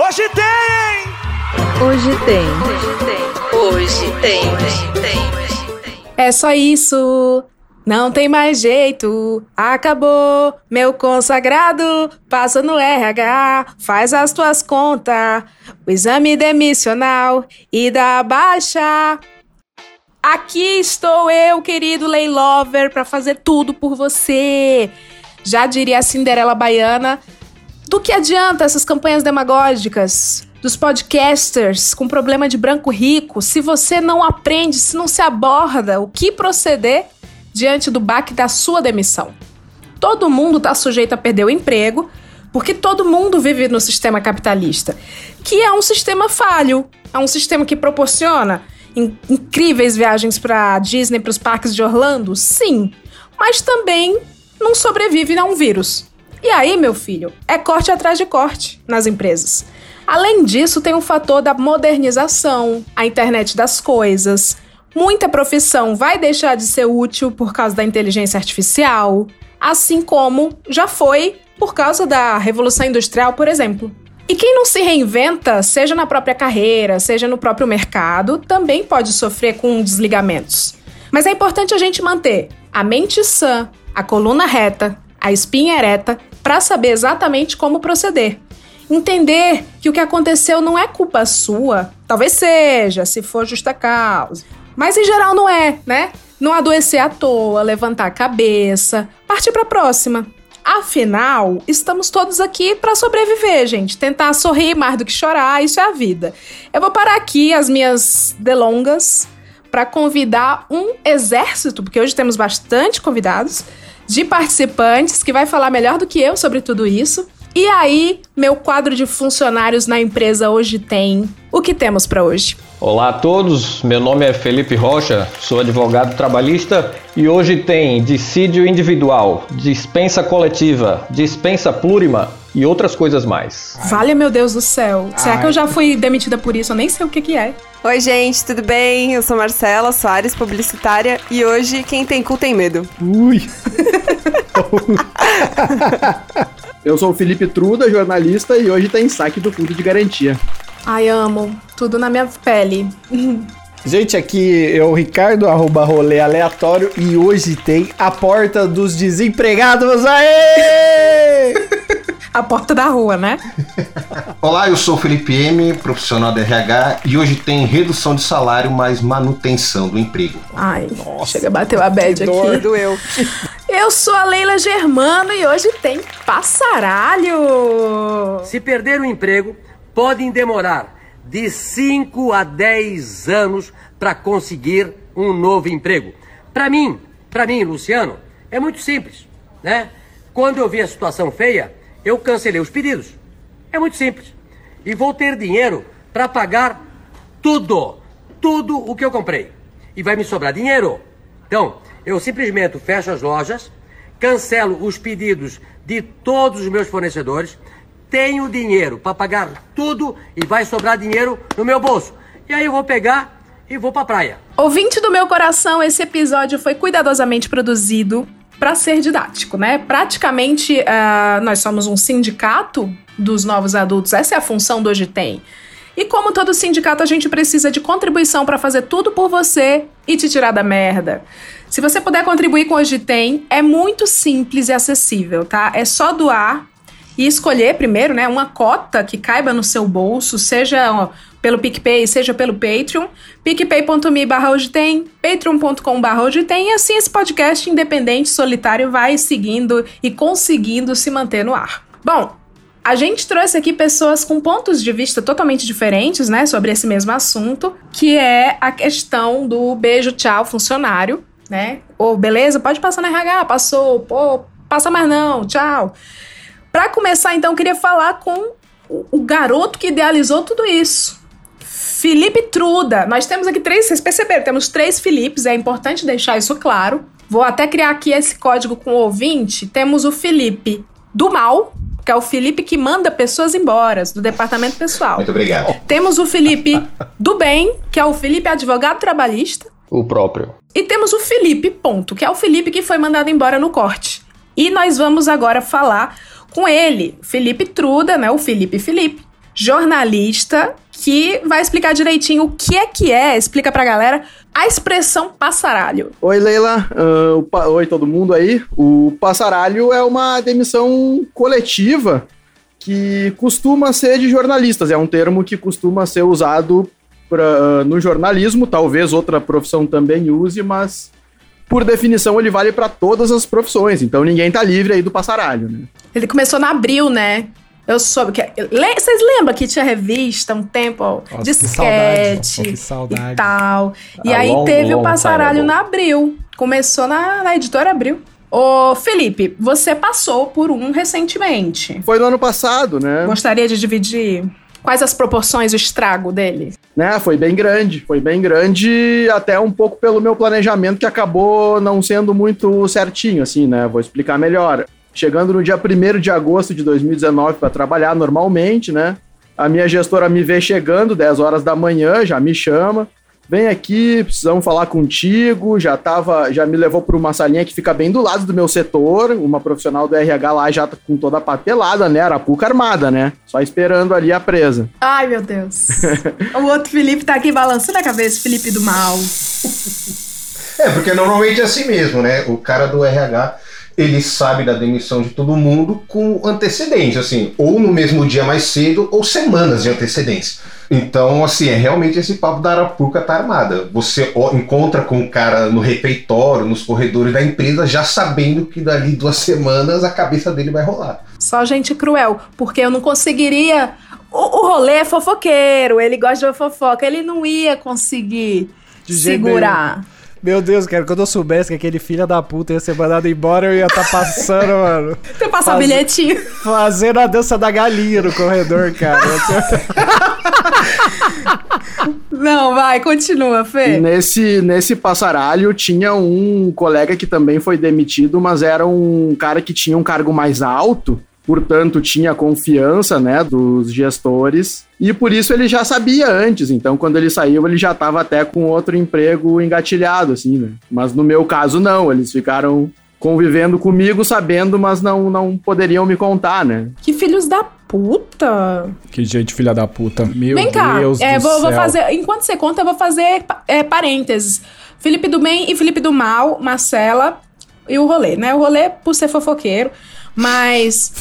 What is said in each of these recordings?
Hoje tem! Hoje tem. Hoje tem. Hoje tem. Hoje tem. É só isso. Não tem mais jeito, acabou, meu consagrado. Passa no RH, faz as tuas contas, o exame demissional e dá baixa. Aqui estou eu, querido Lay Lover, para fazer tudo por você. Já diria a Cinderela Baiana, do que adianta essas campanhas demagógicas dos podcasters com problema de branco rico se você não aprende, se não se aborda o que proceder diante do baque da sua demissão? Todo mundo está sujeito a perder o emprego, porque todo mundo vive no sistema capitalista, que é um sistema falho, é um sistema que proporciona incríveis viagens para Disney, para os parques de Orlando, sim, mas também não sobrevive a um vírus. E aí, meu filho, é corte atrás de corte nas empresas. Além disso, tem o fator da modernização, a internet das coisas. Muita profissão vai deixar de ser útil por causa da inteligência artificial, assim como já foi por causa da revolução industrial, por exemplo. E quem não se reinventa, seja na própria carreira, seja no próprio mercado, também pode sofrer com desligamentos. Mas é importante a gente manter a mente sã, a coluna reta, a espinha ereta para saber exatamente como proceder. Entender que o que aconteceu não é culpa sua, talvez seja, se for justa causa, mas em geral não é, né? Não adoecer à toa, levantar a cabeça, partir para a próxima. Afinal, estamos todos aqui para sobreviver, gente. Tentar sorrir mais do que chorar, isso é a vida. Eu vou parar aqui as minhas delongas para convidar um exército, porque hoje temos bastante convidados de participantes que vai falar melhor do que eu sobre tudo isso. E aí, meu quadro de funcionários na empresa hoje tem o que temos para hoje. Olá a todos, meu nome é Felipe Rocha, sou advogado trabalhista e hoje tem dissídio individual, dispensa coletiva, dispensa plurima e outras coisas mais. Vale meu Deus do céu. Ai. Será que eu já fui demitida por isso? Eu nem sei o que, que é. Oi, gente, tudo bem? Eu sou Marcela Soares, publicitária, e hoje quem tem cu tem medo. Ui! Eu sou o Felipe Truda, jornalista, e hoje tem saque do fundo de garantia. Ai, amo. Tudo na minha pele. Gente, aqui é o Ricardo, arroba rolê aleatório, e hoje tem a porta dos desempregados. Aê! a porta da rua, né? Olá, eu sou o Felipe M, profissional da RH, e hoje tem redução de salário, mais manutenção do emprego. Ai, Nossa, chega, bateu a bad aqui. Doeu. Eu sou a Leila Germano e hoje tem passaralho. Se perder o emprego, podem demorar de 5 a 10 anos para conseguir um novo emprego. Para mim, para mim, Luciano, é muito simples, né? Quando eu vi a situação feia, eu cancelei os pedidos. É muito simples. E vou ter dinheiro para pagar tudo, tudo o que eu comprei. E vai me sobrar dinheiro. Então, eu simplesmente fecho as lojas, cancelo os pedidos de todos os meus fornecedores, tenho dinheiro para pagar tudo e vai sobrar dinheiro no meu bolso. E aí eu vou pegar e vou para a praia. Ouvinte do meu coração, esse episódio foi cuidadosamente produzido para ser didático, né? Praticamente, uh, nós somos um sindicato dos novos adultos, essa é a função do Hoje Tem. E como todo sindicato, a gente precisa de contribuição para fazer tudo por você e te tirar da merda. Se você puder contribuir com Hoje Tem, é muito simples e acessível, tá? É só doar e escolher primeiro, né, uma cota que caiba no seu bolso, seja ó, pelo PicPay, seja pelo Patreon, picpay.me barra hoje tem, patreon.com barra hoje tem, e assim esse podcast independente, solitário, vai seguindo e conseguindo se manter no ar. Bom, a gente trouxe aqui pessoas com pontos de vista totalmente diferentes, né, sobre esse mesmo assunto, que é a questão do beijo tchau funcionário, né? Ou beleza, pode passar na RH, passou, pô, passa mais não, tchau. Para começar, então, eu queria falar com o garoto que idealizou tudo isso. Felipe Truda. Nós temos aqui três, vocês perceberam, temos três Filipes, é importante deixar isso claro. Vou até criar aqui esse código com o ouvinte. Temos o Felipe do mal, que é o Felipe que manda pessoas embora, do departamento pessoal. Muito obrigado. Temos o Felipe do bem, que é o Felipe advogado trabalhista. O próprio. E temos o Felipe, ponto, que é o Felipe que foi mandado embora no corte. E nós vamos agora falar com ele, Felipe Truda, né? O Felipe Felipe. jornalista que vai explicar direitinho o que é que é, explica pra galera, a expressão passaralho. Oi, Leila. Uh. Oi, todo mundo aí. O passaralho é uma demissão coletiva que costuma ser de jornalistas. É um termo que costuma ser usado pra, uh, no jornalismo, talvez outra profissão também use, mas por definição ele vale para todas as profissões. Então ninguém tá livre aí do passaralho, né? Ele começou na abril, né? Eu soube que. Le... Vocês lembram que tinha revista um tempo, ó, Nossa, de que saudade, sketch que saudade. e tal. E A aí long, teve o long passaralho time na abril. Começou na, na editora Abril. Ô, Felipe, você passou por um recentemente. Foi no ano passado, né? Gostaria de dividir quais as proporções, o estrago dele? né? Foi bem grande, foi bem grande, até um pouco pelo meu planejamento que acabou não sendo muito certinho, assim, né? Vou explicar melhor. Chegando no dia 1 de agosto de 2019 para trabalhar normalmente, né? A minha gestora me vê chegando 10 horas da manhã, já me chama. Vem aqui, precisamos falar contigo. Já tava, já me levou para uma salinha que fica bem do lado do meu setor. Uma profissional do RH lá já tá com toda a papelada, né? Arapuca armada, né? Só esperando ali a presa. Ai, meu Deus. o outro Felipe tá aqui balançando a cabeça, Felipe do mal. É, porque normalmente é assim mesmo, né? O cara do RH, ele sabe da demissão de todo mundo com antecedência, assim, ou no mesmo dia mais cedo, ou semanas de antecedência. Então, assim, é realmente esse papo da Arapuca tá armada. Você encontra com o cara no refeitório, nos corredores da empresa, já sabendo que dali duas semanas a cabeça dele vai rolar. Só gente cruel, porque eu não conseguiria. O, o rolê é fofoqueiro, ele gosta de fofoca, ele não ia conseguir De jeito segurar. Meu Deus, cara, quando eu soubesse que aquele filho da puta ia ser mandado embora, eu ia estar passando, mano. Você passar Faz- bilhetinho. Fazendo a dança da galinha no corredor, cara. Não, vai, continua, E Fê. nesse, nesse passaralho tinha um colega que também foi demitido, mas era um cara que tinha um cargo mais alto, portanto tinha confiança, né, dos gestores, e por isso ele já sabia antes, então quando ele saiu ele já estava até com outro emprego engatilhado, assim, né. Mas no meu caso não, eles ficaram convivendo comigo sabendo, mas não, não poderiam me contar, né. Que filhos da puta. que gente filha da puta. Meu Vem cá, Deus é, do vou, vou céu. fazer. Enquanto você conta, eu vou fazer é, parênteses. Felipe do bem e Felipe do mal, Marcela e o rolê, né? O rolê por ser fofoqueiro, mas.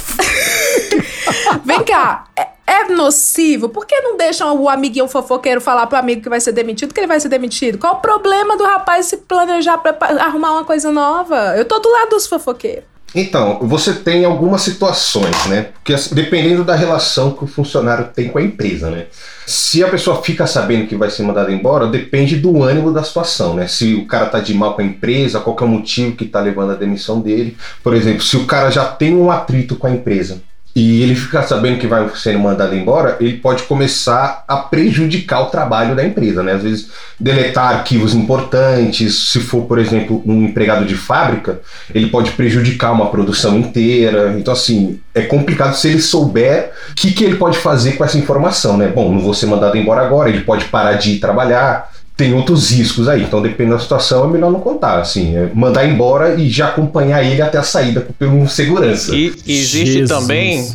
Vem cá, é, é nocivo? Por que não deixam o amiguinho fofoqueiro falar pro amigo que vai ser demitido que ele vai ser demitido? Qual o problema do rapaz se planejar pra arrumar uma coisa nova? Eu tô do lado dos fofoqueiros. Então, você tem algumas situações, né? Porque assim, dependendo da relação que o funcionário tem com a empresa, né? Se a pessoa fica sabendo que vai ser mandada embora, depende do ânimo da situação, né? Se o cara tá de mal com a empresa, qual que é o motivo que tá levando a demissão dele. Por exemplo, se o cara já tem um atrito com a empresa e ele fica sabendo que vai ser mandado embora, ele pode começar a prejudicar o trabalho da empresa, né? Às vezes deletar arquivos importantes, se for, por exemplo, um empregado de fábrica, ele pode prejudicar uma produção inteira. Então, assim, é complicado se ele souber o que, que ele pode fazer com essa informação, né? Bom, não vou ser mandado embora agora, ele pode parar de ir trabalhar. Tem outros riscos aí, então dependendo da situação é melhor não contar, assim, é mandar embora e já acompanhar ele até a saída por segurança. E existe Jesus. também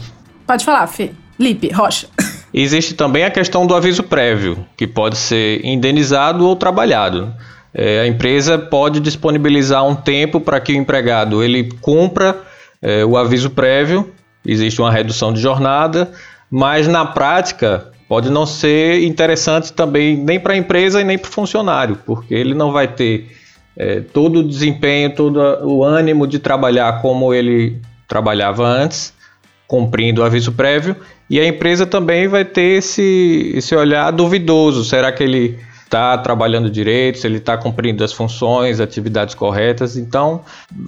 Pode falar, Fê. Lipe, Rocha. Existe também a questão do aviso prévio, que pode ser indenizado ou trabalhado. É, a empresa pode disponibilizar um tempo para que o empregado ele cumpra é, o aviso prévio, existe uma redução de jornada, mas na prática pode não ser interessante também nem para a empresa e nem para o funcionário, porque ele não vai ter é, todo o desempenho, todo o ânimo de trabalhar como ele trabalhava antes cumprindo o aviso prévio, e a empresa também vai ter esse, esse olhar duvidoso. Será que ele está trabalhando direito, se ele está cumprindo as funções, atividades corretas? Então,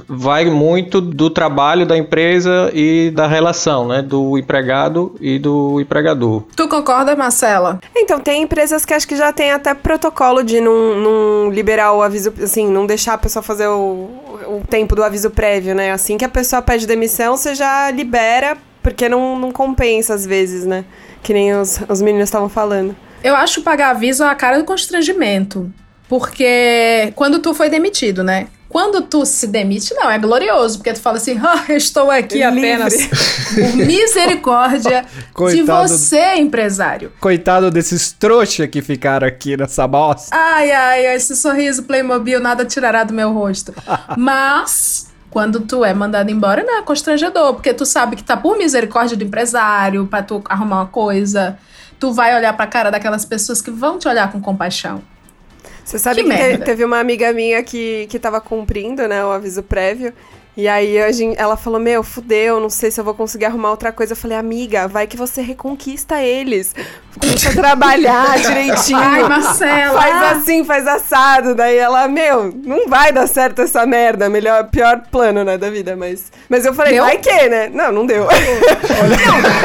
vai muito do trabalho da empresa e da relação né, do empregado e do empregador. Tu concorda, Marcela? Então, tem empresas que acho que já tem até protocolo de não, não liberar o aviso, assim, não deixar a pessoa fazer o, o tempo do aviso prévio, né? Assim que a pessoa pede demissão, você já libera, porque não, não compensa às vezes, né? Que nem os, os meninos estavam falando. Eu acho pagar aviso a cara do constrangimento. Porque quando tu foi demitido, né? Quando tu se demite, não, é glorioso, porque tu fala assim, ah, eu estou aqui Livre. apenas por misericórdia de Coitado. você, empresário. Coitado desses trouxa que ficaram aqui nessa bosta. Ai, ai, esse sorriso Playmobil nada tirará do meu rosto. Mas, quando tu é mandado embora, não é constrangedor, porque tu sabe que tá por misericórdia do empresário, pra tu arrumar uma coisa. Tu vai olhar pra cara daquelas pessoas que vão te olhar com compaixão. Você sabe Que que, te- teve uma amiga minha que, que tava cumprindo, né, o aviso prévio. E aí a gen- ela falou, meu, fudeu, não sei se eu vou conseguir arrumar outra coisa. Eu falei, amiga, vai que você reconquista eles. Começa a trabalhar direitinho. Ai, Marcela! Faz assim, faz assado. Daí ela, meu, não vai dar certo essa merda. Melhor, pior plano, né, da vida. Mas, mas eu falei, Deu? vai que, né? Não, não deu. não,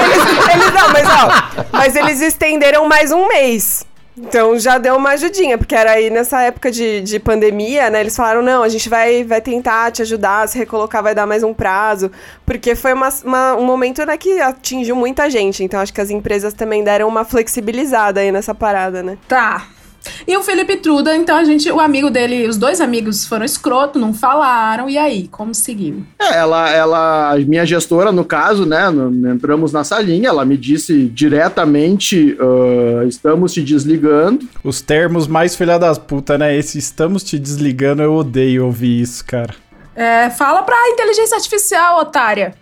eles, eles não, mas ó. Mas eles estenderam mais um mês. Então já deu uma ajudinha, porque era aí nessa época de, de pandemia, né? Eles falaram, não, a gente vai, vai tentar te ajudar, se recolocar vai dar mais um prazo. Porque foi uma, uma- um momento né, que atingiu muita gente. Então acho que as empresas também deram uma flexibilizada aí nessa parada, né? Tá. E o Felipe Truda, então a gente, o amigo dele, os dois amigos foram escroto, não falaram. E aí, como seguiu? É, ela, ela, a minha gestora, no caso, né, no- entramos na salinha, ela me disse diretamente, ah, estamos te desligando. Os termos mais filha das puta, né? Esse estamos te desligando, eu odeio ouvir isso, cara. É, fala pra inteligência artificial, otária.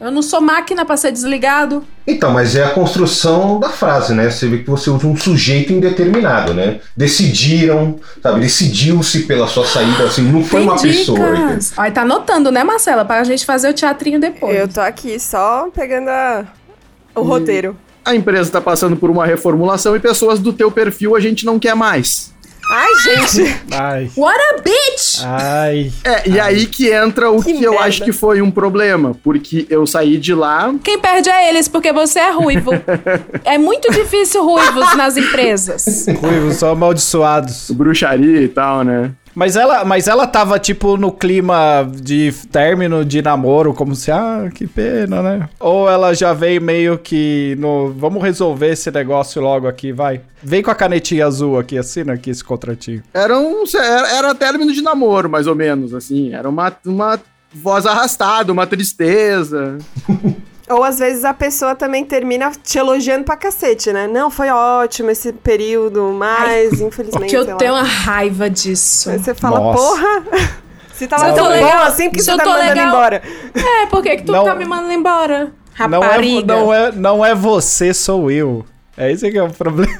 Eu não sou máquina pra ser desligado. Então, mas é a construção da frase, né? Você vê que você usa um sujeito indeterminado, né? Decidiram, sabe? Decidiu-se pela sua saída, assim, não foi Tem uma pessoa. entendeu? dicas. Aí tá anotando, né, Marcela? Pra gente fazer o teatrinho depois. Eu tô aqui só pegando a- o roteiro. A empresa está passando por uma reformulação e pessoas do teu perfil a gente não quer mais. Ai, gente. Ai, What a bitch! ai. É, e aí que entra o Que que, eu merda. acho que foi um problema, porque eu saí de lá, Quem perde é eles, porque você é ruivo. é muito difícil ruivos nas empresas. Ruivos só amaldiçoados. bruxaria e tal, né? Mas ela, mas ela tava, tipo, no clima de término de namoro, como se, ah, que pena, né? Ou ela já veio meio que no, vamos resolver esse negócio logo aqui, vai. Vem com a canetinha azul aqui, assina aqui esse contratinho. Era um era, era término de namoro, mais ou menos, assim. Era uma, uma voz arrastada, uma tristeza. Ou às vezes a pessoa também termina te elogiando pra cacete, né? Não, foi ótimo esse período, mas infelizmente. Que eu tenho uma raiva disso. Aí você fala, Nossa. porra! Se tava eu tão bom legal- assim, porque se você tá me mandando legal- embora? É, por que, que tu Não- tá me mandando embora? Não é, Rapariga. não, é, não é você, sou eu. É esse que é o problema.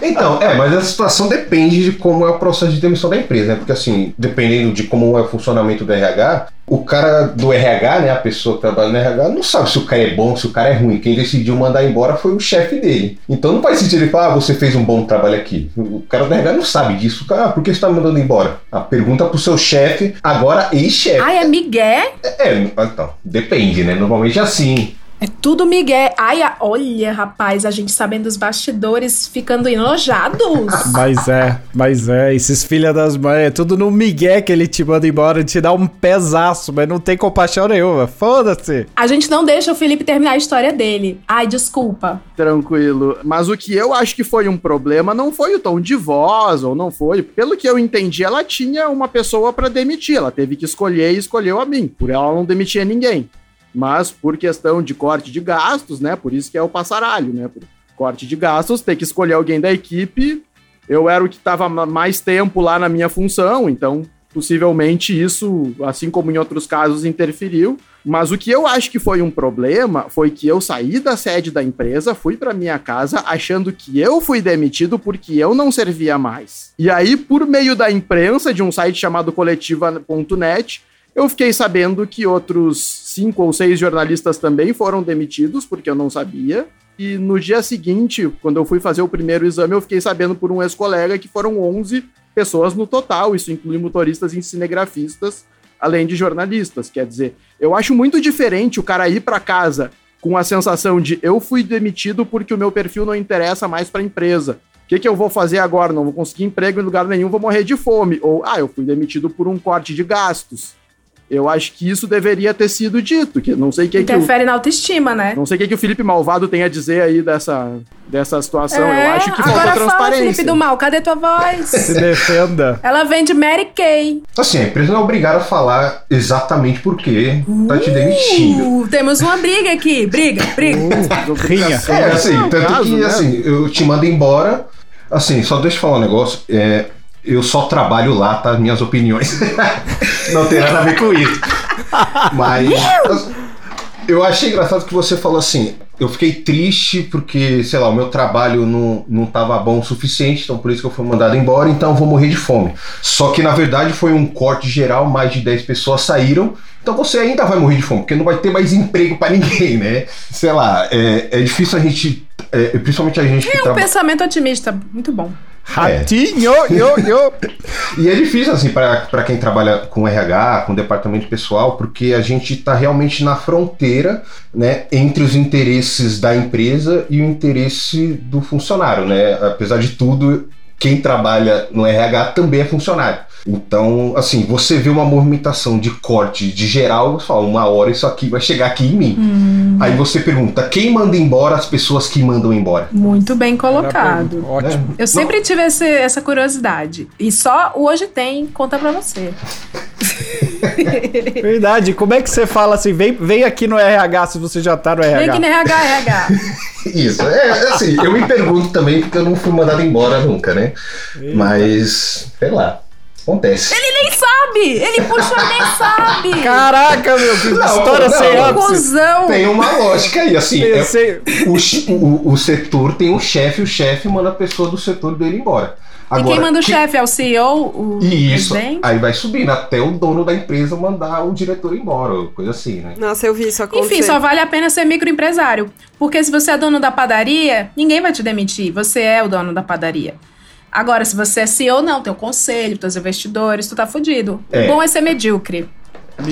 Então, é, mas a situação depende de como é o processo de demissão da empresa, né? Porque assim, dependendo de como é o funcionamento do RH, o cara do RH, né, a pessoa que trabalha no RH, não sabe se o cara é bom, se o cara é ruim. Quem decidiu mandar embora foi o chefe dele. Então não faz sentido ele falar, ah, você fez um bom trabalho aqui. O cara do RH não sabe disso. Cara, ah, por que você tá me mandando embora? A pergunta pro seu chefe, agora ex-chefe. Ai, é migué? É, então, depende, né? Normalmente é assim. É tudo migué. Ai, a- olha, rapaz, a gente sabendo dos bastidores ficando enojados. Mas é, mas é, esses filha das mães, é tudo no migué que ele te manda embora, te dá um pesaço, mas não tem compaixão nenhuma. Foda-se. A gente não deixa o Felipe terminar a história dele. Ai, desculpa. Tranquilo. Mas o que eu acho que foi um problema não foi o tom de voz, ou não foi. Pelo que eu entendi, ela tinha uma pessoa pra demitir. Ela teve que escolher e escolheu a mim. Por ela não demitia ninguém. Mas por questão de corte de gastos, né? Por isso que é o passaralho, né? Por corte de gastos, ter que escolher alguém da equipe. Eu era o que estava mais tempo lá na minha função, então possivelmente isso, assim como em outros casos, interferiu. Mas o que eu acho que foi um problema foi que eu saí da sede da empresa, fui para minha casa achando que eu fui demitido porque eu não servia mais. E aí, por meio da imprensa de um site chamado coletiva.net, eu fiquei sabendo que outros cinco ou seis jornalistas também foram demitidos, porque eu não sabia. E no dia seguinte, quando eu fui fazer o primeiro exame, eu fiquei sabendo por um ex-colega que foram 11 pessoas no total. Isso inclui motoristas e cinegrafistas, além de jornalistas. Quer dizer, eu acho muito diferente o cara ir para casa com a sensação de eu fui demitido porque o meu perfil não interessa mais para a empresa. O que, que eu vou fazer agora? Não vou conseguir emprego em lugar nenhum, vou morrer de fome. Ou, ah, eu fui demitido por um corte de gastos. Eu acho que isso deveria ter sido dito, que não sei o que, que o, Interfere na autoestima, né? não sei o que, que o Felipe Malvado tem a dizer aí dessa, dessa situação. É, Eu acho que faltou Agora fala, transparência. Felipe do Mal, cadê tua voz? Se defenda. Ela vem de Mary Kay. Assim, a empresa não é obrigada a falar exatamente por que tá te demitindo. Uh, temos uma briga aqui. Briga, briga. Rinha. É, assim, tanto caso, que, né? assim, eu te mando embora. Assim, só deixa eu falar um negócio. É, eu só trabalho lá, tá? Minhas opiniões. não tem nada a ver com isso. Mas. Eu achei engraçado que você falou assim. Eu fiquei triste porque, sei lá, o meu trabalho não, não tava bom o suficiente, então por isso que eu fui mandado embora, então eu vou morrer de fome. Só que na verdade foi um corte geral, mais de 10 pessoas saíram, então você ainda vai morrer de fome, porque não vai ter mais emprego pra ninguém, né? Sei lá, é, é difícil a gente, é, principalmente a gente que É um trabalha. pensamento otimista. Muito bom. Ratinho, yo, yo. E é difícil, assim, para quem trabalha com RH, com departamento pessoal, porque a gente está realmente na fronteira, né, entre os interesses da empresa e o interesse do funcionário, né? Apesar de tudo, quem trabalha no RH também é funcionário. Então, assim, você vê uma movimentação de corte de geral, você fala, uma hora isso aqui vai chegar aqui em mim. Aí você pergunta, quem manda embora as pessoas que mandam embora? Muito bem colocado. Ótimo. Eu sempre tive esse- essa curiosidade. E só o hoje tem, conta pra você. Verdade. Como é que você fala assim? Vem, vem aqui no RH se você já tá no Vem RH. aqui no RH, RH. Isso, é assim, eu me pergunto também porque eu não fui mandado embora nunca, né? Mas, sei lá, acontece. Ele nem sabe! Ele puxou e nem sabe! Caraca, meu, que Não, história não, sem ápice. Tem uma lógica aí, assim, é- o, o, o setor tem um chefe, o chefe manda a pessoa do setor dele embora. e quem manda o que- chefe é o CEO, o Isso, presidente? aí vai subindo até o dono da empresa mandar o diretor embora, coisa assim, né? Nossa, eu vi isso acontecer. Enfim, só vale a pena ser microempresário. Porque se você é dono da padaria, ninguém vai te demitir. Você é o dono da padaria. Agora, se você é CEO, não, tem o conselho, teus investidores, tu tá fudido. É. O bom é ser medíocre.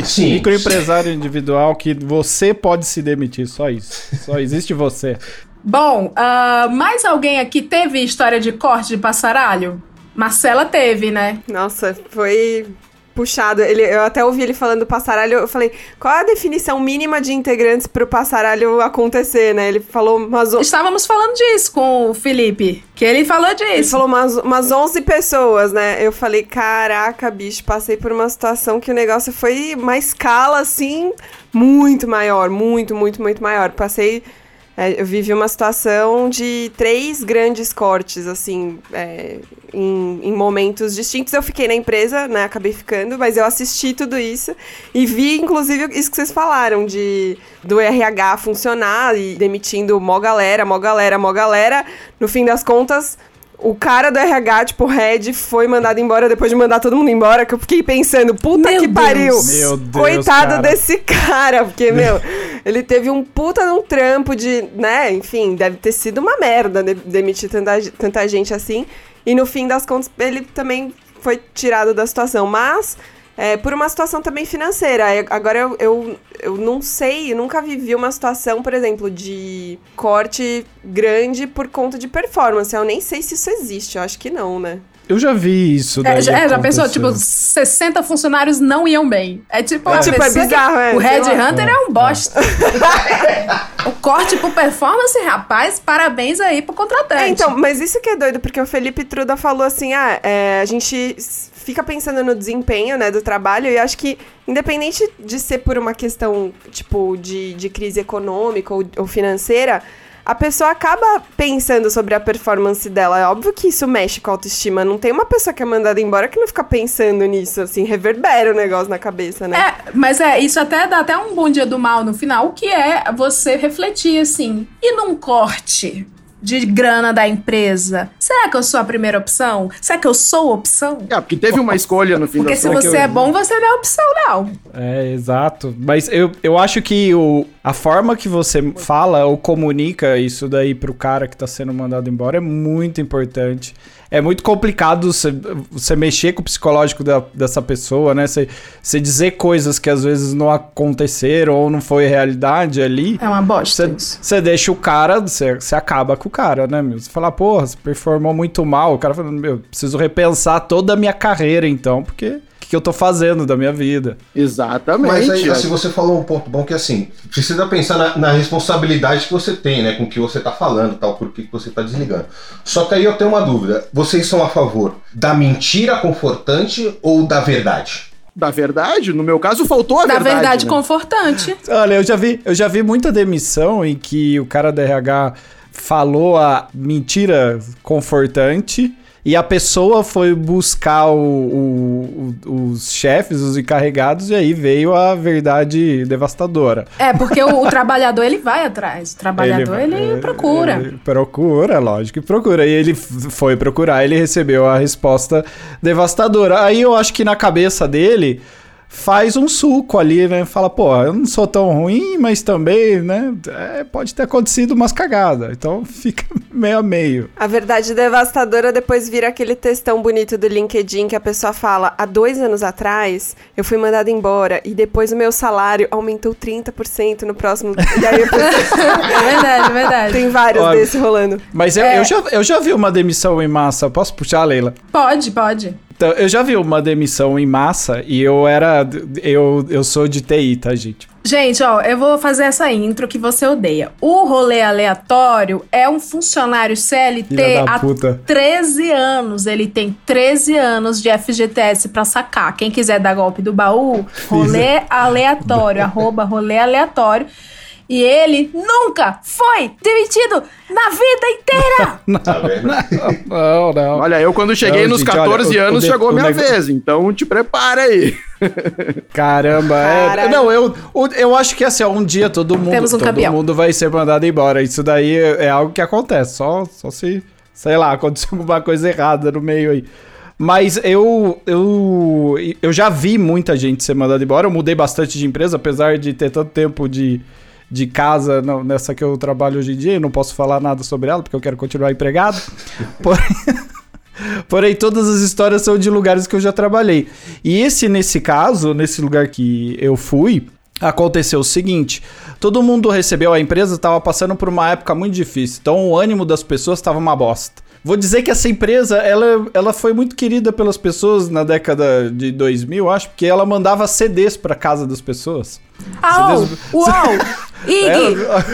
Sim. Microempresário individual que você pode se demitir, só isso. Só existe você. Bom, ah, mais alguém aqui teve história de corte de passaralho? Marcela teve, né? Nossa, foi puxado. Ele, eu até ouvi ele falando do passaralho. Eu falei, qual é a definição mínima de integrantes pro passaralho acontecer, né? Ele falou umas, o- Estávamos falando disso com o Felipe, que ele falou disso. ele falou umas, umas 11 pessoas, né? Eu falei, caraca, bicho, passei por uma situação que o negócio foi uma escala, assim, muito maior. Muito, muito, muito maior. Passei... é, eu vivi uma situação de três grandes cortes, assim, é, em, em momentos distintos. Eu fiquei na empresa, né? Acabei ficando, mas eu assisti tudo isso e vi, inclusive, isso que vocês falaram, de do RH funcionar e demitindo mó galera, mó galera, mó galera. No fim das contas, o cara do RH, tipo, o head, foi mandado embora depois de mandar todo mundo embora, que eu fiquei pensando, puta Meu que Deus. pariu! Meu Deus, Coitado cara. desse cara, porque, meu, ele teve um puta um trampo de, né, enfim, deve ter sido uma merda de- demitir tanta, tanta gente assim. E no fim das contas, ele também foi tirado da situação. Mas, é, por uma situação também financeira. Eu- Agora, eu, eu, eu não sei, eu nunca vivi uma situação, por exemplo, de corte grande por conta de performance. Eu nem sei se isso existe, eu acho que não, né? Eu já vi isso. É, daí já, é, já pensou, tipo, 60 funcionários não iam bem. É tipo, É, tipo, é bizarro, é, O Red. Hunter é um bosta. o corte por performance, rapaz, parabéns aí pro contratante. É, então, mas isso que é doido, porque o Felipe Truda falou assim, ah, é, a gente fica pensando no desempenho, né, do trabalho, e eu acho que, independente de ser por uma questão, tipo, de, de crise econômica ou, ou financeira, a pessoa acaba pensando sobre a performance dela. É óbvio que isso mexe com a autoestima. Não tem uma pessoa que é mandada embora que não fica pensando nisso, assim, reverbera o negócio na cabeça, né? É, mas é, isso até dá até um bom dia do mal no final, que é você refletir assim, e num corte de grana da empresa, será que eu sou a primeira opção? Será que eu sou a opção? É, porque teve uma escolha no fim Porque se você é bom, você não é opção, não. É, exato. Mas eu, eu acho que o, a forma que você fala ou comunica isso daí pro cara que tá sendo mandado embora é muito importante. É muito complicado você, mexer com o psicológico da- dessa pessoa, né? Você, dizer coisas que às vezes não aconteceram ou não foi realidade ali. É uma bosta. Você, deixa o cara, você, acaba com o cara, né? Você fala, porra, você performou muito mal. O cara falando, meu, preciso repensar toda a minha carreira, então, porque que, eu tô fazendo da minha vida. Exatamente. Mas aí, assim, você falou um ponto bom que assim, precisa pensar na, na responsabilidade que você tem, né? Com o que você tá falando tal, por que que você tá desligando. Só que aí eu tenho uma dúvida. Vocês são a favor da mentira confortante ou da verdade? Da verdade, no meu caso, faltou a Da verdade. verdade, né? confortante. Olha, eu já vi, eu já vi muita demissão em que o cara da RH falou a mentira confortante e a pessoa foi buscar o- o- o- os chefes, os encarregados, e aí veio a verdade devastadora. É, porque o, trabalhador, ele vai atrás. O trabalhador, ele, procura. Ele procura, lógico que procura. E ele foi procurar, ele recebeu a resposta devastadora. Aí eu acho que na cabeça dele faz um suco ali, né? Fala, pô, eu não sou tão ruim, mas também, né? é, pode ter acontecido umas cagadas. Então fica meio a meio. A verdade devastadora depois vira aquele textão bonito do LinkedIn que a pessoa fala: há dois anos atrás eu fui mandada embora e depois o meu salário aumentou 30% no próximo. E aí eu pensei, É verdade, é verdade. tem vários Olha, desses rolando. Mas eu, É. eu, já, eu já vi uma demissão em massa. Posso puxar, Leila? Pode, pode. Então, eu já vi uma demissão em massa e eu era. Eu, eu sou de TI, tá, gente? Gente, ó, eu vou fazer essa intro que você odeia. O rolê aleatório é um funcionário CLT há puta. 13 anos. Ele tem 13 anos de FGTS pra sacar. Quem quiser dar golpe do baú, rolê aleatório, arroba rolê aleatório. E ele nunca foi demitido na vida inteira. Tá vendo? Não, não. Olha, eu quando cheguei Não, nos gente, 14 olha, o- anos o de- chegou a o minha negócio- vez, então te prepara aí. Caramba, é. Não, eu, o- eu acho que assim, um dia todo mundo, Temos um todo campeão. mundo vai ser mandado embora. Isso daí é, é algo que acontece. Só, só se, sei lá, aconteceu alguma coisa errada no meio aí. Mas eu, eu, eu já vi muita gente ser mandada embora. Eu mudei bastante de empresa, apesar de ter tanto tempo de, de casa não- nessa que eu trabalho hoje em dia. Eu não posso falar nada sobre ela, porque eu quero continuar empregado. Porém, Porém, todas as histórias são de lugares que eu já trabalhei. E esse, nesse caso, nesse lugar que eu fui, aconteceu o seguinte: todo mundo recebeu, a empresa estava passando por uma época muito difícil. Então, o ânimo das pessoas estava uma bosta. Vou dizer que essa empresa, ela, ela foi muito querida pelas pessoas na década de 2000, acho, porque ela mandava CDs para casa das pessoas. Au! CDs Uau! Ig! Era,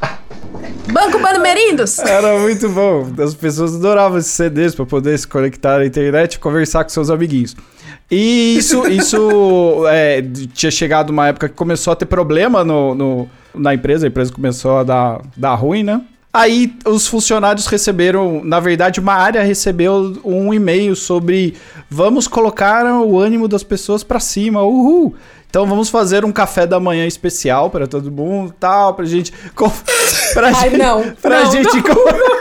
Banco Banmerindos! era muito bom. As pessoas adoravam esses CDs para poder se conectar à internet e conversar com seus amiguinhos. E isso, isso é, tinha chegado uma época que começou a ter problema no, no- na empresa, a empresa começou a dar, dar ruim, né? Aí os funcionários receberam, na verdade, uma área recebeu um e-mail sobre vamos colocar o ânimo das pessoas pra cima, uhul. Então vamos fazer um café da manhã especial pra todo mundo, tal, pra gente pra Ai, gente, não, pra não, gente com-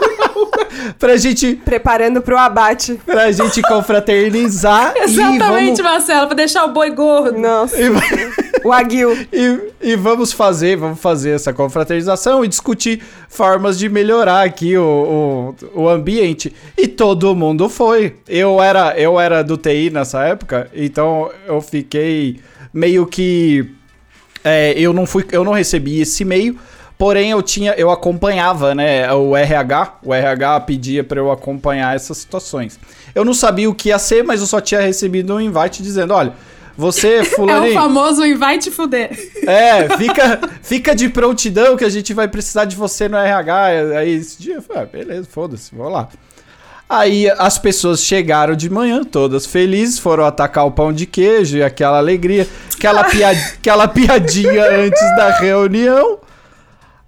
pra gente Preparando pro abate. pra gente confraternizar Exatamente, vamos Marcelo, pra deixar o boi gordo. Nossa, e, o aguil. e, e vamos fazer, vamos fazer essa confraternização e discutir formas de melhorar aqui o, o, o ambiente. E todo mundo foi. Eu era, eu era do TI nessa época, então eu fiquei meio que é, eu não fui, eu não recebi esse e-mail. Porém, eu tinha, eu acompanhava, né, o RH, o RH pedia para eu acompanhar essas situações. Eu não sabia o que ia ser, mas eu só tinha recebido um invite dizendo, olha, você, É o famoso invite te fuder. é, fica, fica de prontidão que a gente vai precisar de você no RH. Aí esse dia eu falei, ah, beleza, foda-se, vou lá. Aí as pessoas chegaram de manhã, todas felizes, foram atacar o pão de queijo e aquela alegria, aquela, pia, aquela piadinha antes da reunião.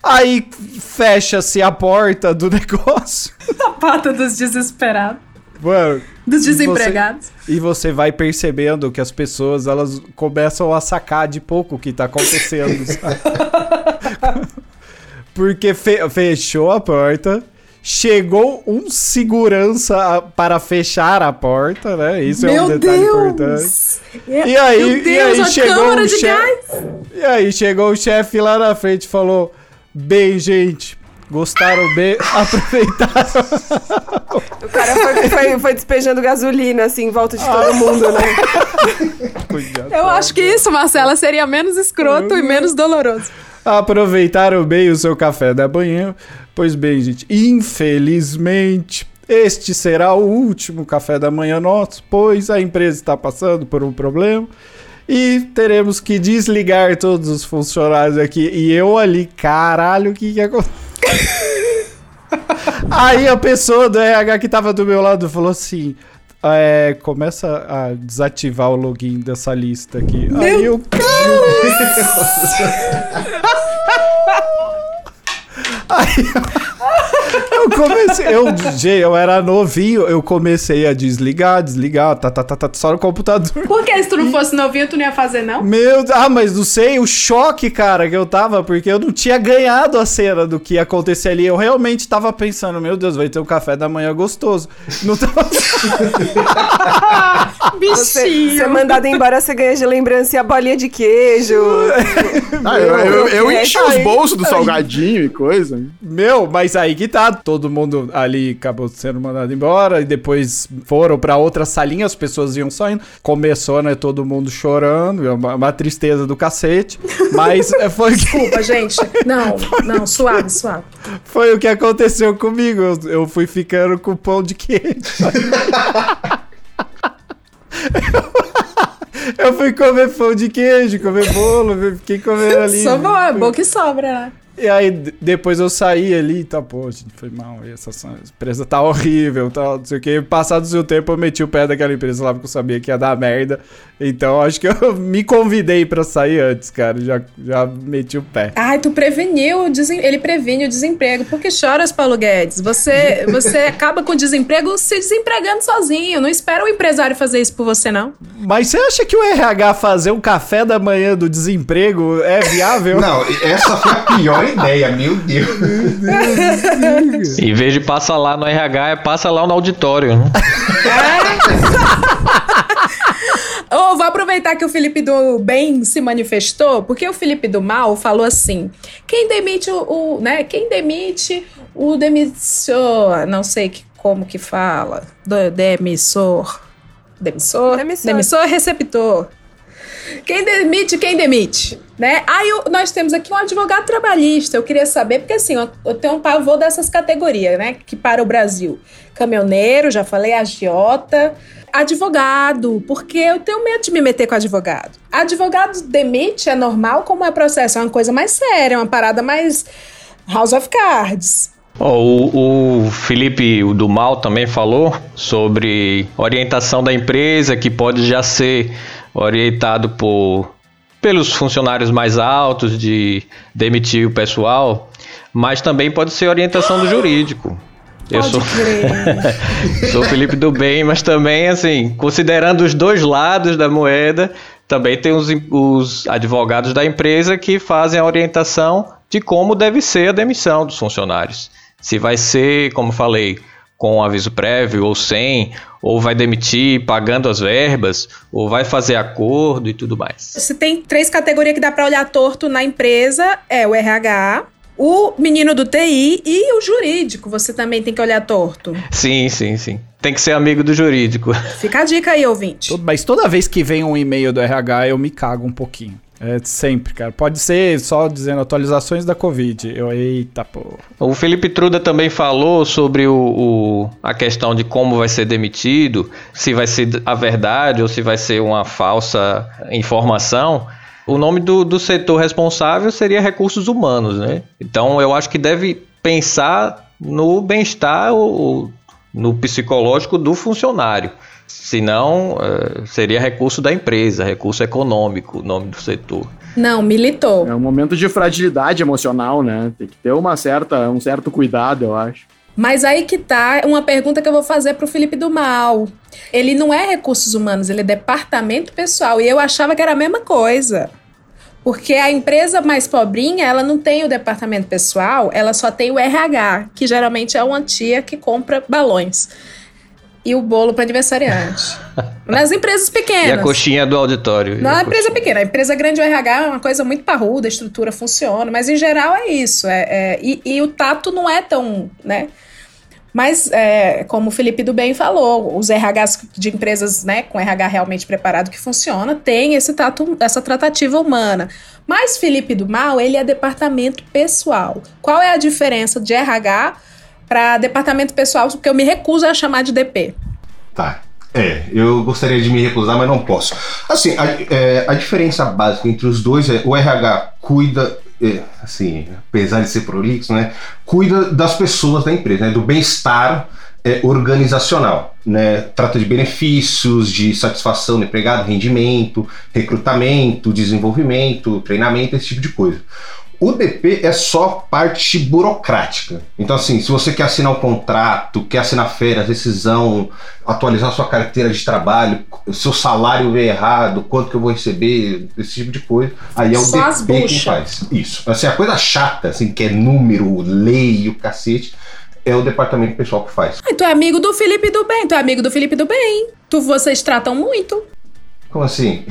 Aí fecha-se a porta do negócio. A pata dos desesperados. Mano, Dos e você- desempregados. E você vai percebendo que as pessoas elas começam a sacar de pouco o que tá acontecendo. Porque fe- fechou a porta, chegou um segurança a- para fechar a porta, né? Isso é um Meu detalhe importante. Deus! E aí, Meu e Deus, aí a chegou o chefe. E aí chegou o chefe lá na frente e falou: "Bem, gente, gostaram bem, aproveitaram O cara foi, foi- foi despejando gasolina, assim, em volta de todo mundo, né? Eu acho que isso, Marcela, seria menos escroto e menos doloroso. aproveitaram bem o seu café da manhã. Pois bem, gente, infelizmente, Este será o último café da manhã nosso, pois a empresa está passando por um problema e teremos que desligar todos os funcionários aqui. E eu ali, caralho, o que que aconteceu? Aí a pessoa do RH que tava do meu lado falou assim: é, começa a desativar o login dessa lista aqui. Aí eu. Aí eu, eu comecei. Eu, eu era novinho, eu comecei a desligar, desligar, tá, tá, tá, tá, só no computador. Por que se tu não fosse novinho, tu não ia fazer, não? Meu, ah, mas não sei, o choque, cara, que eu tava, porque eu não tinha ganhado a cena do que ia acontecer ali. Eu realmente tava pensando, meu Deus, vai ter um café da manhã gostoso. Não tava. Você, Bichinho. você é mandado embora, você ganha de lembrança e a bolinha de queijo. Ah, eu, eu, eu É, enchi os bolsos do salgadinho e coisa. Meu, mas aí que tá, todo mundo ali acabou sendo mandado embora e depois foram pra outra salinha, as pessoas iam saindo. Começou, né, todo mundo chorando, é uma, uma tristeza do cacete, mas é, foi, Desculpa, gente. Não, não, suave, suave. foi o que aconteceu comigo. Eu, eu fui ficando com pão de queijo. Eu fui comer pão de queijo, comer bolo, fiquei comendo ali. Só bom, é bom que sobra, né? E aí, depois eu saí ali e tá, pô, gente, foi mal. e Essa, essa empresa tá horrível, tal, não sei o que. Passado o seu tempo, eu meti o pé daquela empresa lá porque eu sabia que ia dar merda. Então, acho que eu me convidei pra sair antes, cara. Já, já meti o pé. Ai, tu preveniu, o desem- ele previne o desemprego. Por que choras, Paulo Guedes? Você, você acaba com o desemprego se desempregando sozinho. Não espera o empresário fazer isso por você, não. Mas você acha que o RH fazer um café da manhã do desemprego é viável? Não, essa foi a pior ideia, meu Deus. Em vez de passar lá no RH, é passa lá no auditório. Né? Oh, vou aproveitar que o Felipe do Bem se manifestou, porque o Felipe do Mal falou assim: quem demite o, o- né? Quem demite o demissor, não sei que, como que fala, do demissor, demissor, Demissor. receptor. Quem demite, quem demite, né? Aí eu- nós temos aqui um advogado trabalhista. Eu queria saber, porque assim, eu, eu tenho um pavor dessas categorias, né? Que para o Brasil. Caminhoneiro, já falei, agiota, advogado, porque eu tenho medo de me meter com advogado. Advogado demite é normal, como é processo? É uma coisa mais séria, uma parada mais House of Cards. Ó, o, o Felipe do Mal também falou sobre orientação da empresa, que pode já ser orientado por, pelos funcionários mais altos de demitir o pessoal, mas também pode ser orientação do jurídico. Eu sou, sou Felipe do Bem, mas também, assim, considerando os dois lados da moeda, também tem os, os advogados da empresa que fazem a orientação de como deve ser a demissão dos funcionários. Se vai ser, como falei, com aviso prévio ou sem, ou vai demitir pagando as verbas, ou vai fazer acordo e tudo mais. Se tem três categorias que dá pra olhar torto na empresa, é o RH, o menino do TI e o jurídico. Você também tem que olhar torto. Sim, sim, sim. Tem que ser amigo do jurídico. Fica a dica aí, ouvinte. Mas toda vez que vem um e-mail do RH, eu me cago um pouquinho. É sempre, cara. Pode ser só dizendo atualizações da Covid. Eu, eita, pô. O Felipe Truda também falou sobre o, o- a questão de como vai ser demitido, se vai ser a verdade ou se vai ser uma falsa informação. O nome do, do setor responsável seria recursos humanos, né? Então eu acho que deve pensar no bem-estar ou no psicológico do funcionário. Senão, eh, seria recurso da empresa, recurso econômico, o nome do setor. Não, militou. É um momento de fragilidade emocional, né? Tem que ter uma certa, um certo cuidado, eu acho. Mas aí que tá uma pergunta que eu vou fazer pro Felipe do Mal. Ele não é recursos humanos, ele é departamento pessoal. E eu achava que era a mesma coisa. Porque a empresa mais pobrinha, ela não tem o departamento pessoal, ela só tem o RH, que geralmente é uma tia que compra balões. E o bolo para aniversariante. Nas empresas pequenas. E a coxinha do auditório. Não, a é empresa pequena. A empresa grande, o RH é uma coisa muito parruda, a estrutura funciona, mas em geral é isso. É, é- e, e o tato não é tão, né? Mas, é, como o Felipe do Bem falou, os RHs de empresas né, com RH realmente preparado que funciona, tem esse tato, essa tratativa humana. Mas Felipe do Mal, ele é departamento pessoal. Qual é a diferença de RH pra departamento pessoal, porque eu me recuso a chamar de DP. Tá. É, eu gostaria de me recusar, mas não posso. Assim, a, é, a diferença básica entre os dois é o RH cuida, é, assim, apesar de ser prolixo, né? Cuida das pessoas da empresa, né, do bem-estar é, organizacional. Né? Trata de benefícios, de satisfação do empregado, rendimento, recrutamento, desenvolvimento, treinamento, esse tipo de coisa. O DP é só parte burocrática. Então, assim, se você quer assinar um contrato, quer assinar férias, decisão, atualizar sua carteira de trabalho, seu salário veio errado, quanto que eu vou receber, esse tipo de coisa, aí é o Só DP bucha. faz. Isso. Assim, a coisa chata, assim, que é número, lei, o cacete, é o departamento pessoal que faz. Ai, tu é amigo do Felipe do Bem, tu é amigo do Felipe do Bem. Tu, vocês tratam muito. Como assim?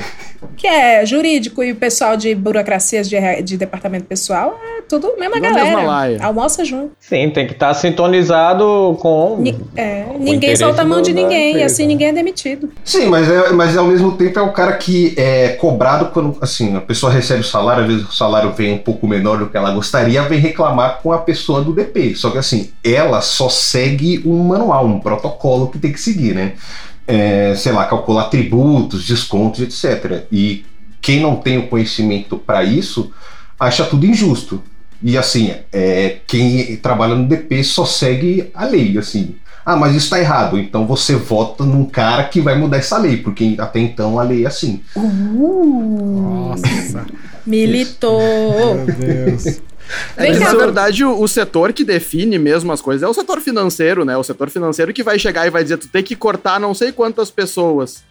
Que é jurídico e o pessoal de burocracias de, de departamento pessoal, é tudo mesma Tudo a galera. mesma laia. Almoça junto. Sim, tem que estar sintonizado com. Ni- é, o ninguém solta a mão de ninguém, e assim ninguém é demitido. Sim, mas, é, mas ao mesmo tempo é o cara que é cobrado quando, assim, a pessoa recebe o salário, às vezes o salário vem um pouco menor do que ela gostaria, vem reclamar com a pessoa do DP. Só que assim, ela só segue um manual, um protocolo que tem que seguir, né? É, sei lá, calcular tributos, descontos, etc. E quem não tem o conhecimento para isso acha tudo injusto. E assim, é, quem trabalha no DP só segue a lei, assim. Ah, mas isso está errado. Então você vota num cara que vai mudar essa lei, porque até então a lei é assim. Nossa, Militou. meu Deus. É que, na verdade, o, o setor que define mesmo as coisas é o setor financeiro, né? O setor financeiro que vai chegar e vai dizer, tu tem que cortar não sei quantas pessoas.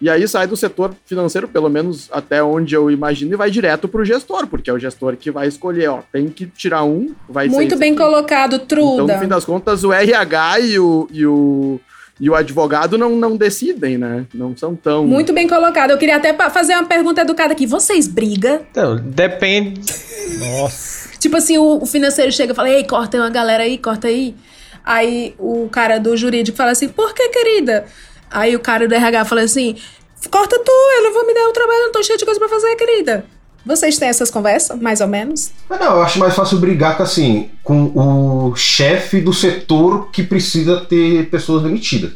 E aí sai do setor financeiro, pelo menos até onde eu imagino, e vai direto pro gestor, porque é o gestor que vai escolher, ó, tem que tirar um, vai Muito bem aqui. colocado, Então, Truda. no fim das contas, o RH e o, e o, e o advogado não, não decidem, né? Não são tão... Muito bem colocado. Eu queria até fazer uma pergunta educada aqui. Vocês brigam? Então, depende. Nossa. Tipo assim, o, o financeiro chega e fala: Ei, corta uma galera aí, corta aí. Aí o cara do jurídico fala assim: Por que, querida? Aí o cara do RH fala assim: Corta tu, eu não vou me dar o trabalho, eu não tô cheio de coisa pra fazer, querida. Vocês têm essas conversas, mais ou menos? Mas não, eu acho mais fácil brigar com, assim, com o chefe do setor que precisa ter pessoas demitidas.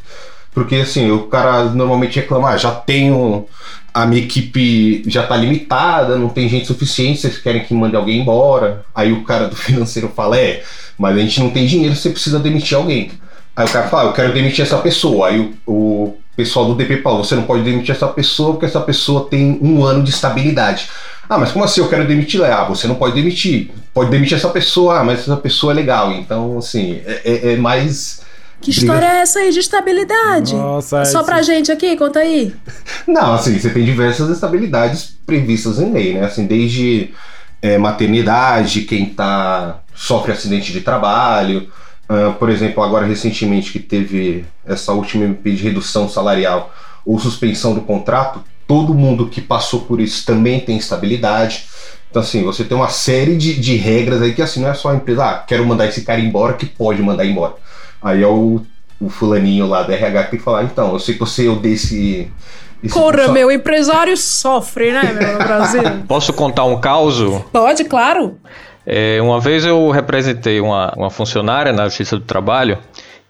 Porque assim, o cara normalmente reclama, ah, já tenho. A minha equipe já tá limitada, não tem gente suficiente, vocês querem que mande alguém embora. Aí o cara do financeiro fala, é, mas a gente não tem dinheiro, você precisa demitir alguém. Aí o cara fala, ah, eu quero demitir essa pessoa. Aí o, o pessoal do DP fala, você não pode demitir essa pessoa porque essa pessoa tem um ano de estabilidade. Ah, mas como assim eu quero demitir? Ah, você não pode demitir. Pode demitir essa pessoa, ah, mas essa pessoa é legal. Então, assim, é, é- é mais. Que Briga. história é essa aí de estabilidade? Nossa, Só esse- pra gente aqui, conta aí. Não, assim, você tem diversas estabilidades previstas em lei, né? Assim, desde é, maternidade, quem tá sofre acidente de trabalho. ah, por exemplo, agora recentemente que teve essa última MP de redução salarial ou suspensão do contrato, todo mundo que passou por isso também tem estabilidade. Então, assim, você tem uma série de, de regras aí que, assim, não é só a empresa, ah, quero mandar esse cara embora, que pode mandar embora. Aí é o, o fulaninho lá da RH que tem que falar, então, eu sei que você odeia esse... esse Corra, só- meu empresário sofre, né, meu, no Brasil? Posso contar um caso? Pode, claro. É, uma vez eu representei uma, uma funcionária na Justiça do Trabalho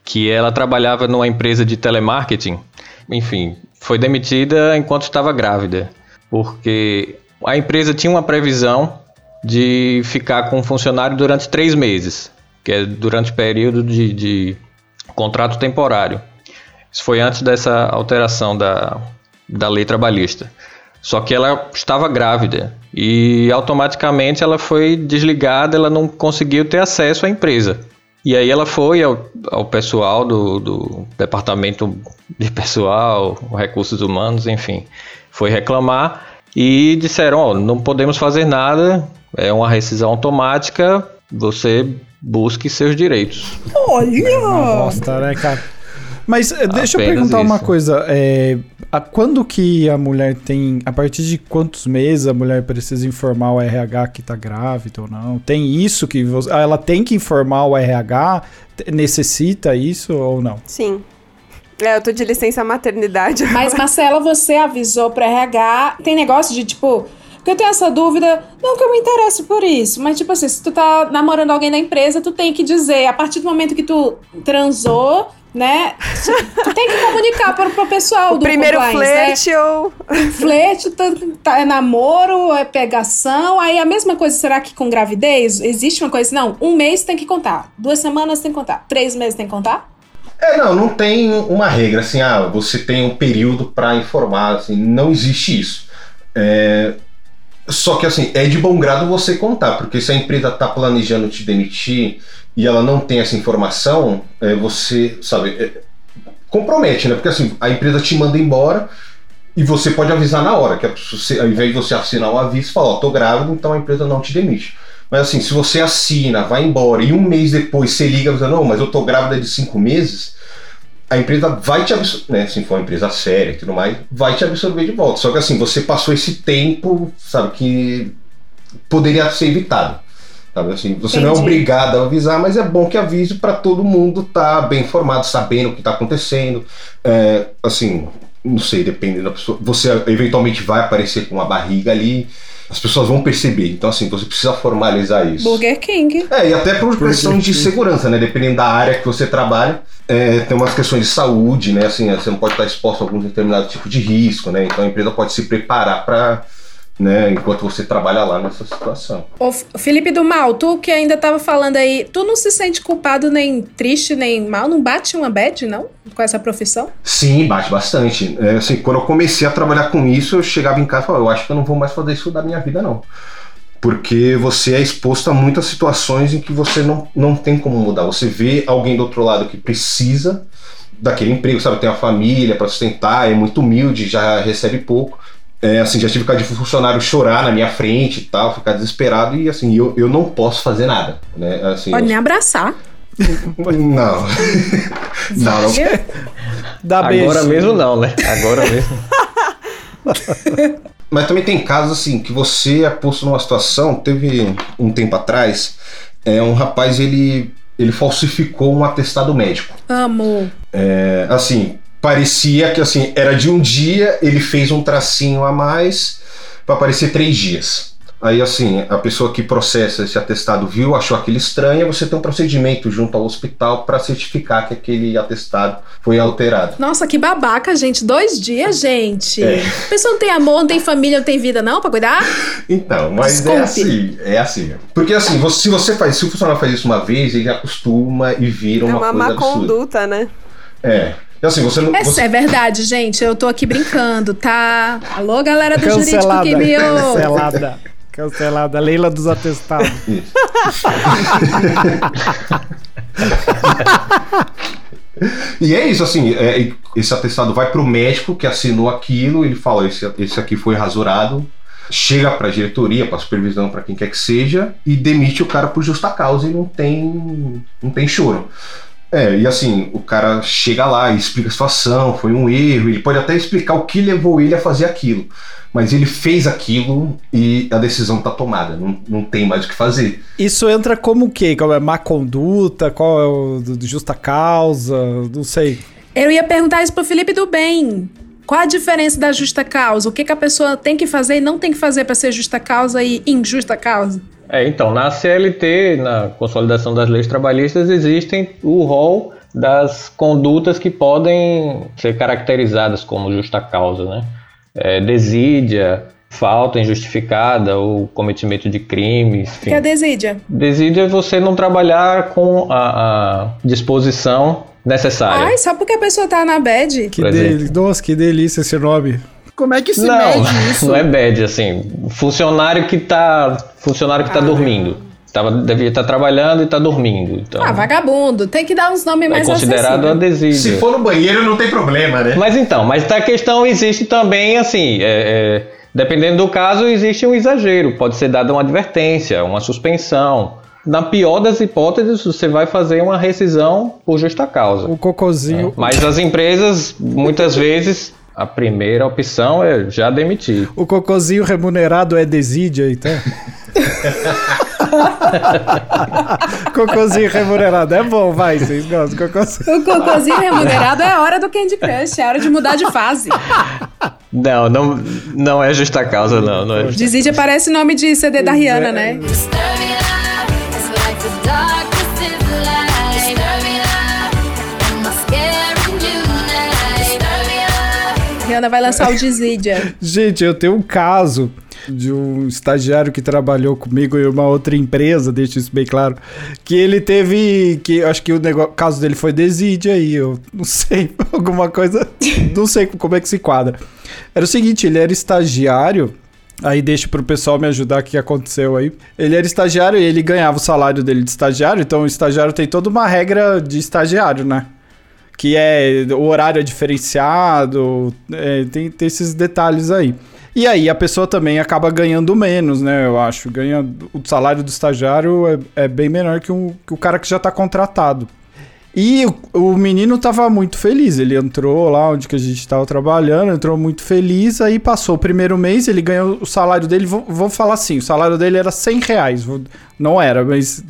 que ela trabalhava numa empresa de telemarketing. Enfim, foi demitida enquanto estava grávida, porque a empresa tinha uma previsão de ficar com o funcionário durante três meses, que é durante o período de, de contrato temporário. Isso foi antes dessa alteração da, da lei trabalhista. Só que ela estava grávida e automaticamente ela foi desligada, ela não conseguiu ter acesso à empresa. E aí ela foi ao, ao pessoal do, do departamento de pessoal, recursos humanos, enfim, foi reclamar e disseram, ó, não podemos fazer nada, é uma rescisão automática, você busque seus direitos. Olha! Bosta, né, cara? Mas eh, deixa eu Apenas perguntar uma isso. coisa. É, a, quando que a mulher tem. A partir de quantos meses a mulher precisa informar o RH que tá grávida ou não? Tem isso que você. ah, Ela tem que informar o RH? Necessita isso ou não? Sim. É, eu tô de licença maternidade. Mas, Marcela, você avisou pro RH. Tem negócio de tipo. Eu tenho essa dúvida, não que eu me interesse por isso, mas tipo assim, se tu tá namorando alguém na empresa, tu tem que dizer, a partir do momento que tu transou, né? Tu tem que comunicar para o pessoal O do primeiro né? flerte ou. Flerte, tá, tá- é namoro, é pegação. Aí a mesma coisa, será que com gravidez? Existe uma coisa assim, não, um mês tem que contar, duas semanas tem que contar, três meses tem que contar? É, não, não tem uma regra assim, ah, você tem um período pra informar, assim, não existe isso. É, Só que assim, é de bom grado você contar, porque se a empresa tá planejando te demitir e ela não tem essa informação, é, você, sabe, é, compromete, né? Porque assim, a empresa te manda embora e você pode avisar na hora, que é, você, ao invés de você assinar um aviso, fala, ó, tô grávido, então a empresa não te demite. Mas assim, se você assina, vai embora e um mês depois você liga dizendo, não, mas eu tô grávida de cinco meses, a empresa vai te absorver, né, se for uma empresa séria e tudo mais, vai te absorver de volta. Só que assim, você passou esse tempo, sabe, que poderia ser evitado. Sabe, assim, você não é Entendi. obrigado a avisar, mas é bom que avise para todo mundo estar bem informado, sabendo o que está acontecendo. É, assim, não sei, depende da pessoa. Você eventualmente vai aparecer com uma barriga ali, as pessoas vão perceber. Então, assim, você precisa formalizar isso. Burger King. É, e até por questões de segurança, né? Dependendo da área que você trabalha, é, tem umas questões de saúde, né? Assim, você não pode estar exposto a algum determinado tipo de risco, né? Então a empresa pode se preparar para, né? Enquanto você trabalha lá nessa situação. Ô, Felipe do Mal, tu que ainda tava falando aí, tu não se sente culpado nem triste nem mal? Não bate uma bad, não? Com essa profissão? Sim, bate bastante. É, assim, quando eu comecei a trabalhar com isso, eu chegava em casa e falava, eu acho que eu não vou mais fazer isso da minha vida, não. Porque você é exposto a muitas situações em que você não, não tem como mudar. Você vê alguém do outro lado que precisa daquele emprego, sabe? Tem uma família para sustentar, é muito humilde, já recebe pouco. É, assim, já tive caso de funcionário chorar na minha frente e tal, ficar desesperado e assim, eu, eu não posso fazer nada, né? Assim, Pode eu- nem abraçar. Não. não, não. Dá Agora beijo. mesmo não, né? Agora mesmo. Mas também tem casos assim que você é posto numa situação. Teve um tempo atrás, é, um rapaz ele, ele falsificou um atestado médico. Amo. É, assim, parecia que assim era de um dia, ele fez um tracinho a mais para parecer três dias. Aí assim, a pessoa que processa esse atestado viu, achou aquilo estranho, você tem um procedimento junto ao hospital para certificar que aquele atestado foi alterado. Nossa, que babaca, gente. Dois dias, gente. É. A pessoa não tem amor, não tem família, não tem vida, não, pra cuidar? Então, mas Desculpe. é assim, é assim. Porque assim, você- se você faz, se o funcionário faz isso uma vez, ele acostuma e vira É uma, uma coisa má absurda. conduta, né? É. E assim, você não. É, você- é verdade, gente. Eu tô aqui brincando, tá? Alô, galera do jurídico Cancelada. que me ouve. Cancelada. Cancelada. Leila dos atestados. Isso. E é isso, assim, é, esse atestado vai pro médico que assinou aquilo, ele fala, esse, esse aqui foi rasurado, chega pra diretoria, pra supervisão, pra quem quer que seja, e demite o cara por justa causa e não tem, não tem choro. É, e assim, o cara chega lá e explica a situação, foi um erro, ele pode até explicar o que levou ele a fazer aquilo. Mas ele fez aquilo e a decisão tá tomada, não, não tem mais o que fazer. Isso entra como o quê? Qual é má conduta? Qual é o justa causa? Não sei. Eu ia perguntar isso pro Felipe do Bem. Qual a diferença da justa causa? O que, que a pessoa tem que fazer e não tem que fazer pra ser justa causa e injusta causa? É, então, na CLT, na consolidação das leis trabalhistas, existem o rol das condutas que podem ser caracterizadas como justa causa, né? É, desídia, falta injustificada ou cometimento de crimes, O que é enfim. desídia? Desídia é você não trabalhar com a, a disposição necessária. Ai, só porque a pessoa tá na bad? Que, exemplo. Nossa, que delícia esse nome. Como é que se não, mede isso? não é bad, assim. Funcionário que tá, funcionário que tá Ah. dormindo. Tava, devia estar trabalhando e tá dormindo. Então, Ah, vagabundo. Tem que dar uns nomes é mais considerado a acessíveis. desídia. Se for no banheiro, não tem problema, né? Mas então, mas a questão existe também, assim, é, é, dependendo do caso, existe um exagero. Pode ser dada uma advertência, uma suspensão. Na pior das hipóteses, você vai fazer uma rescisão por justa causa. O cocôzinho. Mas as empresas, muitas vezes, a primeira opção é já demitir. O cocôzinho remunerado é desídia, então. cocôzinho remunerado. É bom, vai, vocês gostam. Cocôzinho. O cocôzinho remunerado é a hora do Candy Crush, é a hora de mudar de fase. Não, não, não é justa causa, não. não é justa. Desídia parece nome de CD da Rihanna, né? Vai lançar o Desídia. Gente, eu tenho um caso de um estagiário que trabalhou comigo em uma outra empresa, deixa isso bem claro, que ele teve, que acho que o negócio, caso dele foi desídia aí, eu não sei, alguma coisa, não sei como é que se quadra. Era o seguinte, ele era estagiário, aí deixa pro pessoal me ajudar o que aconteceu aí. Ele era estagiário e ele ganhava o salário dele de estagiário, então o estagiário tem toda uma regra de estagiário, né? Que é o horário é diferenciado, é, tem, tem esses detalhes aí. E aí a pessoa também acaba ganhando menos, né? Eu acho. Ganha, o salário do estagiário é, é bem menor que, um, que o cara que já tá contratado. E o, menino tava muito feliz. Ele entrou lá onde que a gente tava trabalhando, entrou muito feliz. Aí passou o primeiro mês, ele ganhou o salário dele. Vou, vou falar assim: o salário dele era 100 reais. Não era, mas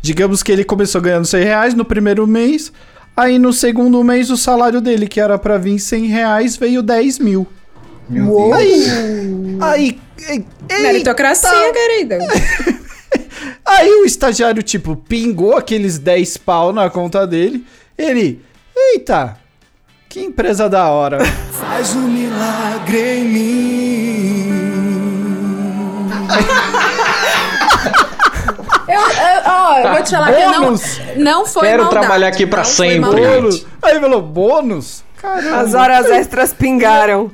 digamos que ele começou ganhando 100 reais no primeiro mês. Aí no segundo mês o salário dele, que era para vir 100 reais, veio 10 mil. Meu Uou. Deus. Aí, aí, ei, Meritocracia, querida. Aí o estagiário, tipo, pingou aqueles 10 pau na conta dele. Ele, eita, que empresa da hora. Faz um milagre em mim. Eu, eu, ó, eu vou te falar Bônus. que não, não foi Quero maldade. trabalhar aqui pra sempre. Aí falou, bônus? Caramba. As horas extras pingaram.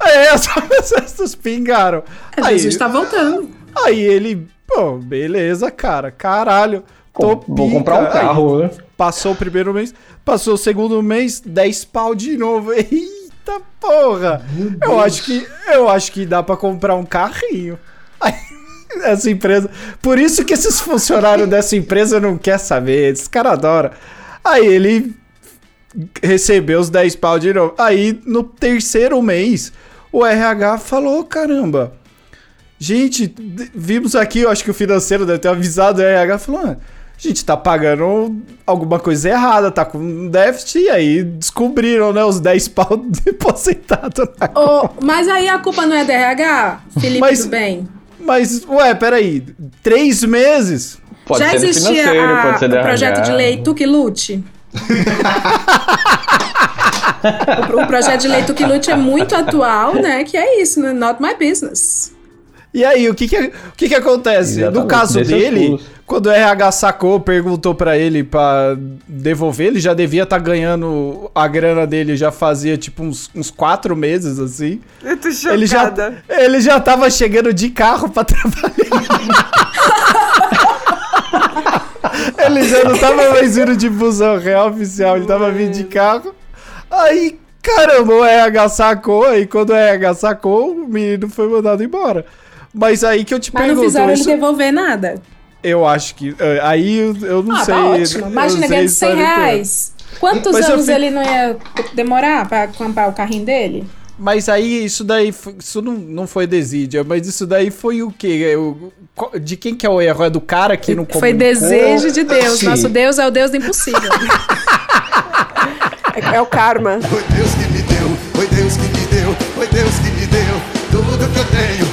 É, as horas extras pingaram. Aí, Jesus tá voltando. aí ele, pô, beleza, cara, caralho. Tô Vou comprar um carro, né? Passou o primeiro mês, passou o segundo mês, 10 pau de novo. Eita porra! Eu acho que eu acho que dá pra comprar um carrinho. Aí, essa empresa, por isso que esses funcionários dessa empresa não quer saber, esse cara adora. Aí ele recebeu os 10 pau de novo. Aí no terceiro mês, o RH falou: "Caramba, Gente, vimos aqui, eu acho que o financeiro deve ter avisado o RH, falou, ah, gente tá pagando alguma coisa errada, tá com déficit, e aí descobriram, né, os 10 pau depositados na Ô, mas aí a culpa não é da RH, Felipe Mas- do bem? Mas, ué, peraí, três meses? Pode Já existia a- pode ser da o projeto de lei Tu que Lute? o, o projeto de lei Tu que Lute é muito atual, né? Que é isso, né? Not my business. E aí, o que que, o que, que acontece? Exatamente, no caso desses dele, quando o RH sacou, perguntou pra ele pra devolver, ele já devia estar ganhando a grana dele, já fazia tipo uns, uns quatro meses, assim. Eu tô chocada. Ele já, ele já tava chegando de carro pra trabalhar. ele já não tava mais indo de busão real oficial, ele tava vindo de carro. Aí, caramba, o RH sacou, aí quando o RH sacou, o menino foi mandado embora. Mas aí que eu te Mas não pergunto, fizeram ele isso- devolver nada. eu acho que. eh, Aí eu, não ah, sei. tá ótimo. Imagina ganhando a 100 história inteira. reais. Quantos Mas anos fico- ele não ia demorar pra comprar o carrinho dele? Mas aí, isso daí, foi- isso não, não foi desídia, mas isso daí foi o quê? É o- de quem que é o erro? É do cara que não Foi comunicou? desejo de Deus. Sim. Nosso Deus é o Deus do impossível. É, é o karma. Foi Deus que me deu, foi Deus que me deu, foi Deus que me deu. Tudo que eu tenho,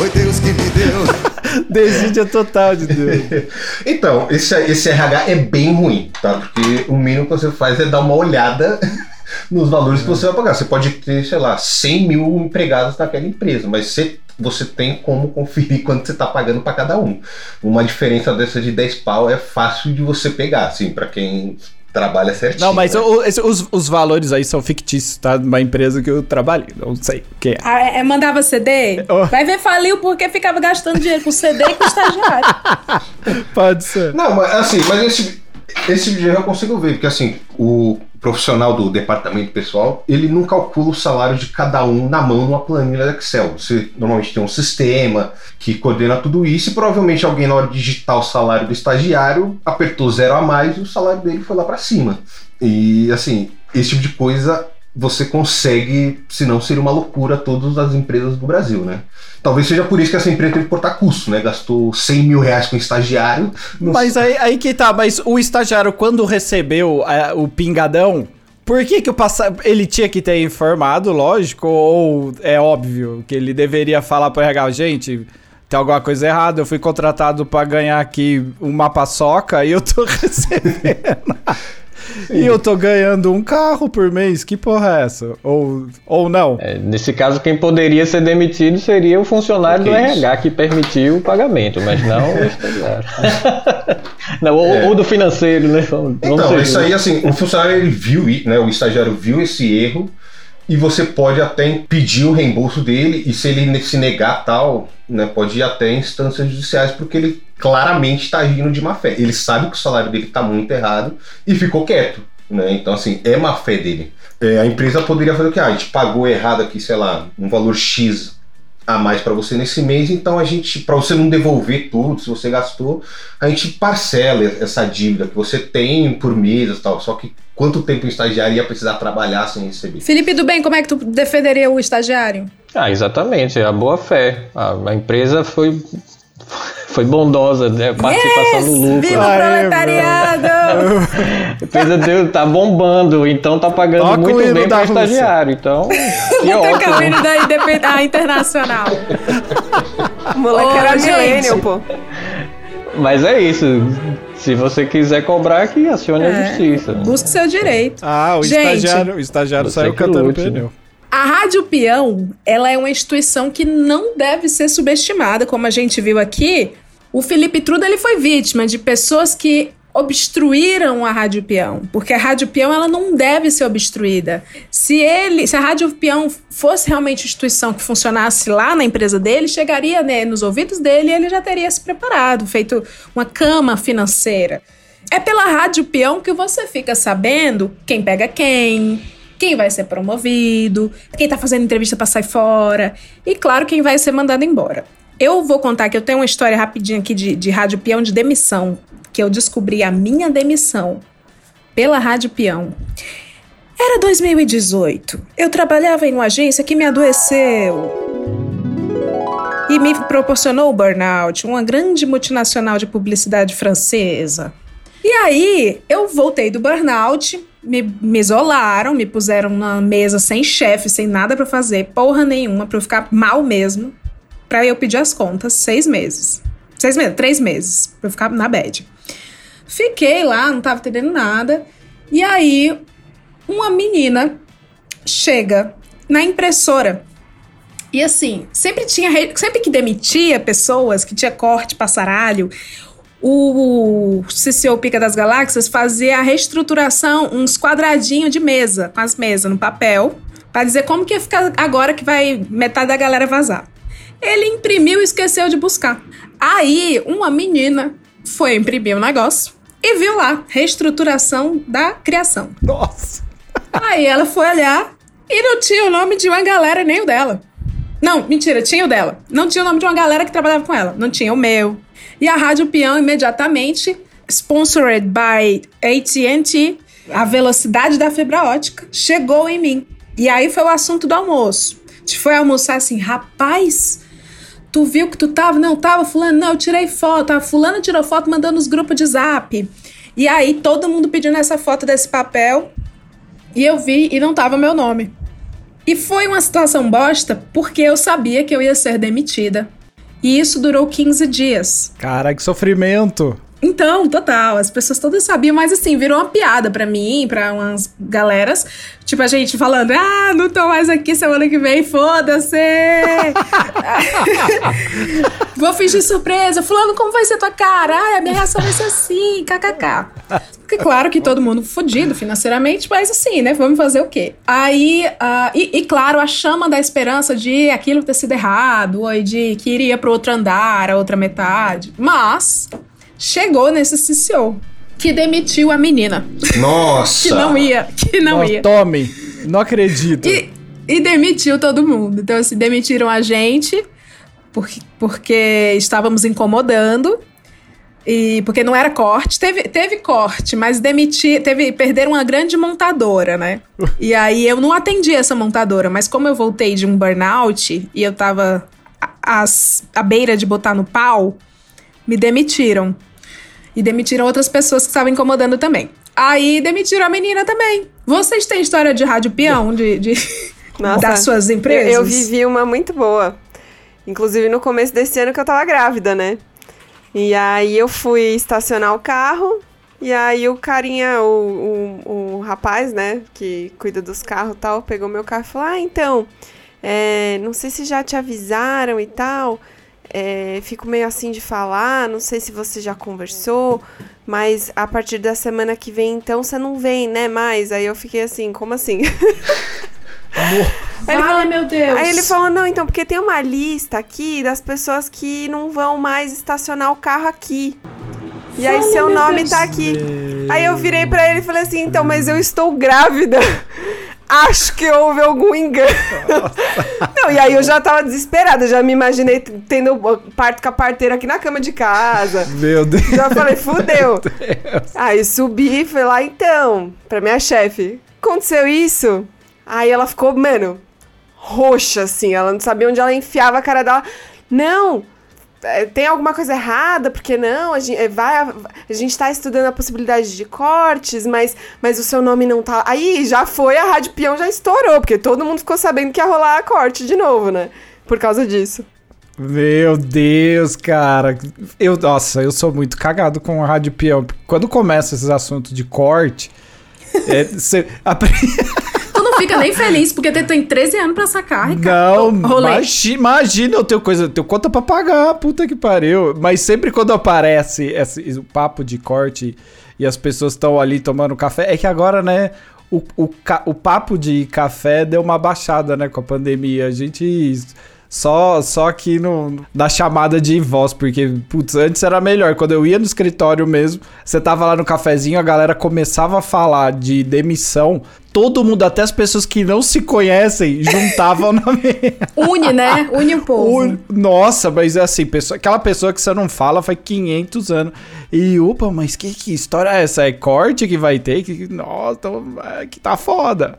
foi Deus que me deu. Desídia total de Deus. Então, esse, esse RH é bem ruim, tá? Porque o mínimo que você faz é dar uma olhada nos valores que você vai pagar. Você pode ter, sei lá, 100 mil empregados naquela empresa, mas você, você tem como conferir quanto você está pagando para cada um. Uma diferença dessa de 10 pau é fácil de você pegar, assim, para quem trabalha certinho. Não, mas né? o- esse- os, os valores aí são fictícios, tá? De uma empresa que eu trabalhei. Não sei o que é. Ah, é, é, mandava CD? Oh. Vai ver, faliu porque ficava gastando dinheiro com CD e com estagiário. Pode ser. Não, mas assim, mas esse, esse vídeo eu consigo ver, porque assim, o profissional do departamento pessoal, ele não calcula o salário de cada um na mão numa planilha do Excel. Você normalmente tem um sistema que coordena tudo isso e provavelmente alguém na hora de digitar o salário do estagiário apertou zero a mais e o salário dele foi lá para cima. E assim, esse tipo de coisa você consegue, senão seria uma loucura todas as empresas do Brasil, né? Talvez seja por isso que essa empresa teve que cortar custo, né? Gastou 100 mil reais com estagiário. não Mas aí, aí que tá, mas o estagiário, quando recebeu é, o pingadão, Por que, que o passa... ele tinha que ter informado, lógico, ou é óbvio que ele deveria falar pro RH, gente, tem alguma coisa errada, eu fui contratado pra ganhar aqui uma paçoca e eu tô recebendo. e eu tô ganhando um carro por mês, que porra é essa? Ou, ou não? É, nesse caso, quem poderia ser demitido seria o funcionário Que do isso? RH que permitiu o pagamento, mas não o estagiário. não, ou, É. ou do financeiro, né? Vamos Então, isso aí, assim, o funcionário ele viu, né? O estagiário viu esse erro e você pode até impedir o reembolso dele e se ele se negar tal, né? Pode ir até instâncias judiciais porque ele claramente está agindo de má fé. Ele sabe que o salário dele está muito errado e ficou quieto, né? Então, assim, é má fé dele. É, a empresa poderia fazer o quê? Ah, a gente pagou errado aqui, sei lá, um valor X a mais para você nesse mês, então a gente, para você não devolver tudo, se você gastou, a gente parcela essa dívida que você tem por mês e tal. Só que quanto tempo o estagiário ia precisar trabalhar sem receber? Felipe do bem, como é que tu defenderia o estagiário? Ah, exatamente, é a boa fé. A, a empresa foi, foi bondosa, né? Participação no lucro. Viva o Aê, proletariado! A empresa deu, tá bombando, então tá pagando Toca o muito bem Rússia. estagiário. Então, que Vou tacar o hino da independ... ah, internacional. O moleque Ô, era millennial, pô. Mas é isso. Se você quiser cobrar, que acione a É. justiça. Busque seu direito. Ah, o Gente, estagiário, o estagiário saiu cantando lute, né? pneu. A Rádio Peão, ela é uma instituição que não deve ser subestimada, como a gente viu aqui. O Felipe Truda ele foi vítima de pessoas que obstruíram a Rádio Peão, porque a Rádio Peão ela não deve ser obstruída. Se ele, se a Rádio Peão fosse realmente instituição que funcionasse lá na empresa dele, chegaria né, nos ouvidos dele e ele já teria se preparado, feito uma cama financeira. É pela Rádio Peão que você fica sabendo quem pega quem, quem vai ser promovido, quem tá fazendo entrevista pra sair fora e, claro, quem vai ser mandado embora. Eu vou contar que eu tenho uma história rapidinha aqui de, de Rádio Peão de demissão, que eu descobri a minha demissão pela Rádio Peão. Era 2018. Eu trabalhava em uma agência que me adoeceu e me proporcionou o burnout, uma grande multinacional de publicidade francesa. E aí, eu voltei do burnout, me, me isolaram, me puseram na mesa sem chefe, sem nada pra fazer, porra nenhuma, pra eu ficar mal mesmo, pra eu pedir as contas, seis meses. Seis meses, três meses, pra eu ficar na bad. Fiquei lá, não tava entendendo nada. E aí, uma menina chega na impressora. E assim, sempre tinha. re- Sempre que demitia pessoas, que tinha corte, passaralho, o CCO Pica das Galáxias fazia a reestruturação, uns quadradinhos de mesa, com as mesas no papel, pra dizer como que ia ficar agora que vai metade da galera vazar. Ele imprimiu e esqueceu de buscar. Aí, uma menina foi imprimir o negócio e viu lá, reestruturação da criação. Nossa. Aí ela foi olhar e não tinha o nome de uma galera, nem o dela. Não, mentira, tinha o dela. Não tinha o nome de uma galera que trabalhava com ela. Não tinha o meu. E a Rádio Peão, imediatamente, sponsored by AT&T, a velocidade da fibra ótica, chegou em mim. E aí foi o assunto do almoço. A gente foi almoçar assim, rapaz, tu viu que tu tava? Não, tava fulano, não, eu tirei foto. Tava fulano tirou foto mandando nos grupos de zap. E aí todo mundo pedindo essa foto desse papel. E eu vi e não tava meu nome. E foi uma situação bosta porque eu sabia que eu ia ser demitida. E isso durou 15 dias. Cara, que sofrimento. Então, total, as pessoas todas sabiam, mas assim, virou uma piada pra mim, pra umas galeras. Tipo, a gente falando, ah, não tô mais aqui semana que vem, foda-se! Vou fingir surpresa. Fulano, como vai ser tua cara? Ai, a minha reação vai ser assim, kkk. Porque claro que todo mundo fodido financeiramente, mas assim, né? Vamos fazer o quê? Aí, ah, e, e claro, a chama da esperança de aquilo ter sido errado, ou de que iria pro outro andar, a outra metade. Mas chegou nesse CCO que demitiu a menina. Nossa! Que não ia, que não Nossa, ia. Tome. Não acredito. E, e demitiu todo mundo. Então, assim, demitiram a gente porque, porque estávamos incomodando. E porque não era corte, teve, teve corte, mas demitir, teve perderam uma grande montadora, né? E aí eu não atendi essa montadora, mas como eu voltei de um burnout e eu tava à beira de botar no pau, me demitiram. E demitiram outras pessoas que estavam incomodando também. Aí demitiram a menina também. Vocês têm história de rádio peão de, de- Nossa, das suas empresas? Eu, eu vivi uma muito boa. Inclusive no começo desse ano que eu tava grávida, né? E aí eu fui estacionar o carro. E aí o carinha, o, o, o rapaz, né, que cuida dos carros e tal, pegou meu carro e falou: Ah, então, é, não sei se já te avisaram e tal. É, fico meio assim de falar, não sei se você já conversou, mas a partir da semana que vem, então, você não vem, né, mais? Aí eu fiquei assim, como assim? Aí ele Ai, meu Deus. Aí ele falou, não, então, porque tem uma lista aqui das pessoas que não vão mais estacionar o carro aqui. E aí Fala, seu meu nome Deus. tá aqui. Aí eu virei pra ele e falei assim, então, mas eu estou grávida. Acho que houve algum engano. Não, e aí eu já tava desesperada, já me imaginei tendo parto com a parteira aqui na cama de casa. Meu Deus. Já falei, fudeu. Aí subi e fui lá, então, pra minha chefe. Aconteceu isso? Aí ela ficou, mano, roxa, assim. Ela não sabia onde ela enfiava a cara dela. Não, tem alguma coisa errada, porque não, a gente, vai, a gente tá estudando a possibilidade de cortes, mas, mas o seu nome não tá. Aí já foi, a Rádio Peão já estourou, porque todo mundo ficou sabendo que ia rolar a corte de novo, né? Por causa disso. Meu Deus, cara. Eu, nossa, eu sou muito cagado com a rádio peão. Quando começa esses assuntos de corte, é, cê, a, fica nem feliz porque tu tem 13 anos pra sacar, Ricardo. Não, Rolê. imagi- imagina eu tenho coisa, eu tenho conta pra pagar, puta que pariu. Mas sempre quando aparece esse, o papo de corte e as pessoas estão ali tomando café, é que agora, né, o, o, o papo de café deu uma baixada, né, com a pandemia. A gente só, só aqui no, na chamada de voz, porque, putz, antes era melhor. Quando eu ia no escritório mesmo, você tava lá no cafezinho, a galera começava a falar de demissão, todo mundo, até as pessoas que não se conhecem, juntavam na mesa. Une, né? Une o povo. Nossa, mas é assim, pessoa, aquela pessoa que você não fala faz 500 anos. E, opa, mas que, que história é essa? É corte que vai ter? Que, nossa, é, que tá foda.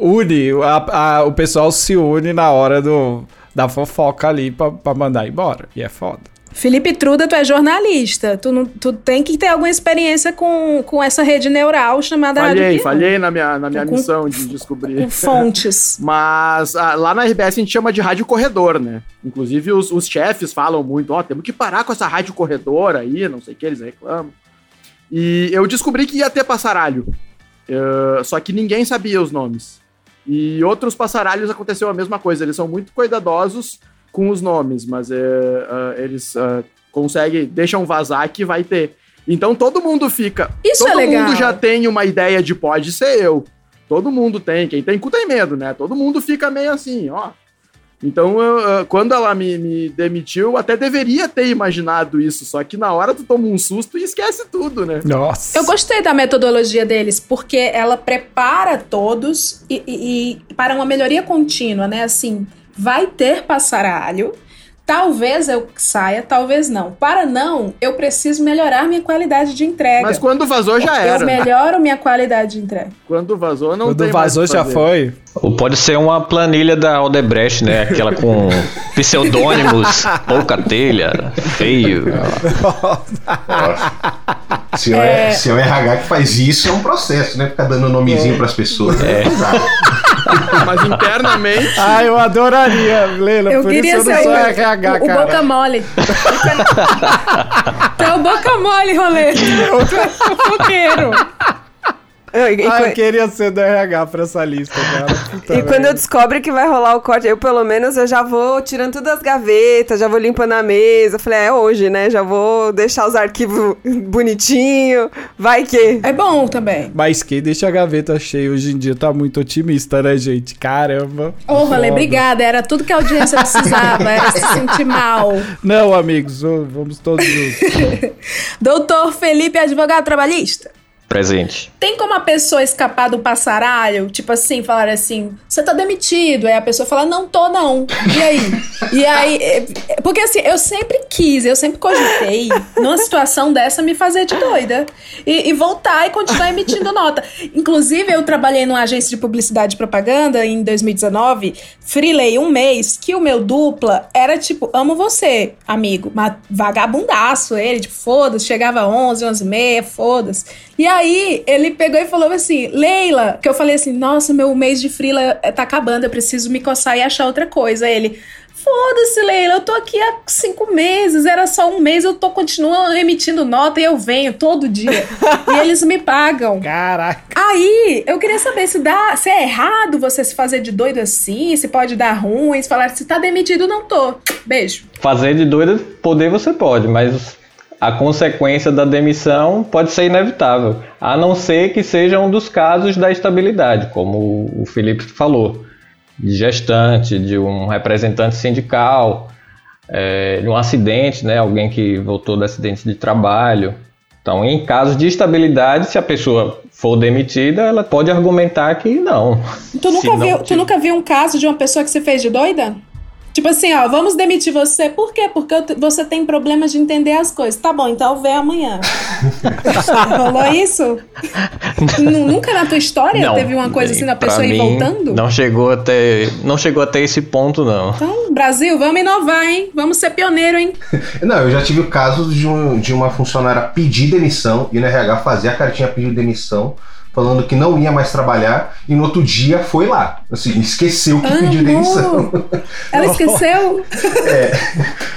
Une, a- a- o pessoal se une na hora do, da fofoca ali pra, pra mandar embora. E é foda. Felipe Truda, tu é jornalista. Tu, não, tu tem que ter alguma experiência com, com essa rede neural chamada Falhei, Rádio falhei na minha, na minha Com- missão de descobrir. Com fontes. Mas ah, lá na RBS a gente chama de rádio corredor, né? Inclusive os, os chefes falam muito, ó, temos que parar com essa rádio corredor aí, não sei o que, eles reclamam. E eu descobri que ia ter passaralho. Eh, só que ninguém sabia os nomes. E outros passaralhos aconteceu a mesma coisa. Eles são muito cuidadosos com os nomes, mas eh, ah, eles ah, conseguem, deixam vazar que vai ter. Então todo mundo fica. Isso todo é legal. mundo já tem uma ideia de pode ser eu. Todo mundo tem. Quem tem cu tem medo, né? Todo mundo fica meio assim, ó. Então, eu- quando ela me, me demitiu, eu até deveria ter imaginado isso. Só que na hora tu toma um susto e esquece tudo, né? Nossa. Eu gostei da metodologia deles, porque ela prepara todos e, e- e para uma melhoria contínua, né? Assim, vai ter passaralho. Talvez eu saia, talvez não. Para não, eu preciso melhorar minha qualidade de entrega. Mas quando vazou já Eu era. melhoro minha qualidade de entrega. Quando vazou, não Quando tem vazou o já fazer. foi. Ou pode ser uma planilha da Odebrecht, né? Aquela com pseudônimos, pouca telha, feio. Se é... se é o RH que faz isso, é um processo, né? Ficar dando nomezinho pras pessoas. É. Mas internamente. Ah, eu adoraria, Leila. Eu por queria isso eu ser não sou o, RH, o, o cara. boca mole. tu é o boca mole, rolê. Tu é fofoqueiro. E, e Ah, eu queria ser do RH pra essa lista, cara. Puta e quando eu merda. descobro que vai rolar o corte, eu pelo menos eu já vou tirando tudo das gavetas, já vou limpando a mesa. Eu falei, é hoje, né? Já vou deixar os arquivos bonitinho. Vai que. É bom também. Mas quem deixa a gaveta cheia hoje em dia tá muito otimista, né, gente? Caramba. Ô, rolê, Foda. obrigada. Era tudo que a audiência precisava. Era se sentir mal. Não, amigos, vamos todos juntos. Doutor Felipe, advogado trabalhista. Presente. Tem como a pessoa escapar do passaralho? Tipo assim, falar assim, você tá demitido. Aí a pessoa fala, não tô não. E aí? E aí, é, é, porque assim, eu sempre quis, eu sempre cogitei, numa situação dessa, me fazer de doida. E, e voltar e continuar emitindo nota. Inclusive, eu trabalhei numa agência de publicidade e propaganda em 2019, freelei um mês, que o meu dupla era tipo, amo você, amigo. Mas vagabundaço ele, tipo, foda-se, chegava 11, 11 e meia, foda-se. E aí Aí ele pegou e falou assim: Leila, que eu falei assim: nossa, meu mês de frila tá acabando, eu preciso me coçar e achar outra coisa. Aí ele. Foda-se, Leila, eu tô aqui há cinco meses, era só um mês, eu tô continuando emitindo nota e eu venho todo dia. e eles me pagam. Caraca. Aí, eu queria saber se dá, se é errado você se fazer de doido assim, se pode dar ruim, se falar se tá demitido, não tô. Beijo. Fazer de doida, poder você pode, mas a consequência da demissão pode ser inevitável, a não ser que seja um dos casos da estabilidade, como o Felipe falou, de gestante, de um representante sindical, é, de um acidente, né, alguém que voltou do acidente de trabalho. Então, em caso de estabilidade, se a pessoa for demitida, ela pode argumentar que não. Tu Se nunca, não viu, tu nunca viu um caso de uma pessoa que você fez de doida? Tipo assim, ó, vamos demitir você. Por quê? Porque você tem problemas de entender as coisas. Tá bom, então vem amanhã. Rolou isso? Nu- Nunca na tua história Não, teve uma coisa assim da pessoa ir voltando? Não chegou até, não chegou até esse ponto não. Então, Brasil, vamos inovar, hein? Vamos ser pioneiro, hein? Não, eu já tive o caso de, um- de uma funcionária pedir demissão e no RH fazer a cartinha pedir demissão, falando que não ia mais trabalhar e no outro dia foi lá. Assim, esqueceu que pediu demissão. Ela esqueceu?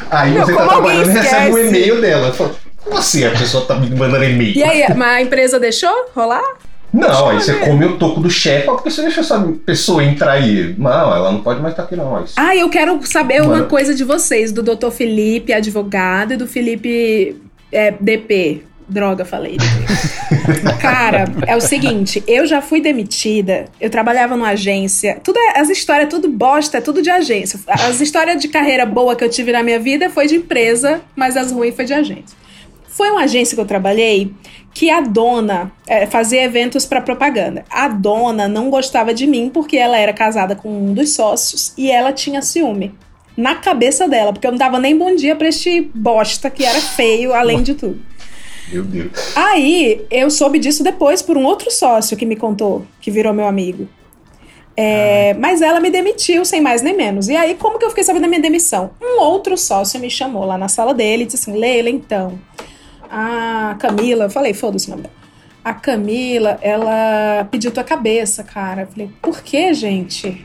Aí Meu, você tá trabalhando e recebe um esquece? e-mail dela. Fala, Como assim a pessoa tá me mandando e-mail? E aí, mas a empresa deixou rolar? Não, aí Deixa você ver. come o toco do chefe, porque você deixa essa pessoa entrar aí. Não, ela não pode mais estar aqui não. Mas... Ah, eu quero saber uma Mano. coisa de vocês, do Dr. Felipe, advogado, e do Felipe é, DP. Droga, falei. Cara, é o seguinte, eu já fui demitida, eu trabalhava numa agência, tudo é- as histórias, tudo bosta, é tudo de agência. As histórias de carreira boa que eu tive na minha vida foi de empresa, mas as ruins foi de agência. Foi uma agência que eu trabalhei que a dona é, fazia eventos para propaganda. A dona não gostava de mim porque ela era casada com um dos sócios e ela tinha ciúme. Na cabeça dela, porque eu não dava nem bom dia pra este bosta que era feio, além de tudo. Meu Deus. Aí eu soube disso depois por um outro sócio que me contou, que virou meu amigo. É, mas ela me demitiu, sem mais nem menos. E aí, como que eu fiquei sabendo da minha demissão? Um outro sócio me chamou lá na sala dele e disse assim: Leila, então, a Camila, eu falei, foda-se o nome dela. A Camila, ela pediu tua cabeça, cara. Eu falei, por que, gente?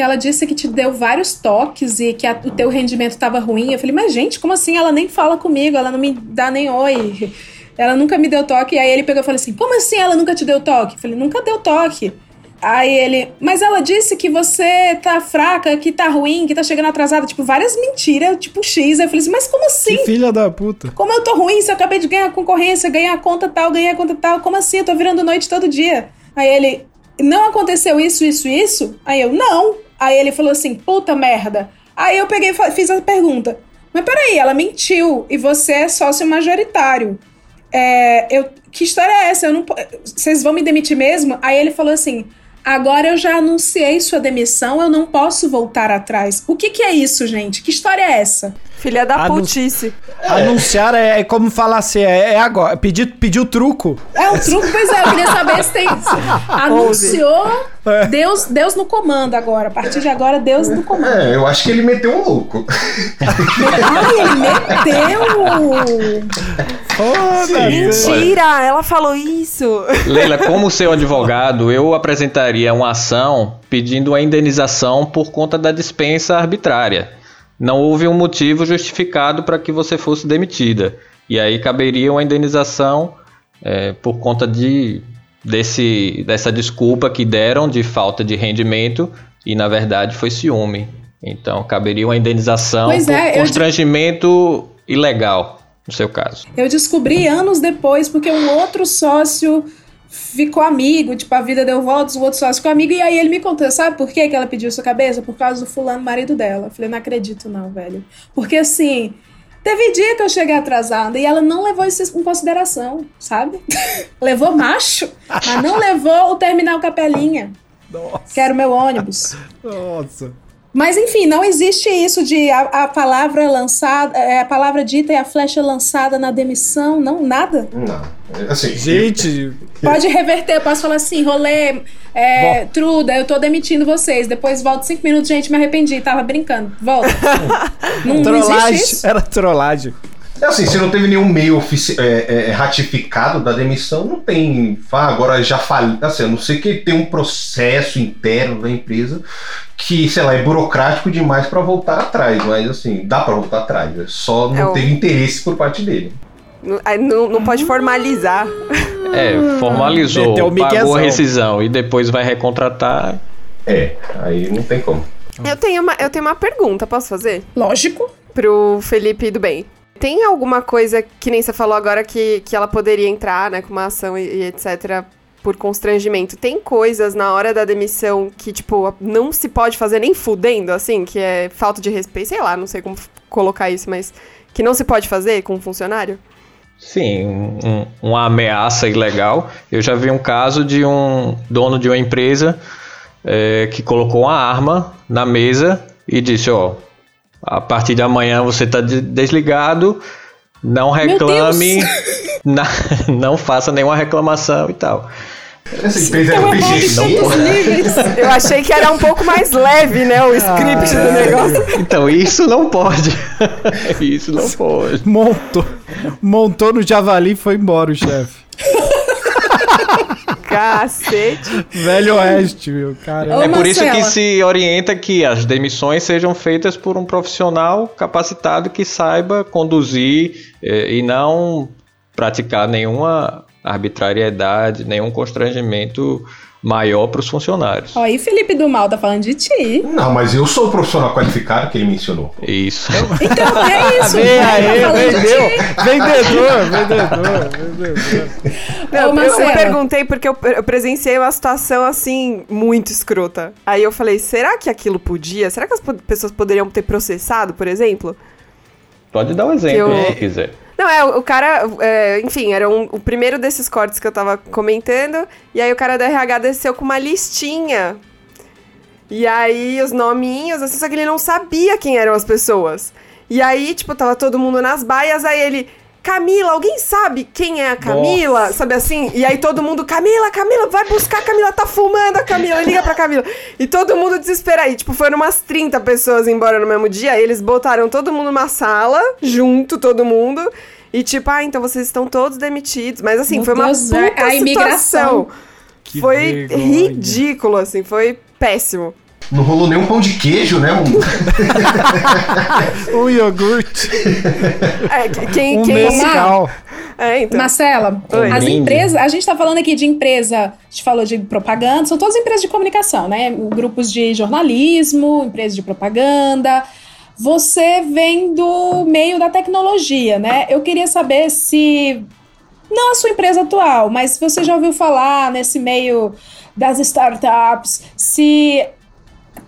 Porque ela disse que te deu vários toques e que a- o teu rendimento estava ruim. Eu falei, mas gente, como assim? Ela nem fala comigo, ela não me dá nem oi. Ela nunca me deu toque. E aí ele pegou e falou assim: Como assim ela nunca te deu toque? Eu falei, nunca deu toque. Aí ele, mas ela disse que você tá fraca, que tá ruim, que tá chegando atrasada. Tipo, várias mentiras, tipo X. Aí eu falei assim, mas como assim? Que filha da puta. Como eu tô ruim se eu acabei de ganhar a concorrência, ganhar a conta tal, ganhar a conta tal? Como assim? Eu tô virando noite todo dia. Aí ele, não aconteceu isso, isso, isso? Aí eu, não. Aí ele falou assim, puta merda. Aí eu peguei fiz a pergunta. Mas peraí, ela mentiu e você é sócio majoritário. É, eu, que história é essa? Eu não, vocês vão me demitir mesmo? Aí ele falou assim: agora eu já anunciei sua demissão, eu não posso voltar atrás. O que, que é isso, gente? Que história é essa? Filha da Anun- putice. Anunciar é, é como falar assim, é, é agora. Pedir, pedir o truco. É um truque, pois é, eu queria saber se tem. Anunciou, É. Deus, Deus no comando agora. A partir de agora, Deus no comando. É, eu acho que ele meteu um louco. Ai, ele meteu! Foda-se. Mentira, ela falou isso. Leila, como seu advogado, eu apresentaria uma ação pedindo uma indenização por conta da dispensa arbitrária. Não houve um motivo justificado para que você fosse demitida. E aí caberia uma indenização é, por conta de, desse, dessa desculpa que deram de falta de rendimento e na verdade foi ciúme. Então caberia uma indenização Pois por é, constrangimento ilegal, no seu caso. Eu descobri anos depois, porque um outro sócio ficou amigo, tipo, a vida deu voltas, o outro sócio ficou amigo, e aí ele me contou, sabe por que que ela pediu sua cabeça? Por causa do fulano marido dela. Eu falei, não acredito não, velho. Porque assim, teve dia que eu cheguei atrasada e ela não levou isso em consideração, sabe? levou macho, mas não levou o terminal capelinha, Nossa. que era o meu ônibus. Nossa. Mas enfim, não existe isso de a, a palavra lançada, é, a palavra dita e a flecha lançada na demissão, não, nada. Não. Assim, Gente, Pode reverter, eu posso falar assim, rolê, é, Truda, eu tô demitindo vocês. Depois volto cinco minutos, gente, me arrependi, tava brincando. Volta. não, não trollagem. existe isso. Era trollagem. É assim, se não teve nenhum meio ofici- é, é, ratificado da demissão, não tem. Ah, agora já falei. Assim, a não ser que tem um processo interno da empresa que, sei lá, é burocrático demais pra voltar atrás. Mas assim, dá pra voltar atrás. é Só não É o- teve interesse por parte dele. Não, não, pode formalizar. É, formalizou, pagou a rescisão e depois vai recontratar. É, aí não tem como. Eu tenho uma, eu tenho uma pergunta, posso fazer? Lógico. Pro Felipe do bem. Tem alguma coisa que nem você falou agora que, que ela poderia entrar, né, com uma ação e, e etc. por constrangimento? Tem coisas na hora da demissão que, tipo, não se pode fazer nem fudendo, assim, que é falta de respeito, sei lá, não sei como colocar isso, mas que não se pode fazer com um funcionário? Sim, um- uma ameaça ilegal. Eu já vi um caso de um dono de uma empresa é, que colocou uma arma na mesa e disse: Ó, a partir de amanhã você está desligado, não reclame, na- não faça nenhuma reclamação e tal. Essa empresa era PGC. Eu achei que era um pouco mais leve, né, o script do negócio. Então, isso não pode. isso não pode. Montou. Montou no javali e foi embora o chefe. Cacete. Velho Oeste, meu. Cara. Ô, é por isso que se orienta que as demissões sejam feitas por um profissional capacitado que saiba conduzir eh, e não praticar nenhuma arbitrariedade, nenhum constrangimento maior para os funcionários. Ó, e Felipe do Mal tá falando de ti. Não, mas eu sou o profissional qualificado que ele mencionou. Isso. Então, é isso. Vem tá aí, de vendeu. Vendedor, vendedor, vendedor. Não, Ô, eu, perguntei porque eu, eu presenciei uma situação assim, muito escrota. Aí eu falei, será que aquilo podia? Será que as pessoas poderiam ter processado, por exemplo? Pode dar um exemplo Eu- se quiser. Não, é, o cara, é, enfim, era um- o primeiro desses cortes que eu tava comentando, e aí o cara da RH desceu com uma listinha. E aí os nominhos, assim, só que ele não sabia quem eram as pessoas. E aí, tipo, tava todo mundo nas baias, aí ele, Camila, alguém sabe quem é a Camila? Sabe assim? E aí todo mundo, Camila, Camila, vai buscar a Camila, tá fumando a Camila, liga pra Camila. E todo mundo desespera aí. Tipo, foram umas 30 pessoas embora no mesmo dia, eles botaram todo mundo numa sala, junto, todo mundo. E tipo, ah, então vocês estão todos demitidos. Mas assim, Meu foi uma Deus, puta a imigração. situação. Que foi vergonha. ridículo, assim, foi péssimo. Não rolou nem um pão de queijo, né? Um- Um iogurte, É, que- quem, um quem... mescal. É, então. Marcela, Oi. as empresas, a gente tá falando aqui de empresa, a gente falou de propaganda, são todas empresas de comunicação, né? Grupos de jornalismo, empresas de propaganda. Você vem do meio da tecnologia, né? Eu queria saber se não a sua empresa atual, mas se você já ouviu falar nesse meio das startups, se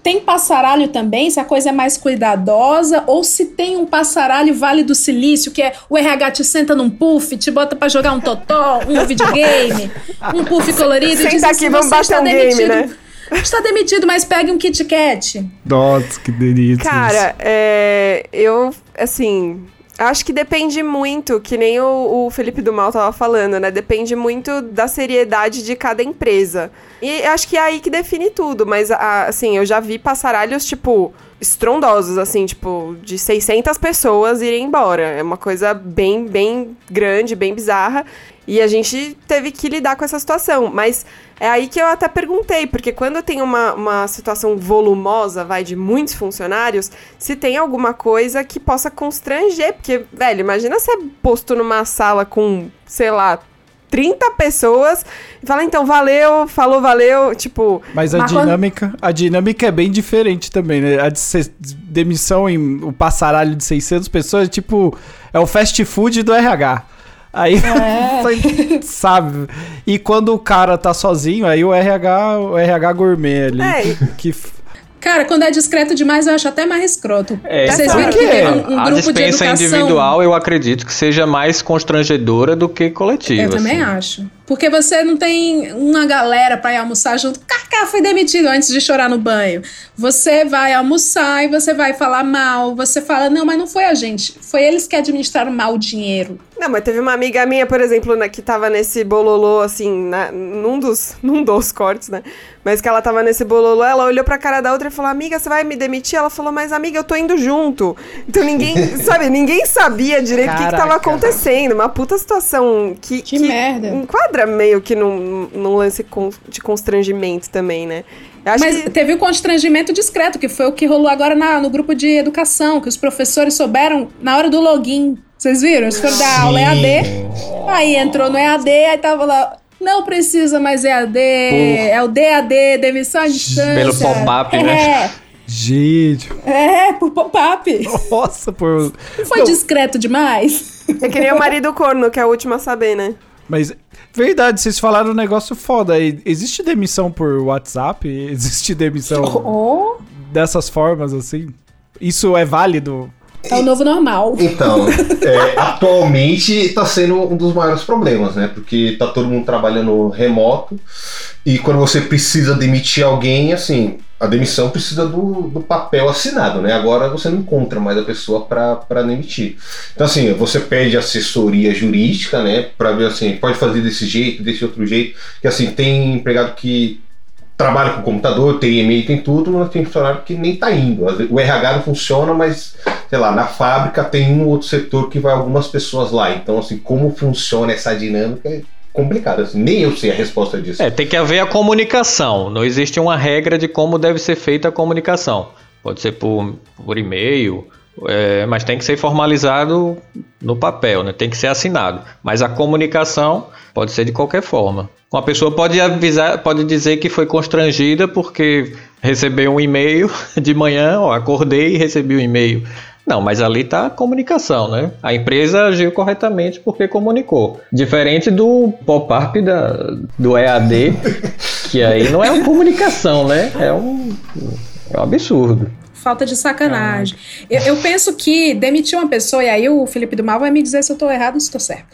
tem passaralho também, se a coisa é mais cuidadosa, ou se tem um passaralho Vale do Silício, que é o RH te senta num puff, te bota pra jogar um totó, um videogame, um puff colorido e Senta diz aqui, assim, vamos "Você bater está um game, demitido, né?" Está demitido, mas pegue um Kit Kat. Nossa, que delícia. Cara, é, eu, assim, acho que depende muito, que nem o, o Felipe do Mal tava falando, né? Depende muito da seriedade de cada empresa. E acho que é aí que define tudo, mas, assim, eu já vi passaralhos, tipo, estrondosos, assim, tipo, de 600 pessoas irem embora. É uma coisa bem, bem grande, bem bizarra. E a gente teve que lidar com essa situação. Mas é aí que eu até perguntei, porque quando tem uma, uma situação volumosa, vai, de muitos funcionários, se tem alguma coisa que possa constranger. Porque, velho, imagina ser posto numa sala com, sei lá, 30 pessoas e fala, então, valeu, falou, valeu, tipo. Mas a quando- dinâmica, a dinâmica é bem diferente também, né? A de demissão em o passaralho de 600 pessoas, é tipo, é o fast food do RH. Aí, sabe? E quando o cara tá sozinho, aí o RH, o RH gourmet ali. É. Que, f- Cara, quando é discreto demais, eu acho até mais escroto. É, Vocês viram que teve um, um a grupo de dispensa educação... individual eu acredito que seja mais constrangedora do que coletiva. Eu também assim. acho. Porque você não tem uma galera pra ir almoçar junto. Cacá foi demitido antes de chorar no banho. Você vai almoçar e você vai falar mal. Você fala, não, mas não foi a gente. Foi eles que administraram mal o dinheiro. Não, mas teve uma amiga minha, por exemplo, né, que tava nesse bololô, assim, na, num, dos, num dos cortes, né? Mas que ela tava nesse bololô, ela olhou pra cara da outra e falou, amiga, você vai me demitir? Ela falou, mas amiga, eu tô indo junto. Então ninguém, sabe, ninguém sabia direito o que, que tava acontecendo. Uma puta situação que, Que merda. Enquadra meio que num, num lance de constrangimento também, né? Mas que... teve o constrangimento discreto, que foi o que rolou agora na- no grupo de educação, que os professores souberam na hora do login. Vocês viram? Eles foram dar aula EAD. Aí entrou no EAD, aí tava lá. Não precisa mais EAD, é o DAD, demissão à distância. Pelo pop-up, é, né? Gente, É, por pop-up. nossa, por. Foi Não. discreto demais? É que nem o marido corno, que é o último a saber, né? Mas, verdade, vocês falaram um negócio foda. Existe demissão por WhatsApp? Existe demissão Oh, dessas formas assim? Isso é válido? É o novo normal. Então, é, atualmente está sendo um dos maiores problemas, né? Porque tá todo mundo trabalhando remoto e quando você precisa demitir alguém, assim, a demissão precisa do, do papel assinado, né? Agora você não encontra mais a pessoa para demitir. Então, assim, você pede assessoria jurídica, né? Para ver assim, pode fazer desse jeito, desse outro jeito. Que assim, tem empregado que trabalha com computador, tem e-mail, tem tudo, mas tem funcionário que nem tá indo. O RH não funciona, mas, sei lá, na fábrica tem um ou outro setor que vai algumas pessoas lá. Então, assim, como funciona essa dinâmica é complicado. Assim, nem eu sei a resposta disso. É, tem que haver a comunicação. Não existe uma regra de como deve ser feita a comunicação. Pode ser por, por e-mail, é, mas tem que ser formalizado no papel, né? tem que ser assinado. Mas a comunicação pode ser de qualquer forma. Uma pessoa pode avisar, pode dizer que foi constrangida porque recebeu um e-mail de manhã, ó, acordei e recebi um e-mail. Não, mas ali está a comunicação, né? A empresa agiu corretamente porque comunicou. Diferente do pop-up do EAD, que aí não é uma comunicação, né? É um, é um absurdo. Falta de sacanagem. Eu, eu penso que demitir uma pessoa, e aí o Felipe do Mal vai me dizer se eu tô errado ou se tô certo.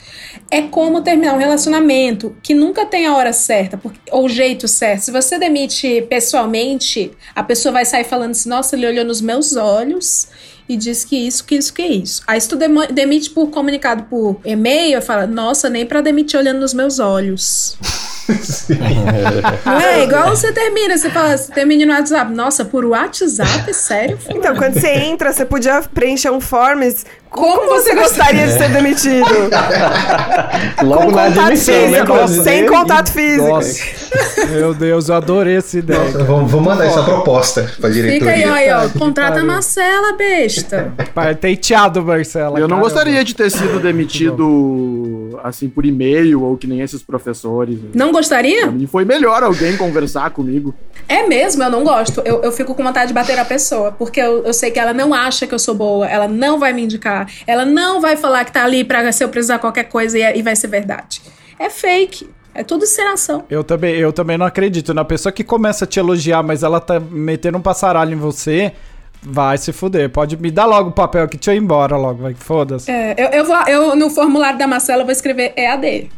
É como terminar um relacionamento que nunca tem a hora certa, ou o jeito certo. Se você demite pessoalmente, a pessoa vai sair falando assim: nossa, ele olhou nos meus olhos e disse que isso, que isso, que isso. Aí se tu demite por comunicado por e-mail, fala, nossa, nem pra demitir olhando nos meus olhos. Não é igual você termina, você fala, você termina no WhatsApp. Nossa, por WhatsApp? Sério? Então, quando você entra, você podia preencher um forms. Como, Como você gostaria de ser demitido? Logo Com contato admissão, né? físico, Brasil? sem contato físico. Nossa. Meu Deus, eu adorei essa ideia. Nossa, vamos, vamos mandar essa proposta para diretoria. Fica aí, ó, aí, ó. Contrata a. Marcela, besta. Patenteado, Marcela. Eu não gostaria de ter sido demitido assim por e-mail ou que nem esses professores. Não Pra gostaria? mim foi melhor alguém conversar comigo. É mesmo, eu não gosto. Eu, eu fico com vontade de bater a pessoa, porque eu, eu sei que ela não acha que eu sou boa, ela não vai me indicar, ela não vai falar que tá ali pra se eu precisar qualquer coisa e, e vai ser verdade. É fake. É tudo encenação. Eu também, eu também não acredito. Na pessoa que começa a te elogiar, mas ela tá metendo um passaralho em você, vai se fuder. Pode me dar logo o papel aqui, deixa eu ir embora logo, vai. Foda-se. É, eu, eu, vou, eu, no formulário da Marcela, eu vou escrever EAD.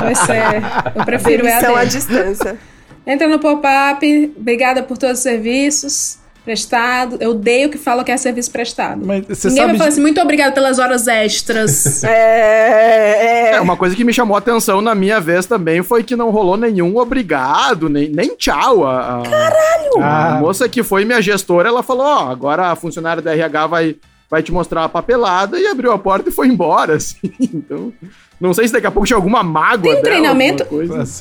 vai ser. Eu prefiro Demissão à EAD. distância. Entra no pop-up, obrigada por todos os serviços prestados. Eu odeio que fala que é serviço prestado. Mas você Ninguém sabe vai falar de- assim, muito obrigado pelas horas extras. É, é, É, uma coisa que me chamou a atenção na minha vez também foi que não rolou nenhum obrigado, nem, nem tchau. A, Caralho! A Ah. moça que foi minha gestora, ela falou: Ó, agora a funcionária da RH vai, vai te mostrar a papelada e abriu a porta e foi embora, assim. Então, não sei se daqui a pouco tinha alguma mágoa. Tem dela, treinamento?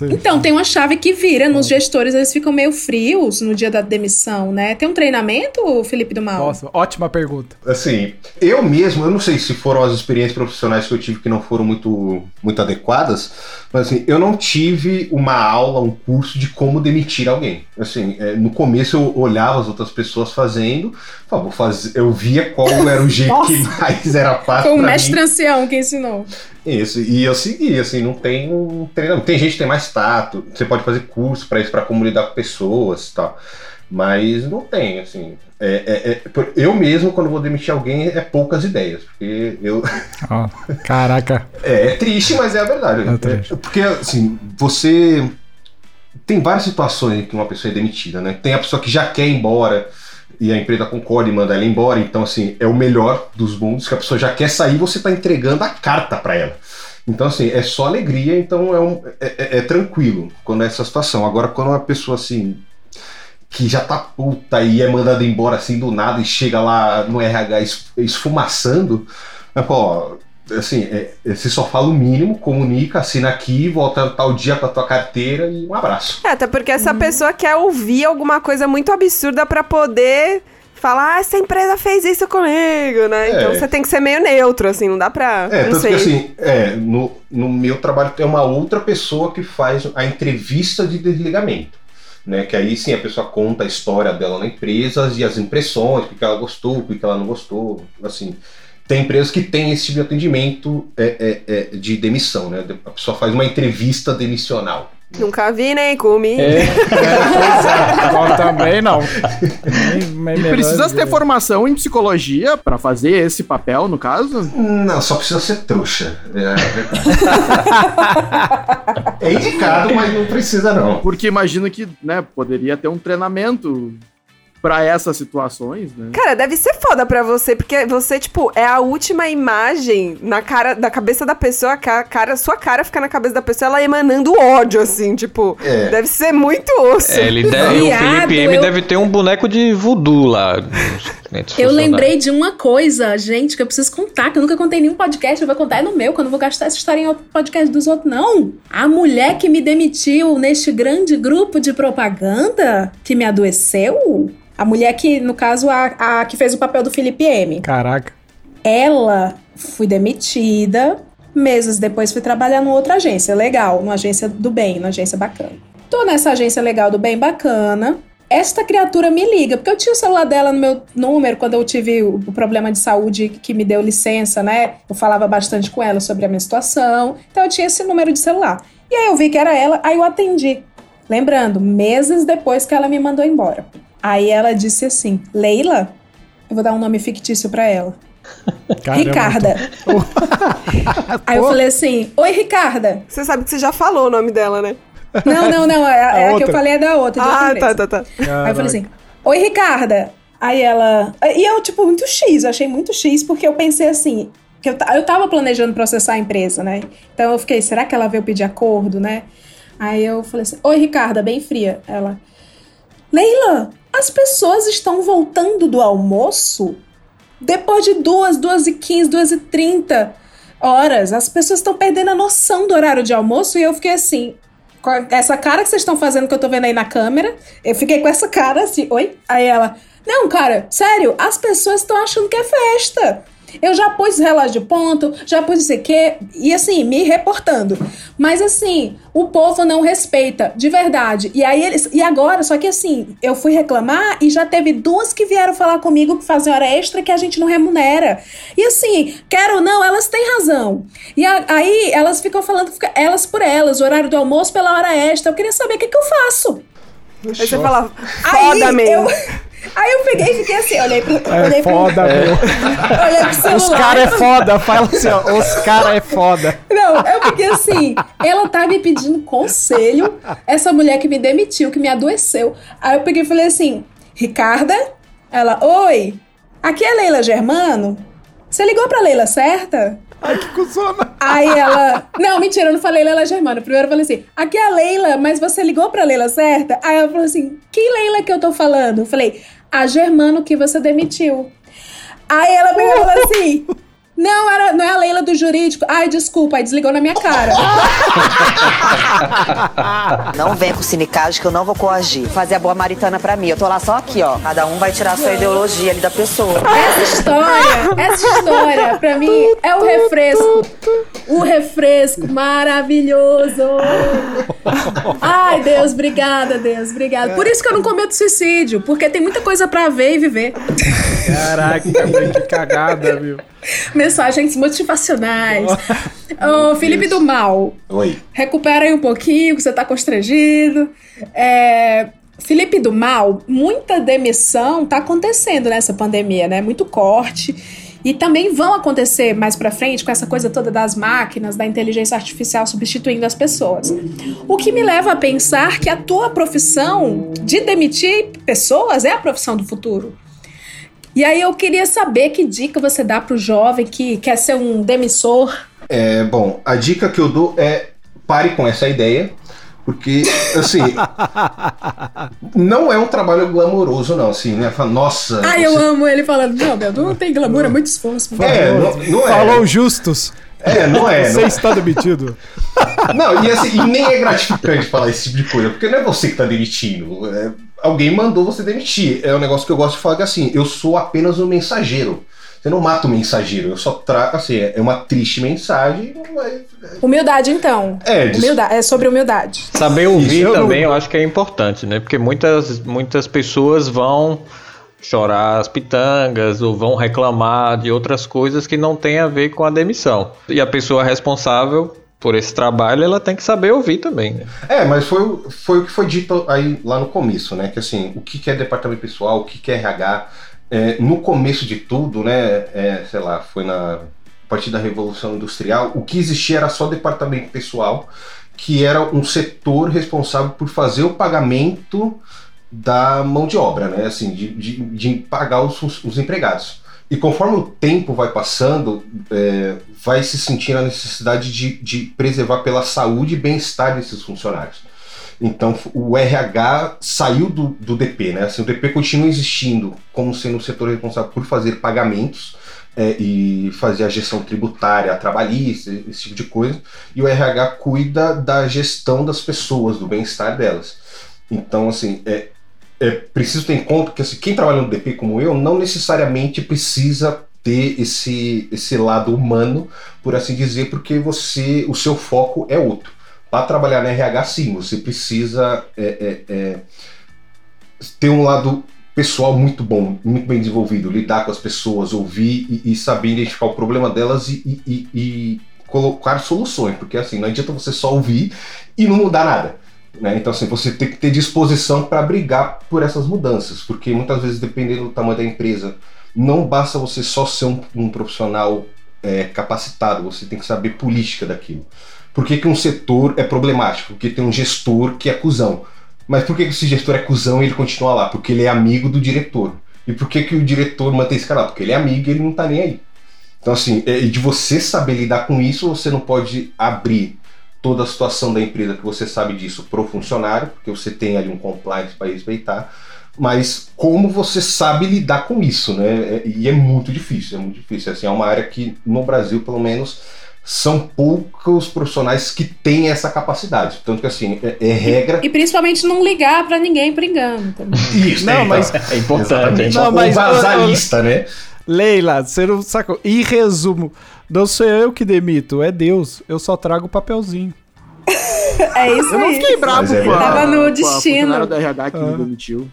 Então, tem uma chave que vira nos gestores, eles ficam meio frios no dia da demissão, né? Tem um treinamento, Felipe do Mal? Nossa, ótima pergunta. Assim, eu mesmo, eu não sei se foram as experiências profissionais que eu tive que não foram muito, muito adequadas, mas assim, eu não tive uma aula, um curso de como demitir alguém. Assim, é, no começo eu olhava as outras pessoas fazendo, vou fazer, eu via qual era o jeito que mais era fácil Foi o mestre mim. ancião que ensinou. Isso, e eu segui, assim, não tem um treinamento. Tem gente que tem mais tato, você pode fazer curso para isso, para como lidar com pessoas e tal. Mas não tem, assim. É, é- é- eu mesmo, quando vou demitir alguém, é poucas ideias. Porque eu. Ó, caraca. É, é triste, mas é a verdade. É. É, porque, assim, você. Tem várias situações em que uma pessoa é demitida, né? Tem a pessoa que já quer ir embora e a empresa concorda e manda ela embora. Então, assim, é o melhor dos mundos, que a pessoa já quer sair você tá entregando a carta para ela. Então, assim, é só alegria, então é, um- é- é- é tranquilo quando é essa situação. Agora, quando uma pessoa, assim, que já tá puta e é mandada embora assim do nada e chega lá no RH es- esfumaçando, é, pô, assim, é, é, você só fala o mínimo, comunica, assina aqui, volta tal dia com a tua carteira e um abraço. É, até porque essa pessoa quer ouvir alguma coisa muito absurda pra poder falar, ah, essa empresa fez isso comigo, né? É. Então você tem que ser meio neutro, assim, não dá pra. É, não tanto sei. que assim, é, no, no meu trabalho tem uma outra pessoa que faz a entrevista de desligamento. Né, que aí sim a pessoa conta a história dela na empresa e as impressões, o que ela gostou, o que ela não gostou. Assim, tem empresas que têm esse tipo de atendimento é, é, é, de demissão, né? A pessoa faz uma entrevista demissional. Nunca vi nem comi. É, Não, também não. E precisa ter formação em psicologia pra fazer esse papel, no caso? Não, só precisa ser trouxa. É, verdade. é indicado, mas não precisa não. Porque imagino que, né, poderia ter um treinamento pra essas situações, né? Cara, deve ser foda pra você, porque você, tipo, é a última imagem na cara, da cabeça da pessoa, a ca- cara, sua cara fica na cabeça da pessoa, ela emanando ódio, assim, tipo, É. deve ser muito osso. É, ele deve, o Viado, Felipe M eu- deve ter um boneco de voodoo lá. Eu lembrei de uma coisa, gente, que eu preciso contar, que eu nunca contei em nenhum podcast, eu vou contar é no meu, que eu não vou gastar essa história em outro podcast dos outros, não. A mulher que me demitiu neste grande grupo de propaganda, que me adoeceu, a mulher que, no caso, a, a que fez o papel do Felipe M. Caraca. Ela fui demitida. Meses depois fui trabalhar numa outra agência legal, numa agência do bem, numa agência bacana. Tô nessa agência legal do bem bacana. Esta criatura me liga, porque eu tinha o celular dela no meu número quando eu tive o problema de saúde que me deu licença, né? Eu falava bastante com ela sobre a minha situação. Então eu tinha esse número de celular. E aí eu vi que era ela, aí eu atendi. Lembrando, meses depois que ela me mandou embora. Aí ela disse assim: Leila, eu vou dar um nome fictício pra ela. Caramba. Ricarda. Aí eu falei assim: Oi, Ricarda. Você sabe que você já falou o nome dela, né? Não, não, não. É, é a que eu falei é da outra. de outra Ah, empresa. tá, tá, tá. Aí eu falei assim: Oi, Ricarda. Aí ela. E eu, tipo, muito X. Eu achei muito X porque eu pensei assim. Que eu, eu tava planejando processar a empresa, né? Então eu fiquei, será que ela veio pedir acordo, né? Aí eu falei assim: Oi, Ricarda, bem fria. Ela. Leila, as pessoas estão voltando do almoço depois de duas, duas e quinze, duas e trinta horas. As pessoas estão perdendo a noção do horário de almoço e eu fiquei assim. Com essa cara que vocês estão fazendo que eu tô vendo aí na câmera, eu fiquei com essa cara assim, oi? Aí ela, não, cara, sério, as pessoas estão achando que é festa. Eu já pus relógio de ponto, já pus não sei o quê, e assim, me reportando. Mas assim, o povo não respeita, de verdade. E aí eles. E agora, só que assim, eu fui reclamar e já teve duas que vieram falar comigo que fazem hora extra que a gente não remunera. E assim, quero ou não, elas têm razão. E a- aí elas ficam falando, elas por elas, o horário do almoço pela hora extra. Eu queria saber o que, que eu faço. Aí você fala, Aí foda, eu. Aí eu peguei e fiquei assim, olhei pro, É olhei pro, foda, meu. olhei pro celular. Os caras é foda. Fala assim, ó. Os caras é foda. Não, eu fiquei assim, ela tá me pedindo conselho, essa mulher que me demitiu, que me adoeceu. Aí eu peguei e falei assim, Ricarda? Ela, oi, aqui é Leila Germano? Você ligou pra Leila certa? Ai, que cuzona. Aí ela. Não, mentira, eu não falei Leila Germano. Primeiro eu falei assim: aqui é a Leila, mas você ligou pra Leila certa? Aí ela falou assim: que Leila que eu tô falando? Eu falei: a Germano que você demitiu. Aí ela pegou e falou assim: não, era, não é a Leila do jurídico. Ai, desculpa, aí desligou na minha cara. Não vem com sindicatos que eu não vou coagir. Fazer a boa maritana pra mim. Eu tô lá só aqui, ó. Cada um vai tirar a sua ideologia ali da pessoa. Essa história, essa história, pra mim, é o refresco. O refresco maravilhoso. Ai, Deus, obrigada, Deus, obrigada. Por isso que eu não cometo suicídio, porque tem muita coisa pra ver e viver. Caraca, que cagada, viu? Mensagens motivacionais. Ô, Felipe do Mal, Oi. recupera aí um pouquinho, que você tá constrangido. É, Felipe do Mal, muita demissão tá acontecendo nessa pandemia, né? Muito corte. E também vão acontecer mais pra frente com essa coisa toda das máquinas, da inteligência artificial substituindo as pessoas. O que me leva a pensar que a tua profissão de demitir pessoas é a profissão do futuro. E aí eu queria saber que dica você dá pro jovem que quer ser um demissor. É, bom, a dica que eu dou é pare com essa ideia, porque, assim, não é um trabalho glamouroso, não, assim, né? Fala, Nossa. Ai, eu você- amo ele falando, não, meu, não tem glamour, é muito esforço. É, não, não é. Falou justos. É, não é. Você Não, está demitido. não e, assim, e nem é gratificante falar esse tipo de coisa, porque não é você que tá demitindo. é, alguém mandou você demitir. É um negócio que eu gosto de falar que assim, eu sou apenas um mensageiro. Você não mata o mensageiro, eu só trago, assim, é uma triste mensagem, mas Humildade, então. É, Humildade, é sobre humildade. Saber ouvir não- também eu acho que é importante, né? Porque muitas, muitas pessoas vão chorar as pitangas ou vão reclamar de outras coisas que não tem a ver com a demissão. E a pessoa responsável por esse trabalho, ela tem que saber ouvir também, né? É, mas foi, foi o que foi dito aí lá no começo, né? Que assim, o que é departamento pessoal, o que é RH. É, no começo de tudo, né? é, sei lá, foi na a partir da Revolução Industrial, o que existia era só departamento pessoal, que era um setor responsável por fazer o pagamento da mão de obra, né? Assim, de, de, de pagar os, os empregados. E conforme o tempo vai passando, é, vai se sentir a necessidade de, de preservar pela saúde e bem-estar desses funcionários. Então o RH saiu do, do DP, né? Assim, o DP continua existindo como sendo o setor responsável por fazer pagamentos é, e fazer a gestão tributária, trabalhista, esse tipo de coisa. E o RH cuida da gestão das pessoas, do bem-estar delas. Então, assim, é, é preciso ter em conta que assim, quem trabalha no DP como eu não necessariamente precisa ter esse, esse lado humano, por assim dizer, porque você o seu foco é outro. Para trabalhar na RH, sim, você precisa é, é, é, ter um lado pessoal muito bom, muito bem desenvolvido, lidar com as pessoas, ouvir e, e saber identificar o problema delas e, e- e- colocar soluções, porque assim, não adianta você só ouvir e não mudar nada. né? Então, assim, você tem que ter disposição para brigar por essas mudanças, porque muitas vezes, dependendo do tamanho da empresa, não basta você só ser um, um profissional é, capacitado, você tem que saber política daquilo. Por que, que um setor é problemático? Porque tem um gestor que é cuzão. Mas por que, que esse gestor é cuzão e ele continua lá? Porque ele é amigo do diretor. E por que, que o diretor mantém esse cara lá? Porque ele é amigo e ele não tá nem aí. Então, assim, é, de você saber lidar com isso, você não pode abrir toda a situação da empresa que você sabe disso pro funcionário, porque você tem ali um compliance para respeitar, mas como você sabe lidar com isso, né? É- E é muito difícil, é muito difícil. Assim, é uma área que no Brasil, pelo menos, são poucos profissionais que têm essa capacidade. Tanto que assim, é, é regra. E principalmente não ligar pra ninguém por engano também. Isso, Não, é, mas- É importante. Exatamente. Não, mas- vazar ô, ô, lista, né? Leila, você não sacou. Em resumo, não sou eu que demito, é Deus. Eu só trago o papelzinho. É isso Eu não aí. fiquei bravo é Tava no destino. da RH que Ah. me demitiu.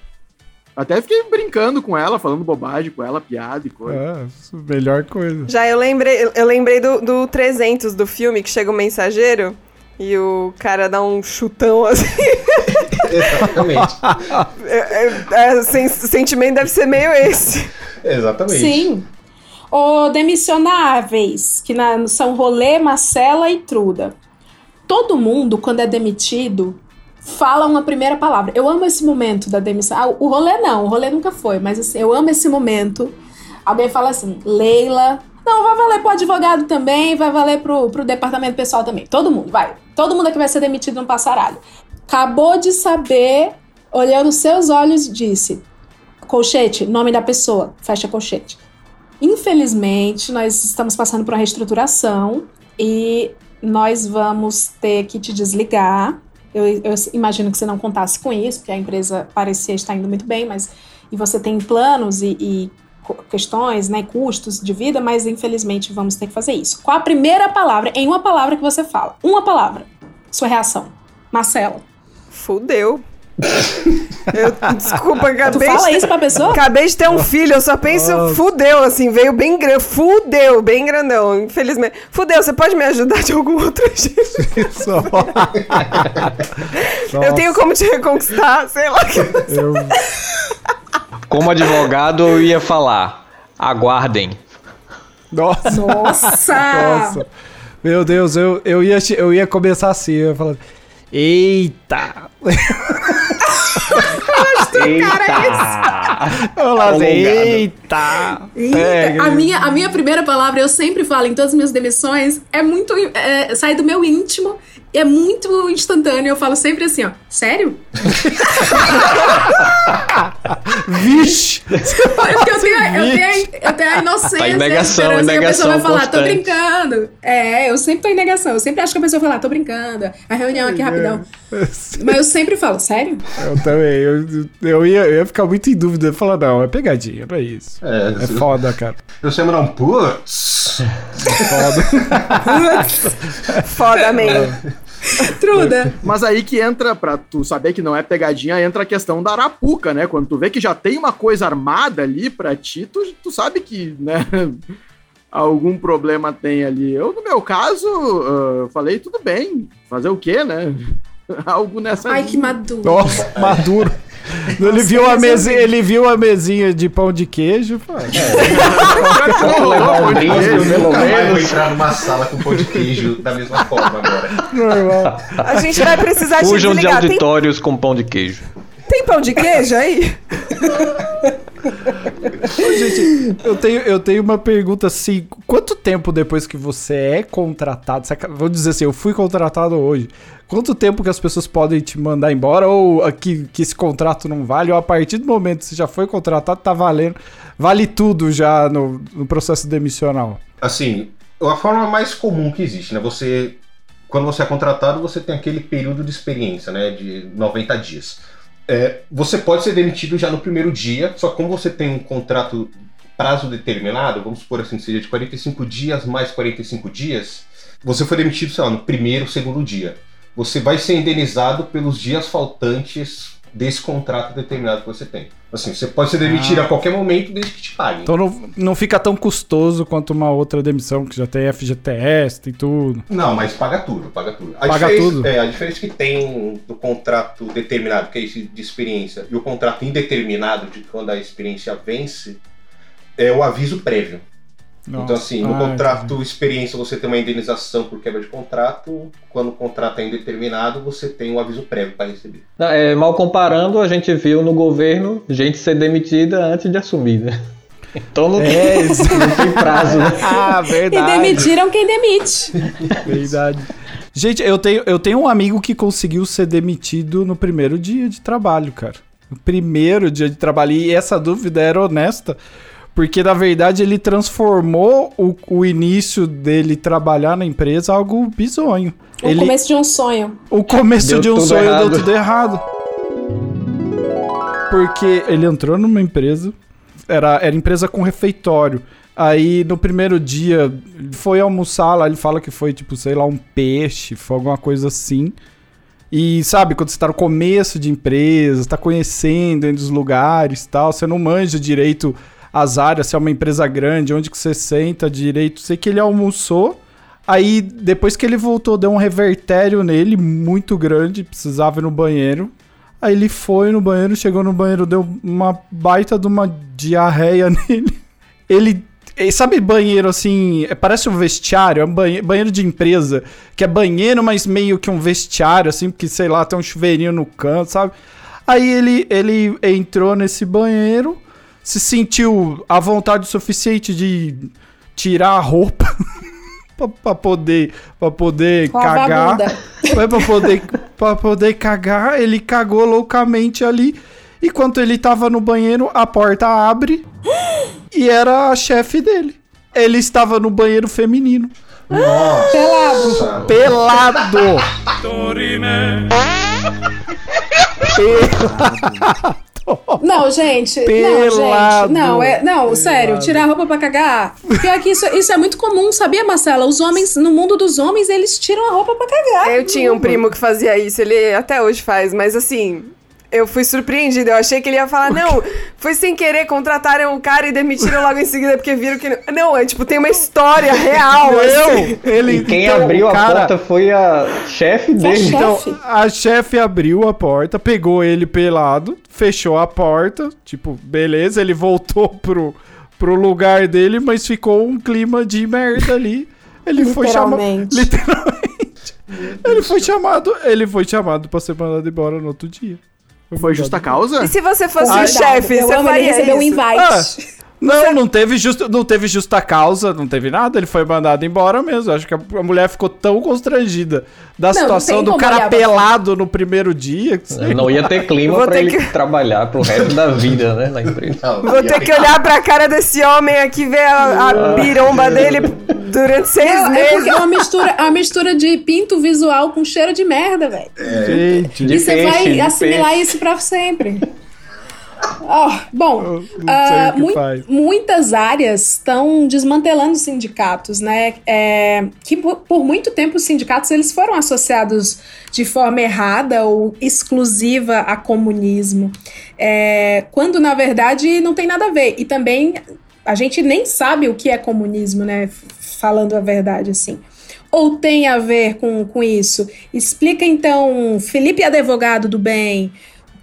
Até fiquei brincando com ela, falando bobagem com ela, piada e coisa. É, melhor coisa. Já eu lembrei, eu lembrei do, do 300 do filme, que chega o mensageiro e o cara dá um chutão assim. Exatamente. É, é, é, sen- o sentimento deve ser meio esse. Exatamente. Sim. O demissionáveis, que na- são Rolê, Marcela e Truda. Todo mundo, quando é demitido, fala uma primeira palavra. Eu amo esse momento da demissão. Ah, o rolê não, o rolê nunca foi, mas assim, eu amo esse momento. Alguém fala assim, Leila. Não, vai valer pro advogado também, vai valer pro, pro departamento pessoal também. Todo mundo, vai. Todo mundo que vai ser demitido no passaralho. Acabou de saber, olhando seus olhos, disse: colchete, nome da pessoa, fecha colchete. Infelizmente, nós estamos passando por uma reestruturação e nós vamos ter que te desligar. Eu, eu imagino que você não contasse com isso, porque a empresa parecia estar indo muito bem, mas e você tem planos e, e questões, né, custos de vida, mas infelizmente vamos ter que fazer isso. Qual a primeira palavra, em uma palavra que você fala? Uma palavra. Sua reação. Marcelo. Fudeu. Eu, desculpa, Tu acabei fala de, isso pra pessoa? acabei de ter um filho, eu só penso, fudeu, assim, veio bem grande, fudeu, bem grandão, infelizmente. Fudeu, você pode me ajudar de algum outro jeito? Só. Eu tenho como te reconquistar, sei lá. Eu- Como advogado, eu ia falar: aguardem. Nossa. Nossa! Nossa. Meu Deus, eu, eu, ia, eu ia começar assim, eu ia falar. Eita! Eita! Eu lá, assim, Prolongado. eita! Eita, Pega. a, minha, a minha primeira palavra, eu sempre falo em todas as minhas demissões, é muito. É, sai do meu íntimo, é muito instantâneo. Eu falo sempre assim, ó. Sério? Vixe! Porque eu tenho, eu tenho, a- eu tenho a inocência. Tá em a negação, esperança que a pessoa vai negação falar, tô brincando. É, eu sempre tô em negação. Eu sempre acho que a pessoa vai falar, tô brincando. A reunião aqui rapidão. Mas eu sempre falo, sério? Eu também, eu, eu, ia, eu ia ficar muito em dúvida. Eu ia falar, não, é pegadinha, não é isso. É, É foda, cara. Eu chamo não, putz. Foda. Foda mesmo. Truda. Mas aí que entra, pra tu saber que não é pegadinha, entra a questão da arapuca, né? Quando tu vê que já tem uma coisa armada ali pra ti, tu, tu sabe que, né? Algum problema tem ali. Eu, no meu caso, eu falei, tudo bem. Fazer o quê, né? Algo nessa. Ai, que maduro. Nossa, maduro. Ele viu, a mesinha, ele viu a mesinha de pão de queijo. pô. levar um brinde, pelo vou entrar numa sala com pão de queijo da mesma forma agora. Normal. A gente vai precisar Fujam de desligar. Tem, auditórios com pão de queijo. tem pão de queijo aí? Ô, Gente, eu tenho, eu tenho uma pergunta assim: quanto tempo depois que você é contratado? Vamos dizer assim, eu fui contratado hoje. Quanto tempo que as pessoas podem te mandar embora? Ou aqui que esse contrato não vale? Ou a partir do momento que você já foi contratado, tá valendo? Vale tudo já no, no processo demissional. Assim, a forma mais comum que existe, né? Você, quando você é contratado, você tem aquele período de experiência, né? De 90 dias. É, você pode ser demitido já no primeiro dia, só que como você tem um contrato prazo determinado, vamos supor assim, seja de 45 dias mais 45 dias, você foi demitido, sei lá, no primeiro, segundo dia. Você vai ser indenizado pelos dias faltantes desse contrato determinado que você tem. Assim, você pode ser demitido Ah. a qualquer momento desde que te paguem. Então não, não fica tão custoso quanto uma outra demissão que já tem FGTS, tem tudo. Não, mas paga tudo, paga tudo. A Paga tudo? É, a diferença que tem do contrato determinado, que é esse de experiência, e o contrato indeterminado, de quando a experiência vence, é o aviso prévio. Então, Nossa. assim, no Ah, contrato experiência você tem uma indenização por quebra de contrato, quando o contrato é indeterminado, você tem um aviso prévio para receber. Não, é, mal comparando, a gente viu no governo gente ser demitida antes de assumir, né? Então não, É, isso. não tem prazo, né? Ah, E verdade. demitiram quem demite. Verdade. Gente, eu tenho, eu tenho um amigo que conseguiu ser demitido no primeiro dia de trabalho, cara. No primeiro dia de trabalho. E essa dúvida era honesta. Porque, na verdade, ele transformou o, o início dele trabalhar na empresa algo bizonho. O ele, começo de um sonho. o começo Deu de um sonho errado. deu tudo errado. Porque ele entrou numa empresa, era, era empresa com refeitório. Aí no primeiro dia, foi almoçar lá, ele fala que foi tipo, sei lá, um peixe, foi alguma coisa assim. E sabe, quando você tá no começo de empresa, tá conhecendo ainda os lugares e tal, você não manja direito as áreas, se é uma empresa grande, onde que você senta direito. Sei que ele almoçou, aí depois que ele voltou, deu um revertério nele muito grande, precisava ir no banheiro. Aí ele foi no banheiro, chegou no banheiro, deu uma baita de uma diarreia nele. Ele. Sabe banheiro assim, é, parece um vestiário, é um banhe- banheiro de empresa, que é banheiro, mas meio que um vestiário, assim, porque sei lá, tem um chuveirinho no canto, sabe? Aí ele, ele entrou nesse banheiro, se sentiu à vontade o suficiente de tirar a roupa pra, pra poder, pra poder a cagar. Foi pra poder, pra poder cagar, ele cagou loucamente ali. Enquanto ele tava no banheiro, a porta abre e era a chefe dele. Ele estava no banheiro feminino. Nossa! Pelado! Não, gente. Não, Pelado. gente. Não, é, não sério, tirar a roupa pra cagar. Pior que isso, isso é muito comum, sabia, Marcela? Os homens, no mundo dos homens, eles tiram a roupa pra cagar. Eu tinha um primo que fazia isso, ele até hoje faz, mas assim, Eu fui surpreendida. Eu achei que ele ia falar, não, foi sem querer, contrataram o cara e demitiram logo em seguida porque viram que. Não, não é tipo, tem uma história real. assim. ele E quem então, abriu o a cara- porta foi a chefe dele. Então, a chefe abriu a porta, pegou ele pelado, fechou a porta, tipo, beleza, ele voltou pro, pro lugar dele, mas ficou um clima de merda ali. Ele foi chamado. Literalmente. Literalmente. Ele foi chamado, ele foi chamado pra ser mandado embora no outro dia. Foi justa causa? E se você fosse Ai, o chefe, eu você faria recebeu um invite. Ah, não, não teve, justa, não teve justa causa, não teve nada, ele foi mandado embora mesmo. Acho que a, a mulher ficou tão constrangida da Não, não situação tem do cara pelado no primeiro dia. Não ia ter clima pra ter ele que- trabalhar pro resto da vida, né, na empresa. Vou ter que olhar pra cara desse homem aqui e ver a, a biromba dele durante seis Não, é meses. porque é uma mistura, é uma mistura de pinto visual com cheiro de merda, velho. Gente, E você peixe, vai de assimilar peixe. isso pra sempre. Ó, bom, sei ah, mui- faz. muitas áreas estão desmantelando sindicatos, né? É, que por, por muito tempo os sindicatos eles foram associados de forma errada ou exclusiva a comunismo, É, quando na verdade não tem nada a ver. E também a gente nem sabe o que é comunismo, né? Falando a verdade assim ou tem a ver com, com isso? Explica então, Felipe advogado do bem,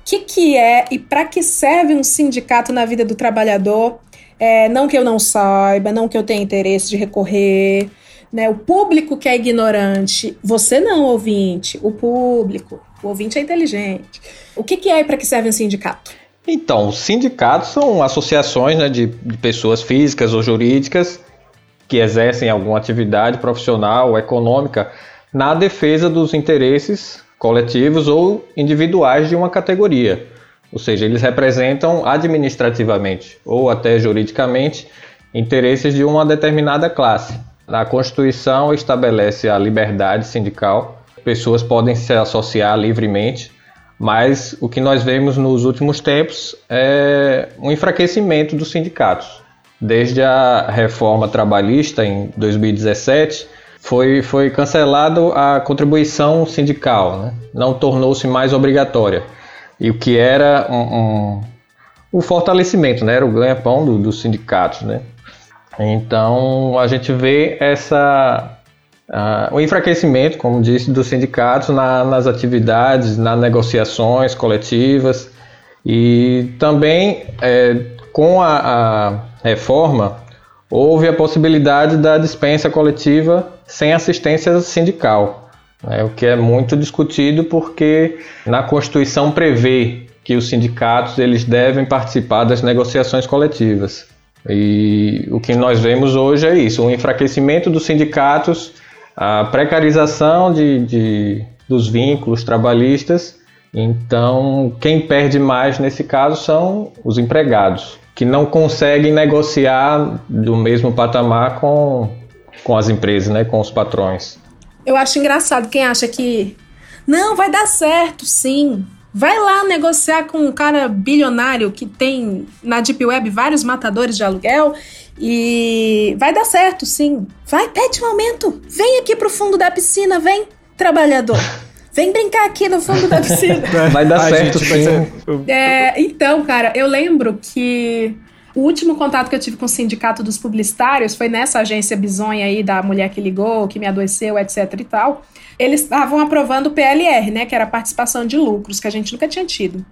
que, que é e para que serve um sindicato na vida do trabalhador? É, não que eu não saiba, não que eu tenha interesse de recorrer, né? O público que é ignorante, você não, ouvinte, o público, o ouvinte é inteligente. O que, que é e para que serve um sindicato? Então, os sindicatos são associações né, de, de pessoas físicas ou jurídicas que exercem alguma atividade profissional ou econômica na defesa dos interesses coletivos ou individuais de uma categoria. Ou seja, eles representam administrativamente ou até juridicamente interesses de uma determinada classe. A Constituição estabelece a liberdade sindical, pessoas podem se associar livremente, mas o que nós vemos nos últimos tempos é um enfraquecimento dos sindicatos. Desde a reforma trabalhista em 2017, foi, foi cancelado a contribuição sindical, né? não tornou-se mais obrigatória. E o que era um, um, o fortalecimento, né? era o ganha-pão do- dos sindicatos. Né? Então a gente vê essa, ah, o enfraquecimento, como disse, dos sindicatos na- nas atividades, nas negociações coletivas e também eh, com a, a reforma houve a possibilidade da dispensa coletiva sem assistência sindical, né, o que é muito discutido porque na Constituição prevê que os sindicatos eles devem participar das negociações coletivas. E o que nós vemos hoje é isso, o enfraquecimento dos sindicatos, a precarização de, de- dos vínculos trabalhistas. Então, quem perde mais nesse caso são os empregados, que não conseguem negociar do mesmo patamar com, com as empresas, né, com os patrões. Eu acho engraçado quem acha que não vai dar certo, sim. Vai lá negociar com um cara bilionário que tem na Deep Web vários matadores de aluguel e vai dar certo, sim. Vai, pede um aumento. Vem aqui pro fundo da piscina, vem, trabalhador. Vem brincar aqui no fundo da piscina. Vai dar Ai, certo gente, sim. É, então, cara, eu lembro que o último contato que eu tive com o sindicato dos publicitários foi nessa agência bizonha aí da mulher que ligou, que me adoeceu, etc e tal. Eles estavam aprovando o PLR, né, que era a participação de lucros, que a gente nunca tinha tido.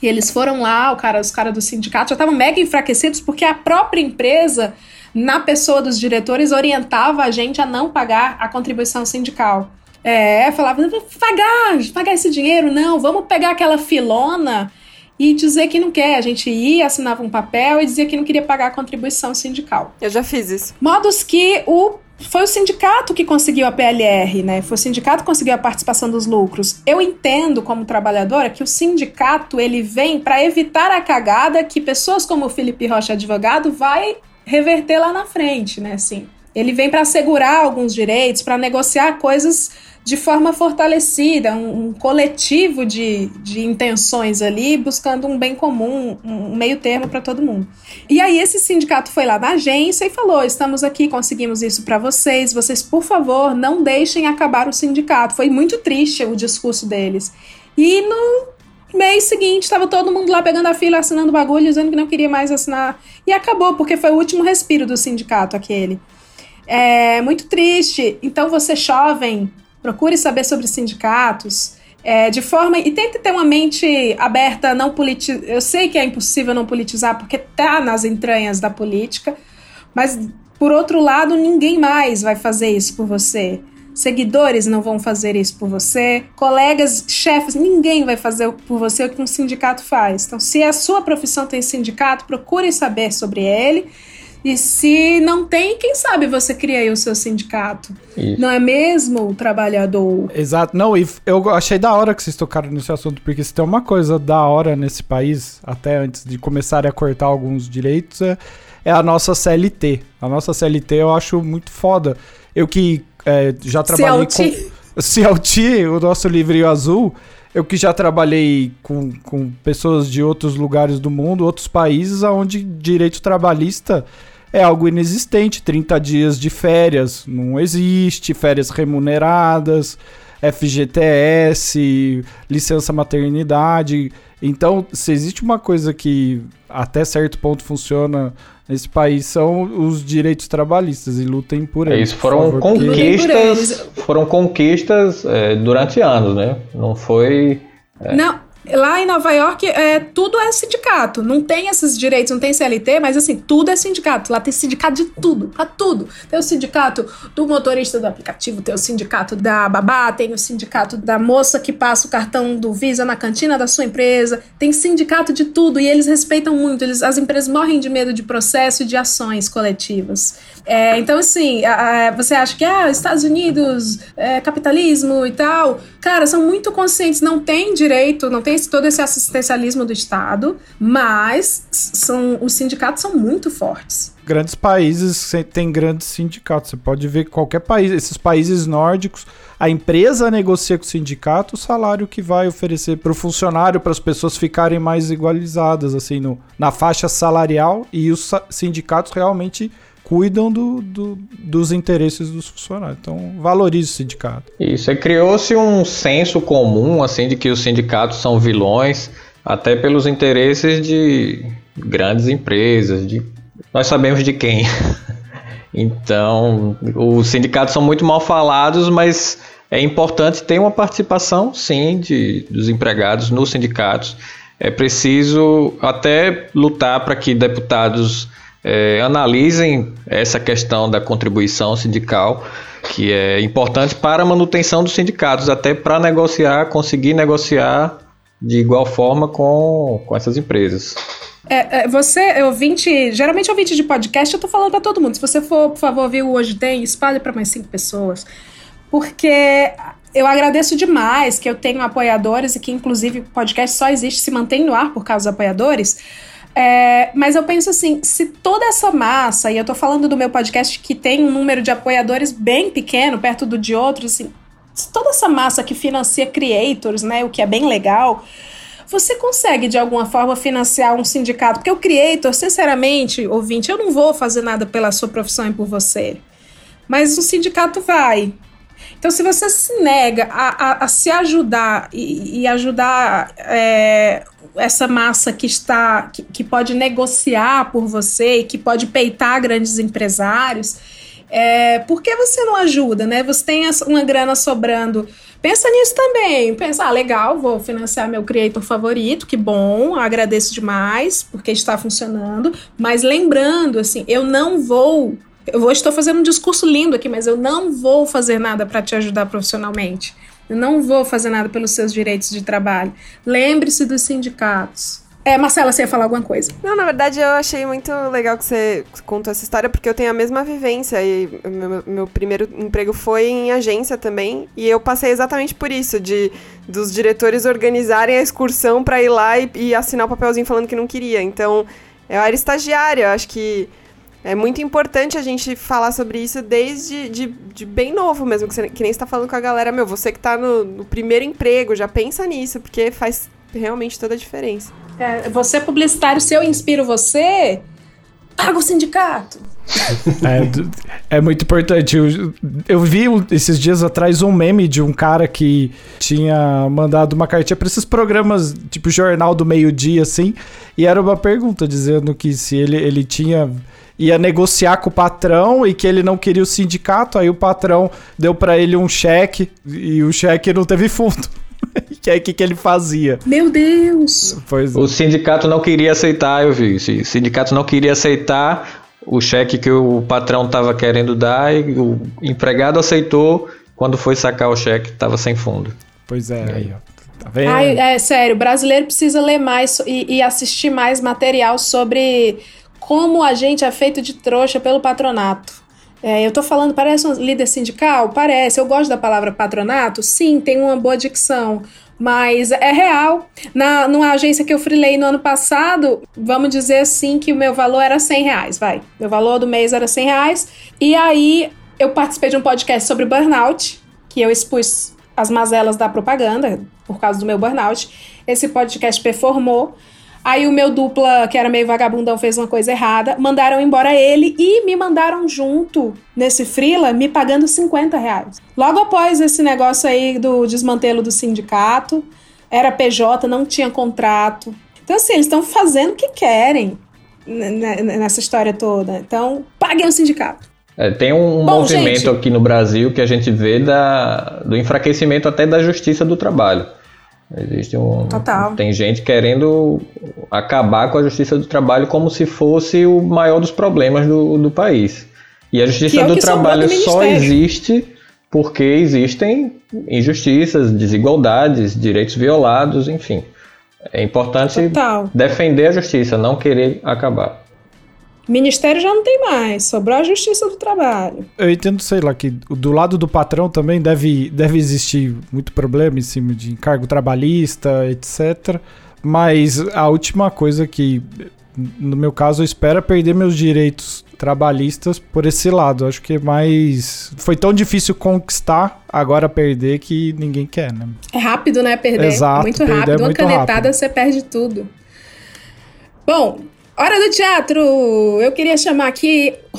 E eles foram lá, o cara, os caras do sindicato já estavam mega enfraquecidos porque a própria empresa, na pessoa dos diretores, orientava a gente a não pagar a contribuição sindical. É, falava, "Não, pagar, pagar esse dinheiro, não, vamos pegar aquela filona e dizer que não quer. A gente ia, assinava um papel e dizia que não queria pagar a contribuição sindical. Eu já fiz isso. Modos que o foi o sindicato que conseguiu a PLR, né? Foi o sindicato que conseguiu a participação dos lucros. Eu entendo como trabalhadora que o sindicato ele vem para evitar a cagada que pessoas como o Felipe Rocha advogado vai reverter lá na frente, né? Assim, ele vem para assegurar alguns direitos, para negociar coisas de forma fortalecida, um, um coletivo de, de intenções ali, buscando um bem comum, um meio termo para todo mundo. E aí esse sindicato foi lá na agência e falou: estamos aqui, conseguimos isso para vocês, vocês por favor não deixem acabar o sindicato. Foi muito triste o discurso deles. E no mês seguinte estava todo mundo lá pegando a fila, assinando bagulho, dizendo que não queria mais assinar. E acabou, porque foi o último respiro do sindicato aquele. É muito triste. Então, você jovem, procure saber sobre sindicatos. É, de forma. E tente ter uma mente aberta, não politizar. Eu sei que é impossível não politizar, porque tá nas entranhas da política, mas, por outro lado, ninguém mais vai fazer isso por você. Seguidores não vão fazer isso por você, colegas, chefes, ninguém vai fazer por você o que um sindicato faz. Então, se a sua profissão tem sindicato, procure saber sobre ele e se não tem, quem sabe você cria aí o seu sindicato. Isso. Não é mesmo, o trabalhador? Exato. Não, e eu achei da hora que vocês tocaram nesse assunto, porque se tem uma coisa da hora nesse país, até antes de começarem a cortar alguns direitos, é, é a nossa CLT. A nossa CLT eu acho muito foda. Eu que é, já trabalhei CLT. com... CLT, o nosso livrinho azul... Eu que já trabalhei com, com pessoas de outros lugares do mundo, outros países, onde direito trabalhista é algo inexistente. 30 dias de férias não existe, férias remuneradas, FGTS, licença maternidade. Então, se existe uma coisa que até certo ponto funciona nesse país, são os direitos trabalhistas e lutem por É eles. isso, por foram favor, conquistas, foram conquistas é, durante anos, né? Não foi Não, lá em Nova York é, tudo é sindicato. Não tem esses direitos, não tem CLT, mas assim, tudo é sindicato. Lá tem sindicato de tudo, pra tudo. Tem o sindicato do motorista do aplicativo, tem o sindicato da babá, tem o sindicato da moça que passa o cartão do Visa na cantina da sua empresa. Tem sindicato de tudo e eles respeitam muito. Eles, as empresas morrem de medo de processo e de ações coletivas. É, então, assim, a- a- você acha que ah, Estados Unidos, é, capitalismo e tal, cara, são muito conscientes, não tem direito, não tem todo esse assistencialismo do Estado, mas são, os sindicatos são muito fortes. grandes países se- têm grandes sindicatos. Você pode ver que qualquer país, esses países nórdicos, a empresa negocia com o sindicato o salário que vai oferecer para o funcionário, para as pessoas ficarem mais igualizadas, assim, no, na faixa salarial, e os sindicatos realmente cuidam do, do- dos interesses dos funcionários. Então, valorize o sindicato. Isso, e criou-se um senso comum, assim, de que os sindicatos são vilões, até pelos interesses de grandes empresas, de nós sabemos de quem. Então, os sindicatos são muito mal falados, mas é importante ter uma participação, sim, de, dos empregados nos sindicatos. É preciso até lutar para que deputados eh, analisem essa questão da contribuição sindical, que é importante para a manutenção dos sindicatos, até para negociar, conseguir negociar de igual forma com, com essas empresas. É, é, você, ouvinte, geralmente ouvinte de podcast, eu tô falando pra todo mundo. Se você for, por favor, ouvir o Hoje Tem, espalhe pra mais cinco pessoas. Porque eu agradeço demais que eu tenho apoiadores e que, inclusive, o podcast só existe, se mantém no ar por causa dos apoiadores. É, mas eu penso assim, se toda essa massa, e eu tô falando do meu podcast que tem um número de apoiadores bem pequeno, perto do de outros, assim, se toda essa massa que financia creators, né, o que é bem legal, você consegue de alguma forma financiar um sindicato? Porque o creator, sinceramente, ouvinte, eu não vou fazer nada pela sua profissão e por você. Mas o sindicato vai. Então, se você se nega a, a, a se ajudar e, e ajudar é, essa massa que está que, que pode negociar por você e que pode peitar grandes empresários, é, por que você não ajuda, né? Você tem uma grana sobrando. Pensa nisso também. Pensa, ah, legal, vou financiar meu creator favorito, que bom, agradeço demais, porque está funcionando. Mas lembrando, assim, eu não vou. Eu vou, estou fazendo um discurso lindo aqui, mas eu não vou fazer nada para te ajudar profissionalmente. Eu não vou fazer nada pelos seus direitos de trabalho. Lembre-se dos sindicatos. É, Marcela, você ia falar alguma coisa? Não, na verdade eu achei muito legal que você contou essa história, porque eu tenho a mesma vivência e meu, meu primeiro emprego foi em agência também, e eu passei exatamente por isso, de dos diretores organizarem a excursão pra ir lá e, e assinar o papelzinho falando que não queria. Então, eu era estagiária, eu acho que é muito importante a gente falar sobre isso desde de, de bem novo mesmo, que, você, que nem está falando com a galera, meu, você que tá no, no primeiro emprego, já pensa nisso, porque faz realmente toda a diferença. É, você publicitário, se eu inspiro você, paga o sindicato. É, é muito importante. Eu, eu vi esses dias atrás um meme de um cara que tinha mandado uma cartinha pra esses programas, tipo Jornal do Meio-Dia, assim, e era uma pergunta dizendo que se ele, ele tinha. Ia negociar com o patrão e que ele não queria o sindicato, aí o patrão deu pra ele um cheque e o cheque não teve fundo. que aí o que, que ele fazia? Meu Deus! Pois O sindicato não queria aceitar, eu vi. isso. O sindicato não queria aceitar o cheque que o patrão estava querendo dar e o empregado aceitou. Quando foi sacar o cheque, estava sem fundo. Pois é, aí, ó. Tá vendo? Ai, é sério, o brasileiro precisa ler mais e, e assistir mais material sobre como a gente é feito de trouxa pelo patronato. É, eu tô falando, parece um líder sindical? Parece. Eu gosto da palavra patronato? Sim, tem uma boa dicção. Mas é real. Na, numa agência que eu freelei no ano passado, vamos dizer assim que o meu valor era 100 reais, vai. Meu valor do mês era 100 reais. E aí eu participei de um podcast sobre burnout, que eu expus as mazelas da propaganda por causa do meu burnout. Esse podcast performou. Aí o meu dupla, que era meio vagabundão, fez uma coisa errada. Mandaram embora ele e me mandaram junto nesse freela, me pagando 50 reais. Logo após esse negócio aí do desmantelo do sindicato, era PJ, não tinha contrato. Então, assim, eles estão fazendo o que querem nessa história toda. Então, paguem o sindicato. É, tem um Bom, movimento gente. aqui no Brasil que a gente vê da, do enfraquecimento até da justiça do trabalho. Existe um. Total. Tem gente querendo acabar com a justiça do trabalho como se fosse o maior dos problemas do, do país. E a justiça é do trabalho do só existe porque existem injustiças, desigualdades, direitos violados, enfim. É importante Total. defender a justiça, não querer acabar. Ministério já não tem mais, sobrou a justiça do trabalho. Eu entendo, sei lá, que do lado do patrão também deve, deve existir muito problema em cima de encargo trabalhista, etc. Mas a última coisa que, no meu caso, eu espero é perder meus direitos trabalhistas por esse lado. Acho que é mais. Foi tão difícil conquistar, agora perder que ninguém quer, né? É rápido, né? Perder. Exato, muito perder rápido. é Uma muito canetada rápido. você perde tudo. Bom, hora do teatro! Eu queria chamar aqui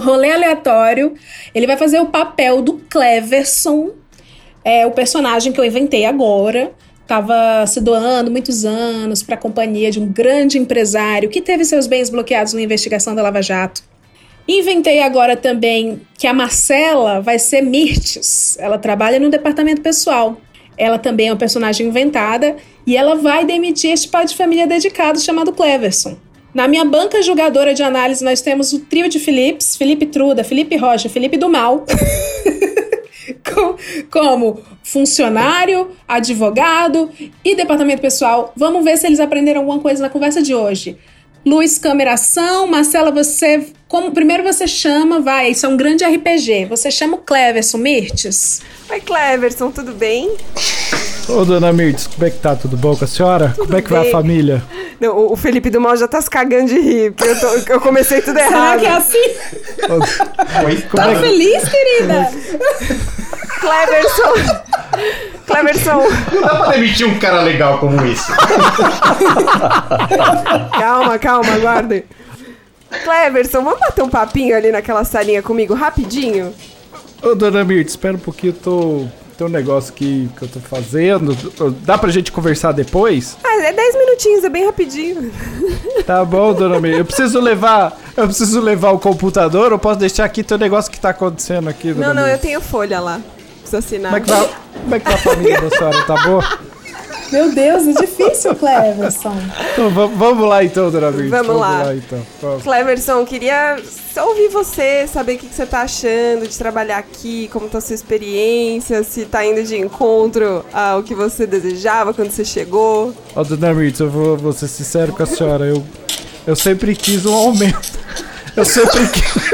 rolê aleatório. Ele vai fazer o papel do Cleverson, é o personagem que eu inventei agora. Tava se doando muitos anos para a companhia de um grande empresário que teve seus bens bloqueados na investigação da Lava Jato. Inventei agora também que a Marcela vai ser Mirtes. Ela trabalha no departamento pessoal. Ela também é uma personagem inventada e ela vai demitir este pai de família dedicado chamado Cleverson. Na minha banca julgadora de análise, nós temos o trio de Filipes, Felipe Truda, Felipe Rocha, Felipe do Mal. Com- como funcionário, advogado e departamento pessoal. Vamos ver se eles aprenderam alguma coisa na conversa de hoje. Luz, câmera, ação. Marcela, você. Como, primeiro você chama, vai, isso é um grande RPG. Você chama o Cleverson Mirtes. Oi, Cleverson, tudo bem? Ô, dona Mirtes, como é que tá? Tudo bom com a senhora? como é que vai bem. a família? Não, o- Felipe do Mal já tá se cagando de rir, porque eu, tô- eu comecei tudo Será errado. que é assim? Como Tá é que... feliz, querida? Cleverson! Cleverson, Não dá pra demitir um cara legal como esse. calma, calma, aguarde. Cleverson, vamos bater um papinho ali naquela salinha comigo, rapidinho? Ô, dona Mirtes, espera um pouquinho, eu tô... Tem um negócio aqui que eu tô fazendo. Dá pra gente conversar depois? Ah, é 10 minutinhos, é bem rapidinho. Tá bom, dona Mirtes. Eu preciso levar. Eu preciso levar o computador ou posso deixar aqui teu negócio que tá acontecendo aqui, dona Não, não, eu tenho folha lá. Preciso assinar. Como é que vai, como é que vai a família da senhora? Tá boa? Meu Deus, é difícil, Cleverson. Então vamos, vamos lá então, dona Mirtes. Vamos lá. então. Vamos. Cleverson, queria só ouvir você, saber o que, que você tá achando de trabalhar aqui, como tá a sua experiência, se tá indo de encontro ao que você desejava quando você chegou. Ó, dona Mirtz, eu vou, vou ser sincero com a senhora. Eu, eu sempre quis um aumento. Eu sempre quis.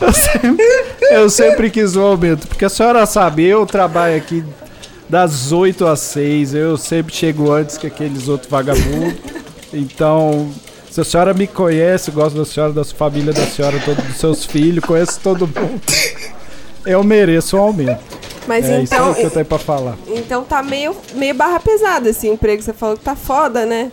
eu, sempre, eu sempre quis um aumento. Porque a senhora sabe, eu trabalho aqui das 8 às 6. Eu sempre chego antes que aqueles outros vagabundos. Então, se a senhora me conhece, gosto da senhora, da sua família, da senhora, todo, dos seus filhos, conheço todo mundo. Eu mereço um aumento. Mas é isso então, que eu tenho pra falar. então tá meio, meio barra pesada esse emprego. Você falou que tá foda, né?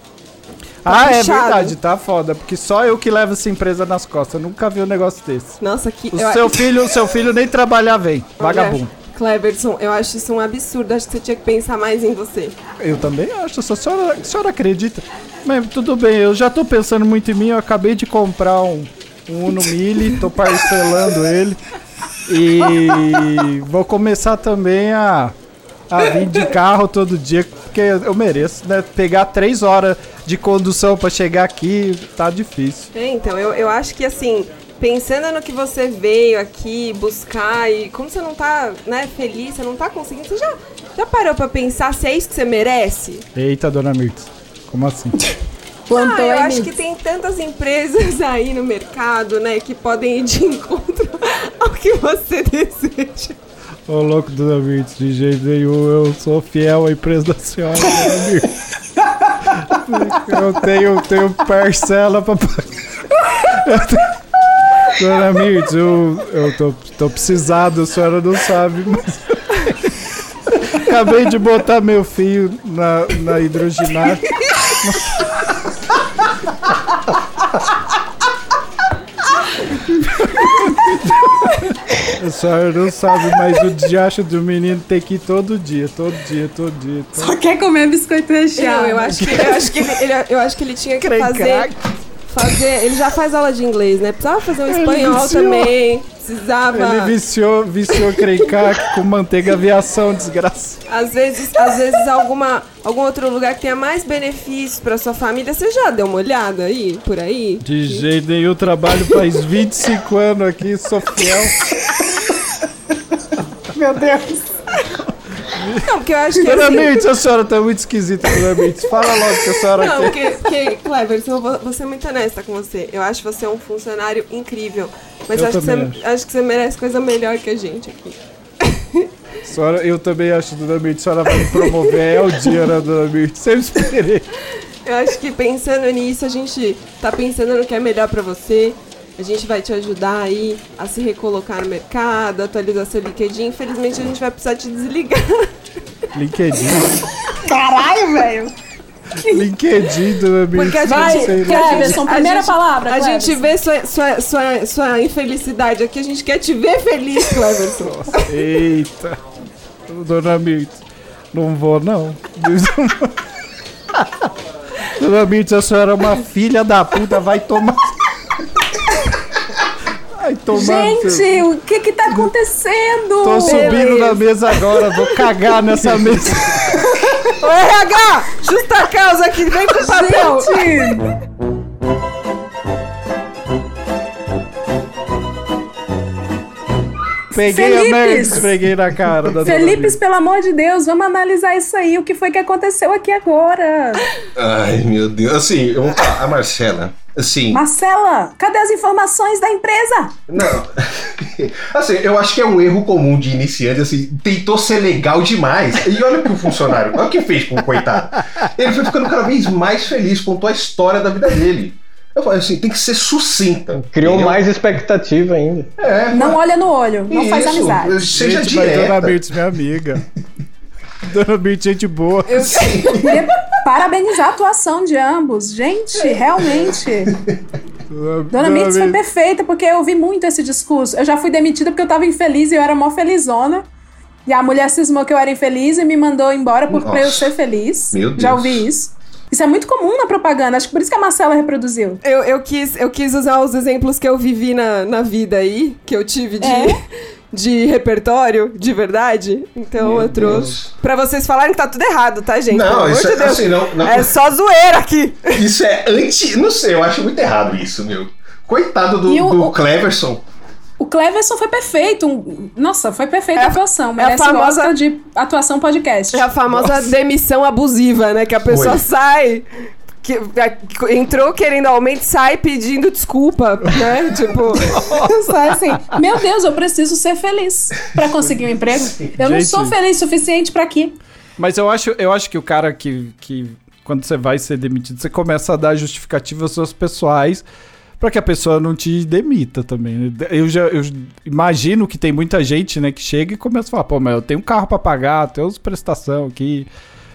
Ah, é puxado. verdade, tá foda. Porque só eu que levo essa empresa nas costas. Eu nunca vi um negócio desse. Nossa, que. O eu- seu filho, o seu filho nem trabalhar vem. Vagabundo. Cleverson, eu acho isso um absurdo. Acho que você tinha que pensar mais em você. Eu também acho, se a senhora, a senhora acredita. Mas tudo bem, eu já tô pensando muito em mim, eu acabei de comprar um, um Uno Mille, tô parcelando ele. E vou começar também a, a vir de carro todo dia, porque eu mereço, né? Pegar três horas de condução pra chegar aqui tá difícil. É, então, eu, eu acho que assim, pensando no que você veio aqui buscar e como você não tá, né, feliz, você não tá conseguindo, você já, já parou pra pensar se é isso que você merece? Eita, dona Mirtz, como assim? Plantou ah, eu acho que tem tantas empresas aí no mercado, né, que podem ir de encontro ao que você deseja. Ô louco, dona Mirtz, de jeito nenhum, eu sou fiel à empresa da senhora, dona Mirtz. Eu tenho, tenho parcela pra pagar. Eu tenho- Dona Mirtz, eu, eu tô, tô precisado, a senhora não sabe, mas. Acabei de botar meu fio na, na hidroginata. A senhora não sabe, mas o diacho do menino tem que ir todo dia, todo dia, todo dia. todo Só quer comer biscoito recheado. Não, eu acho que, eu acho que, ele, ele- eu acho que ele tinha que fazer, fazer. Ele já faz aula de inglês, né? Precisava fazer um Ele espanhol viciou. também. Precisava. Ele viciou, viciou crecar com manteiga aviação, desgraça. Às vezes, às vezes alguma, algum outro lugar que tenha mais benefícios pra sua família. Você já deu uma olhada aí, por aí? De jeito nenhum, trabalho faz 25 anos aqui, sou fiel. Meu Deus. Não, porque eu acho que Dona assim... Mirtz, a senhora tá muito esquisita, Dona Mirtz. Fala logo que a senhora Não, quer. porque, porque Cleverson, eu vou, vou ser muito honesta com você. Eu acho você um funcionário incrível. Mas Eu acho, que você, também acho. que você merece coisa melhor que a gente aqui. Senhora, eu também acho, Dona Mirtz, a senhora vai me promover. É o dia, né, Dona Mirtz? Sempre esperei. Eu acho que pensando nisso, a gente tá pensando no que é melhor pra você. A gente vai te ajudar aí a se recolocar no mercado, atualizar seu LinkedIn. Infelizmente, a gente vai precisar te desligar. LinkedIn. Caralho, velho. LinkedIn, Dona Mirtz. Porque a Vai, gente, lá. Cleverson, a primeira gente- palavra, A Cleverson. gente vê sua, sua, sua, sua infelicidade aqui, a gente quer te ver feliz, Cleverson. Eita. Dona Mirtz, não vou não. Dona Mirtz, a senhora é uma filha da puta, vai tomar. Tomar. seu- Gente, o que que tá acontecendo? Tô subindo Beleza. na mesa agora, vou cagar nessa mesa. Ô RH, justa causa aqui, vem com o papel. Gente. Peguei a Felipes. e esfreguei na cara da Felipes, pelo amor de Deus, vamos analisar isso aí. O que foi que aconteceu aqui agora? Ai, meu Deus. Assim, eu vou falar, a Marcela, assim. Marcela, cadê as informações da empresa? Não. Assim, eu acho que é um erro comum de iniciante, assim, tentou ser legal demais. E olha que o funcionário, olha o que fez com o coitado. Ele foi ficando cada vez mais feliz, contou a história da vida dele. Eu falei assim, tem que ser sucinta. Criou entendeu? mais expectativa ainda. É, Não olha no olho, não faz isso, amizade. Seja Gente, mas direta. Mirtz, minha amiga. Dona Mirtz, gente boa. Queria parabenizar a atuação de ambos. Gente, realmente. Dona Mirtz foi perfeita, porque eu ouvi muito esse discurso. Eu já fui demitida porque eu tava infeliz e eu era mó felizona. E a mulher cismou que eu era infeliz e me mandou embora por, pra eu Nossa. ser feliz. Meu Já Deus. ouvi isso. Isso é muito comum na propaganda. Acho que por isso que a Marcela reproduziu. Eu, eu, quis, eu quis usar os exemplos que eu vivi na, na vida aí, que eu tive de, É? De repertório, de verdade. Então Meu eu trouxe. Deus. Pra vocês falarem que tá tudo errado, tá, gente? Pelo Não, amor isso de é Deus. assim, não, não. É só zoeira aqui. Isso é anti. Não sei, eu acho muito errado isso, meu. Coitado do, o- do Cleverson. O Cleverson foi perfeito. Um- Nossa, foi perfeita É a atuação. é a Merece famosa- de atuação podcast. É a famosa demissão abusiva, né? Que a pessoa Foi. sai. Que, a- entrou querendo aumento, sai pedindo desculpa, né? tipo. Sai assim, meu Deus, eu preciso ser feliz pra conseguir um emprego. Eu não Gente. sou feliz o suficiente pra quê? Mas eu acho, eu acho que o cara que, que quando você vai ser demitido, você começa a dar justificativas suas pessoais pra que a pessoa não te demita também. né? Eu já eu imagino que tem muita gente, né, que chega e começa a falar, pô, mas eu tenho um carro pra pagar, tenho as prestação aqui.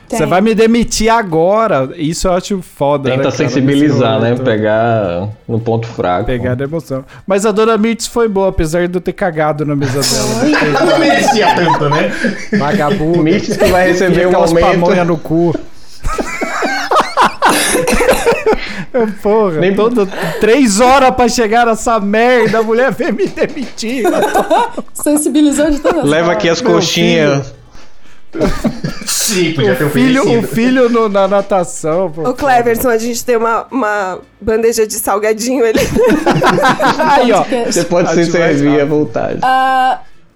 Você vai me demitir agora. Isso eu acho foda. Tenta né, cara, sensibilizar, né? Pegar no ponto fraco. Pegar a emoção. Mas a dona Mirtz foi boa, apesar de eu ter cagado na mesa dela. Não merecia tanto, né? Vagabundo. Mirtz que vai receber um aumento. pamonha no cu. Porra, Nem- todo, três horas pra chegar nessa merda, a mulher vem me demitir. Sensibilizou de todas Leva aqui as coxinhas. Sim, podia ter O filho, o filho no- na natação. pô. O Cleverson, a gente tem uma, uma bandeja de salgadinho ali. Aí, ó. Você pode se servir à vontade.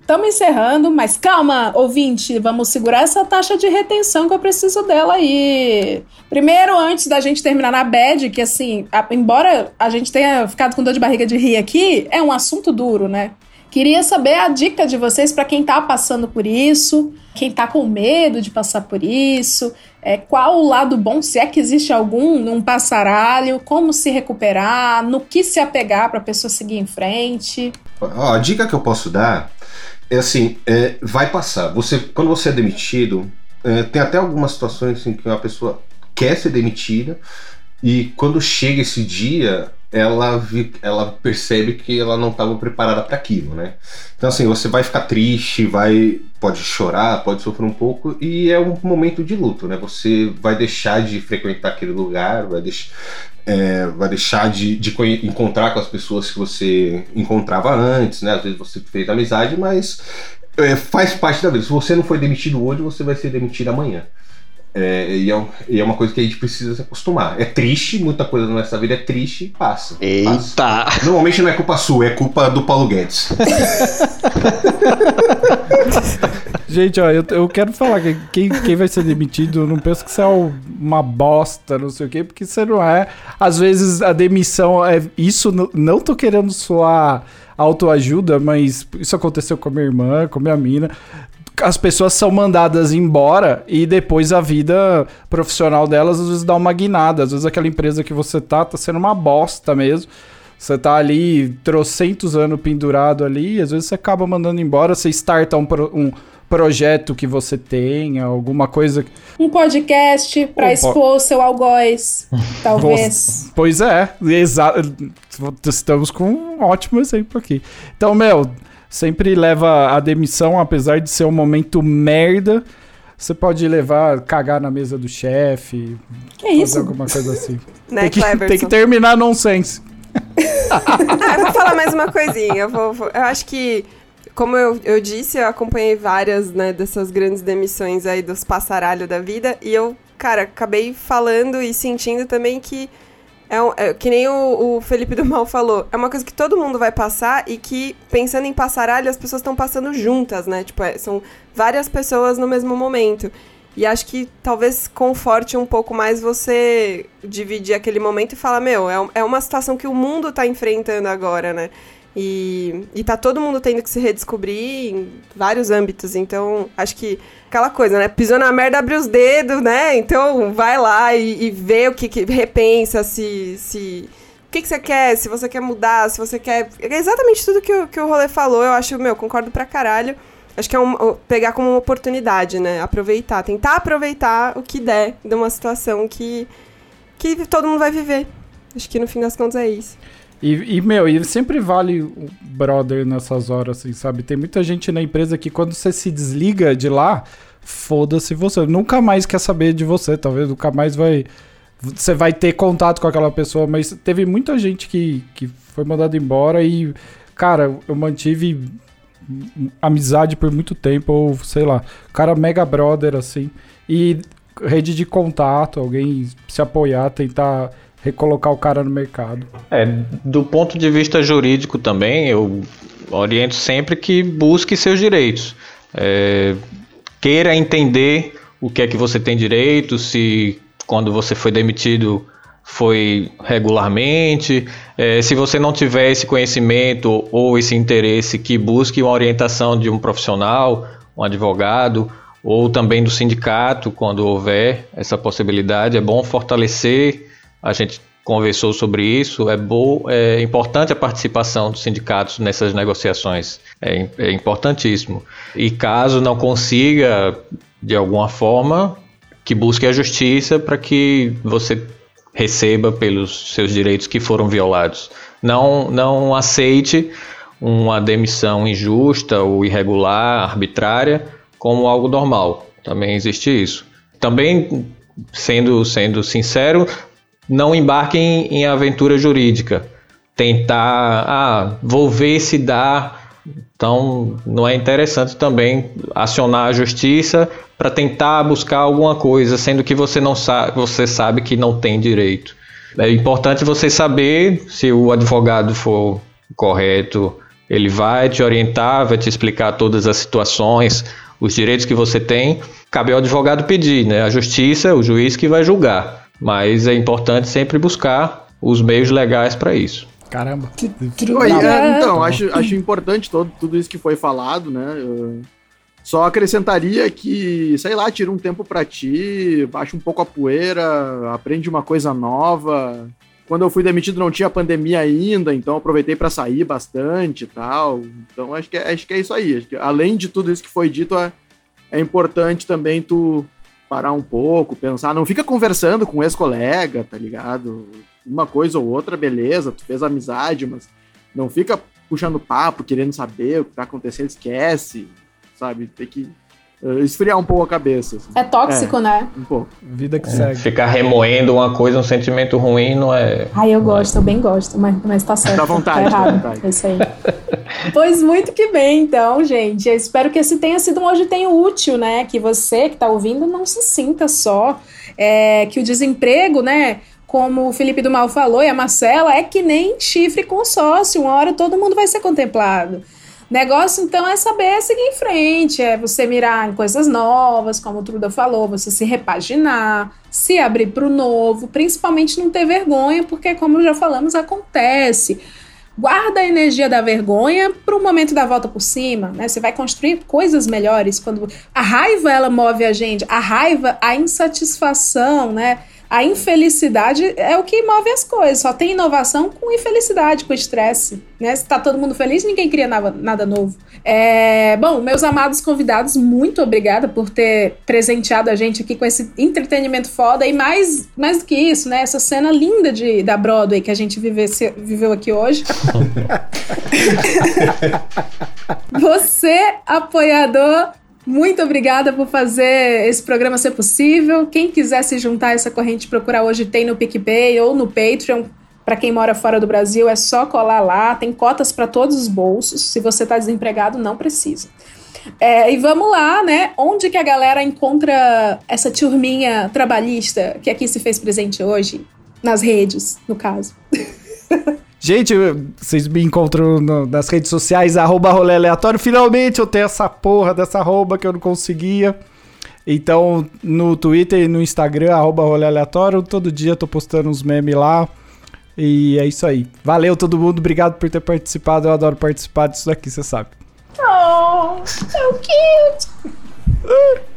Estamos encerrando, mas calma, ouvinte, vamos segurar essa taxa de retenção que eu preciso dela aí. Primeiro, antes da gente terminar na bad, que assim, a- embora a gente tenha ficado com dor de barriga de rir aqui, é um assunto duro, né? Queria saber a dica de vocês para quem tá passando por isso, quem tá com medo de passar por isso, é, qual o lado bom, se é que existe algum, num passaralho, como se recuperar, no que se apegar para a pessoa seguir em frente. A dica que eu posso dar é assim, é, vai passar. Você, quando você é demitido, é, tem até algumas situações em que uma pessoa quer ser demitida e quando chega esse dia, ela, vi- ela percebe que ela não estava preparada para aquilo, né? Então assim, você vai ficar triste, vai pode chorar, pode sofrer um pouco e é um momento de luto, né? Você vai deixar de frequentar aquele lugar, vai deixar é, vai deixar de, de encontrar com as pessoas que você encontrava antes, né? Às vezes você fez amizade, mas é, faz parte da vida. Se você não foi demitido hoje, você vai ser demitido amanhã. É, e, é, um- e é uma coisa que a gente precisa se acostumar. É triste, muita coisa na nossa vida é triste e passa. passa. Eita! Normalmente não é culpa sua, é culpa do Paulo Guedes. Gente, ó, eu, eu quero falar que quem, quem vai ser demitido, eu não penso que você é um- uma bosta, não sei o quê, porque você não é. Às vezes a demissão é. Isso, não, não tô querendo soar autoajuda, mas isso aconteceu com a minha irmã, com a minha mina. As pessoas são mandadas embora e depois a vida profissional delas às vezes dá uma guinada. Às vezes aquela empresa que você tá, tá sendo uma bosta mesmo. Você tá ali trocentos anos pendurado ali, e às vezes você acaba mandando embora, você starta um, pro- um projeto que você tenha, alguma coisa. Um podcast Um para po- expor o seu algoz, talvez. Pois é, exa estamos com um ótimo exemplo aqui. Então, meu, sempre leva a demissão, apesar de ser um momento merda. Você pode levar, cagar na mesa do chefe, Que fazer isso? alguma coisa assim. Né, tem, que, tem que terminar nonsense. Ah, eu vou falar mais uma coisinha. Eu, vou- vou- eu acho que, como eu, eu disse, eu acompanhei várias né, dessas grandes demissões aí dos passaralho da vida. E eu, cara, acabei falando e sentindo também que. É, um- é que nem o, o Felipe do Mal falou, é uma coisa que todo mundo vai passar e que, pensando em passaralho, as pessoas estão passando juntas, né? Tipo, é, são várias pessoas no mesmo momento. E acho que talvez conforte um pouco mais você dividir aquele momento e falar, meu, é, é uma situação que o mundo tá enfrentando agora, né? E, e tá todo mundo tendo que se redescobrir em vários âmbitos. Então, acho que aquela coisa, né? Pisou na merda, abre os dedos, né? Então, vai lá e, e vê o que, que repensa, se. se o que, que você quer, se você quer mudar, se você quer. É exatamente tudo que o, que o rolê falou, eu acho, meu, concordo pra caralho. Acho que é um, pegar como uma oportunidade, né? Aproveitar, tentar aproveitar o que der de uma situação que, que todo mundo vai viver. Acho que no fim das contas é isso. E, e, meu, e sempre vale o brother nessas horas, assim, sabe? Tem muita gente na empresa que quando você se desliga de lá, foda-se você. Nunca mais quer saber de você, talvez nunca mais vai. Você vai ter contato com aquela pessoa, mas teve muita gente que, que foi mandada embora e, cara, eu mantive amizade por muito tempo, ou sei lá, cara mega brother, assim. E rede de contato, alguém se apoiar, tentar recolocar o cara no mercado. É, do ponto de vista jurídico também, eu oriento sempre que busque seus direitos. É, queira entender o que é que você tem direito, se quando você foi demitido foi regularmente. É, se você não tiver esse conhecimento ou esse interesse, que busque uma orientação de um profissional, um advogado ou também do sindicato, quando houver essa possibilidade. É bom fortalecer. A gente conversou sobre isso. É, bom, é importante a participação dos sindicatos nessas negociações. É, é importantíssimo. E caso não consiga, de alguma forma, que busque a justiça para que você receba pelos seus direitos que foram violados. Não, não aceite uma demissão injusta ou irregular, arbitrária, como algo normal. Também existe isso. Também, sendo, sendo sincero, não embarque em, em aventura jurídica. Tentar, ah, vou ver se dá. Então, não é interessante também acionar a justiça para tentar buscar alguma coisa, sendo que você não sabe, você sabe que não tem direito. É importante você saber se o advogado for correto, ele vai te orientar, vai te explicar todas as situações, os direitos que você tem. Cabe ao advogado pedir, né? A justiça, o juiz que vai julgar. Mas é importante sempre buscar os meios legais para isso. Caramba. Oi, é, então, acho, acho importante todo, tudo isso que foi falado, né? Eu só acrescentaria que, sei lá, tira um tempo para ti, baixa um pouco a poeira, aprende uma coisa nova. Quando eu fui demitido não tinha pandemia ainda, então aproveitei para sair bastante e tal. Então acho que, é, acho que é isso aí. Que, além de tudo isso que foi dito, é, é importante também tu parar um pouco, pensar, não fica conversando com ex-colega, tá ligado? Uma coisa ou outra, beleza, tu fez amizade, mas não fica puxando papo, querendo saber o que tá acontecendo, esquece, sabe? Tem que esfriar um pouco a cabeça. Assim. É tóxico, é, né? Um pouco. Vida que É, segue. ficar remoendo uma coisa, um sentimento ruim, não é. Ai, eu gosto, eu bem gosto, mas, mas tá certo. Dá vontade, tá errado. vontade. É isso aí. pois muito que bem, então, gente. Eu espero que esse tenha sido um hoje tenho útil, né? Que você que tá ouvindo não se sinta só. É, que o desemprego, né? Como o Felipe do Mal falou e a Marcela, é que nem chifre com sócio. Uma hora todo mundo vai ser contemplado. Negócio, então, é saber seguir em frente, é você mirar em coisas novas, como o Truda falou, você se repaginar, se abrir para o novo, principalmente não ter vergonha, porque, como já falamos, acontece. Guarda a energia da vergonha para o momento da volta por cima, né? Você vai construir coisas melhores quando a raiva ela move a gente, a raiva, a insatisfação, né? A infelicidade é o que move as coisas. Só tem inovação com infelicidade, com estresse. Né? Se tá todo mundo feliz, ninguém cria nada, nada novo. É, bom, meus amados convidados, muito obrigada por ter presenteado a gente aqui com esse entretenimento foda. E mais, mais do que isso, né? Essa cena linda de, da Broadway que a gente vive, viveu aqui hoje. Você, apoiador, muito obrigada por fazer esse programa ser possível. Quem quiser se juntar a essa corrente, procurar hoje tem no PicPay ou no Patreon. Para quem mora fora do Brasil, é só colar lá. Tem cotas para todos os bolsos. Se você está desempregado, não precisa. É, e vamos lá, né? Onde que a galera encontra essa turminha trabalhista que aqui se fez presente hoje? Nas redes, no caso. Gente, vocês me encontram no, nas redes sociais, arroba rolê aleatório. Finalmente eu tenho essa porra dessa arroba que eu não conseguia. Então, no Twitter e no Instagram, arroba rolê aleatório. Todo dia eu tô postando uns memes lá. E é isso aí. Valeu todo mundo, obrigado por ter participado. Eu adoro participar disso daqui, você sabe. Oh, so cute!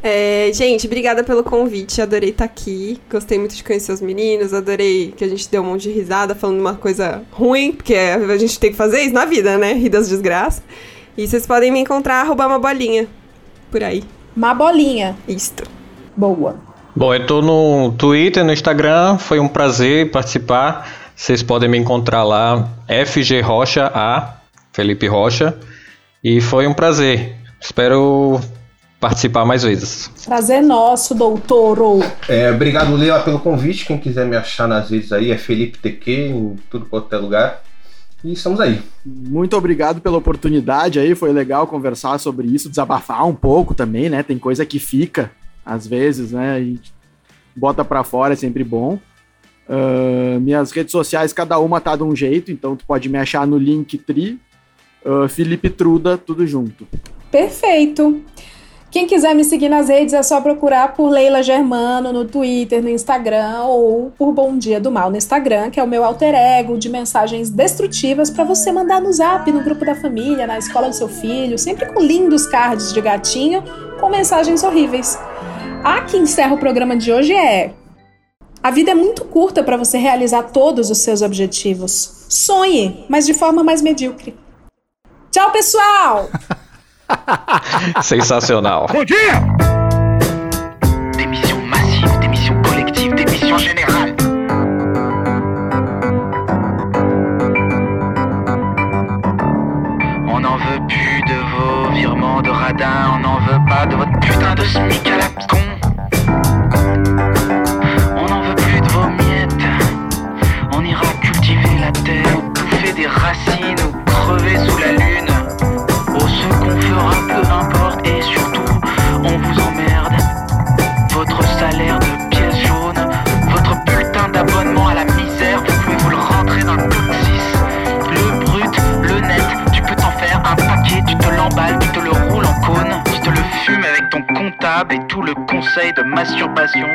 É, gente, obrigada pelo convite. Adorei estar aqui. Gostei muito de conhecer os meninos. Adorei que a gente deu um monte de risada falando uma coisa ruim, porque a gente tem que fazer isso na vida, né? Rir das desgraças. E vocês podem me encontrar, arrobar uma bolinha. Por aí. Uma bolinha. Isto. Boa. Bom, eu tô no Twitter, no Instagram. Foi um prazer participar. Vocês podem me encontrar lá, FG Rocha A, Felipe Rocha. E foi um prazer. Espero participar mais vezes. Prazer nosso, doutoro. É, obrigado, Leila, pelo convite. Quem quiser me achar nas redes aí é Felipe TQ, em tudo quanto é lugar. E estamos aí. Muito obrigado pela oportunidade aí, foi legal conversar sobre isso, desabafar um pouco também, né? Tem coisa que fica, às vezes, né? E bota pra fora, é sempre bom. Uh, minhas redes sociais, cada uma tá de um jeito, então tu pode me achar no Linktree, uh, Felipe Truda, tudo junto. Perfeito. Quem quiser me seguir nas redes é só procurar por Leila Germano no Twitter, no Instagram ou por Bom Dia do Mal no Instagram, que é o meu alter ego de mensagens destrutivas para você mandar no zap, no grupo da família, na escola do seu filho, sempre com lindos cards de gatinho com mensagens horríveis. A que encerra o programa de hoje é: a vida é muito curta para você realizar todos os seus objetivos. Sonhe, mas de forma mais medíocre. Tchau, pessoal! Sensacional. Bom dia! et tout le conseil de masturbation.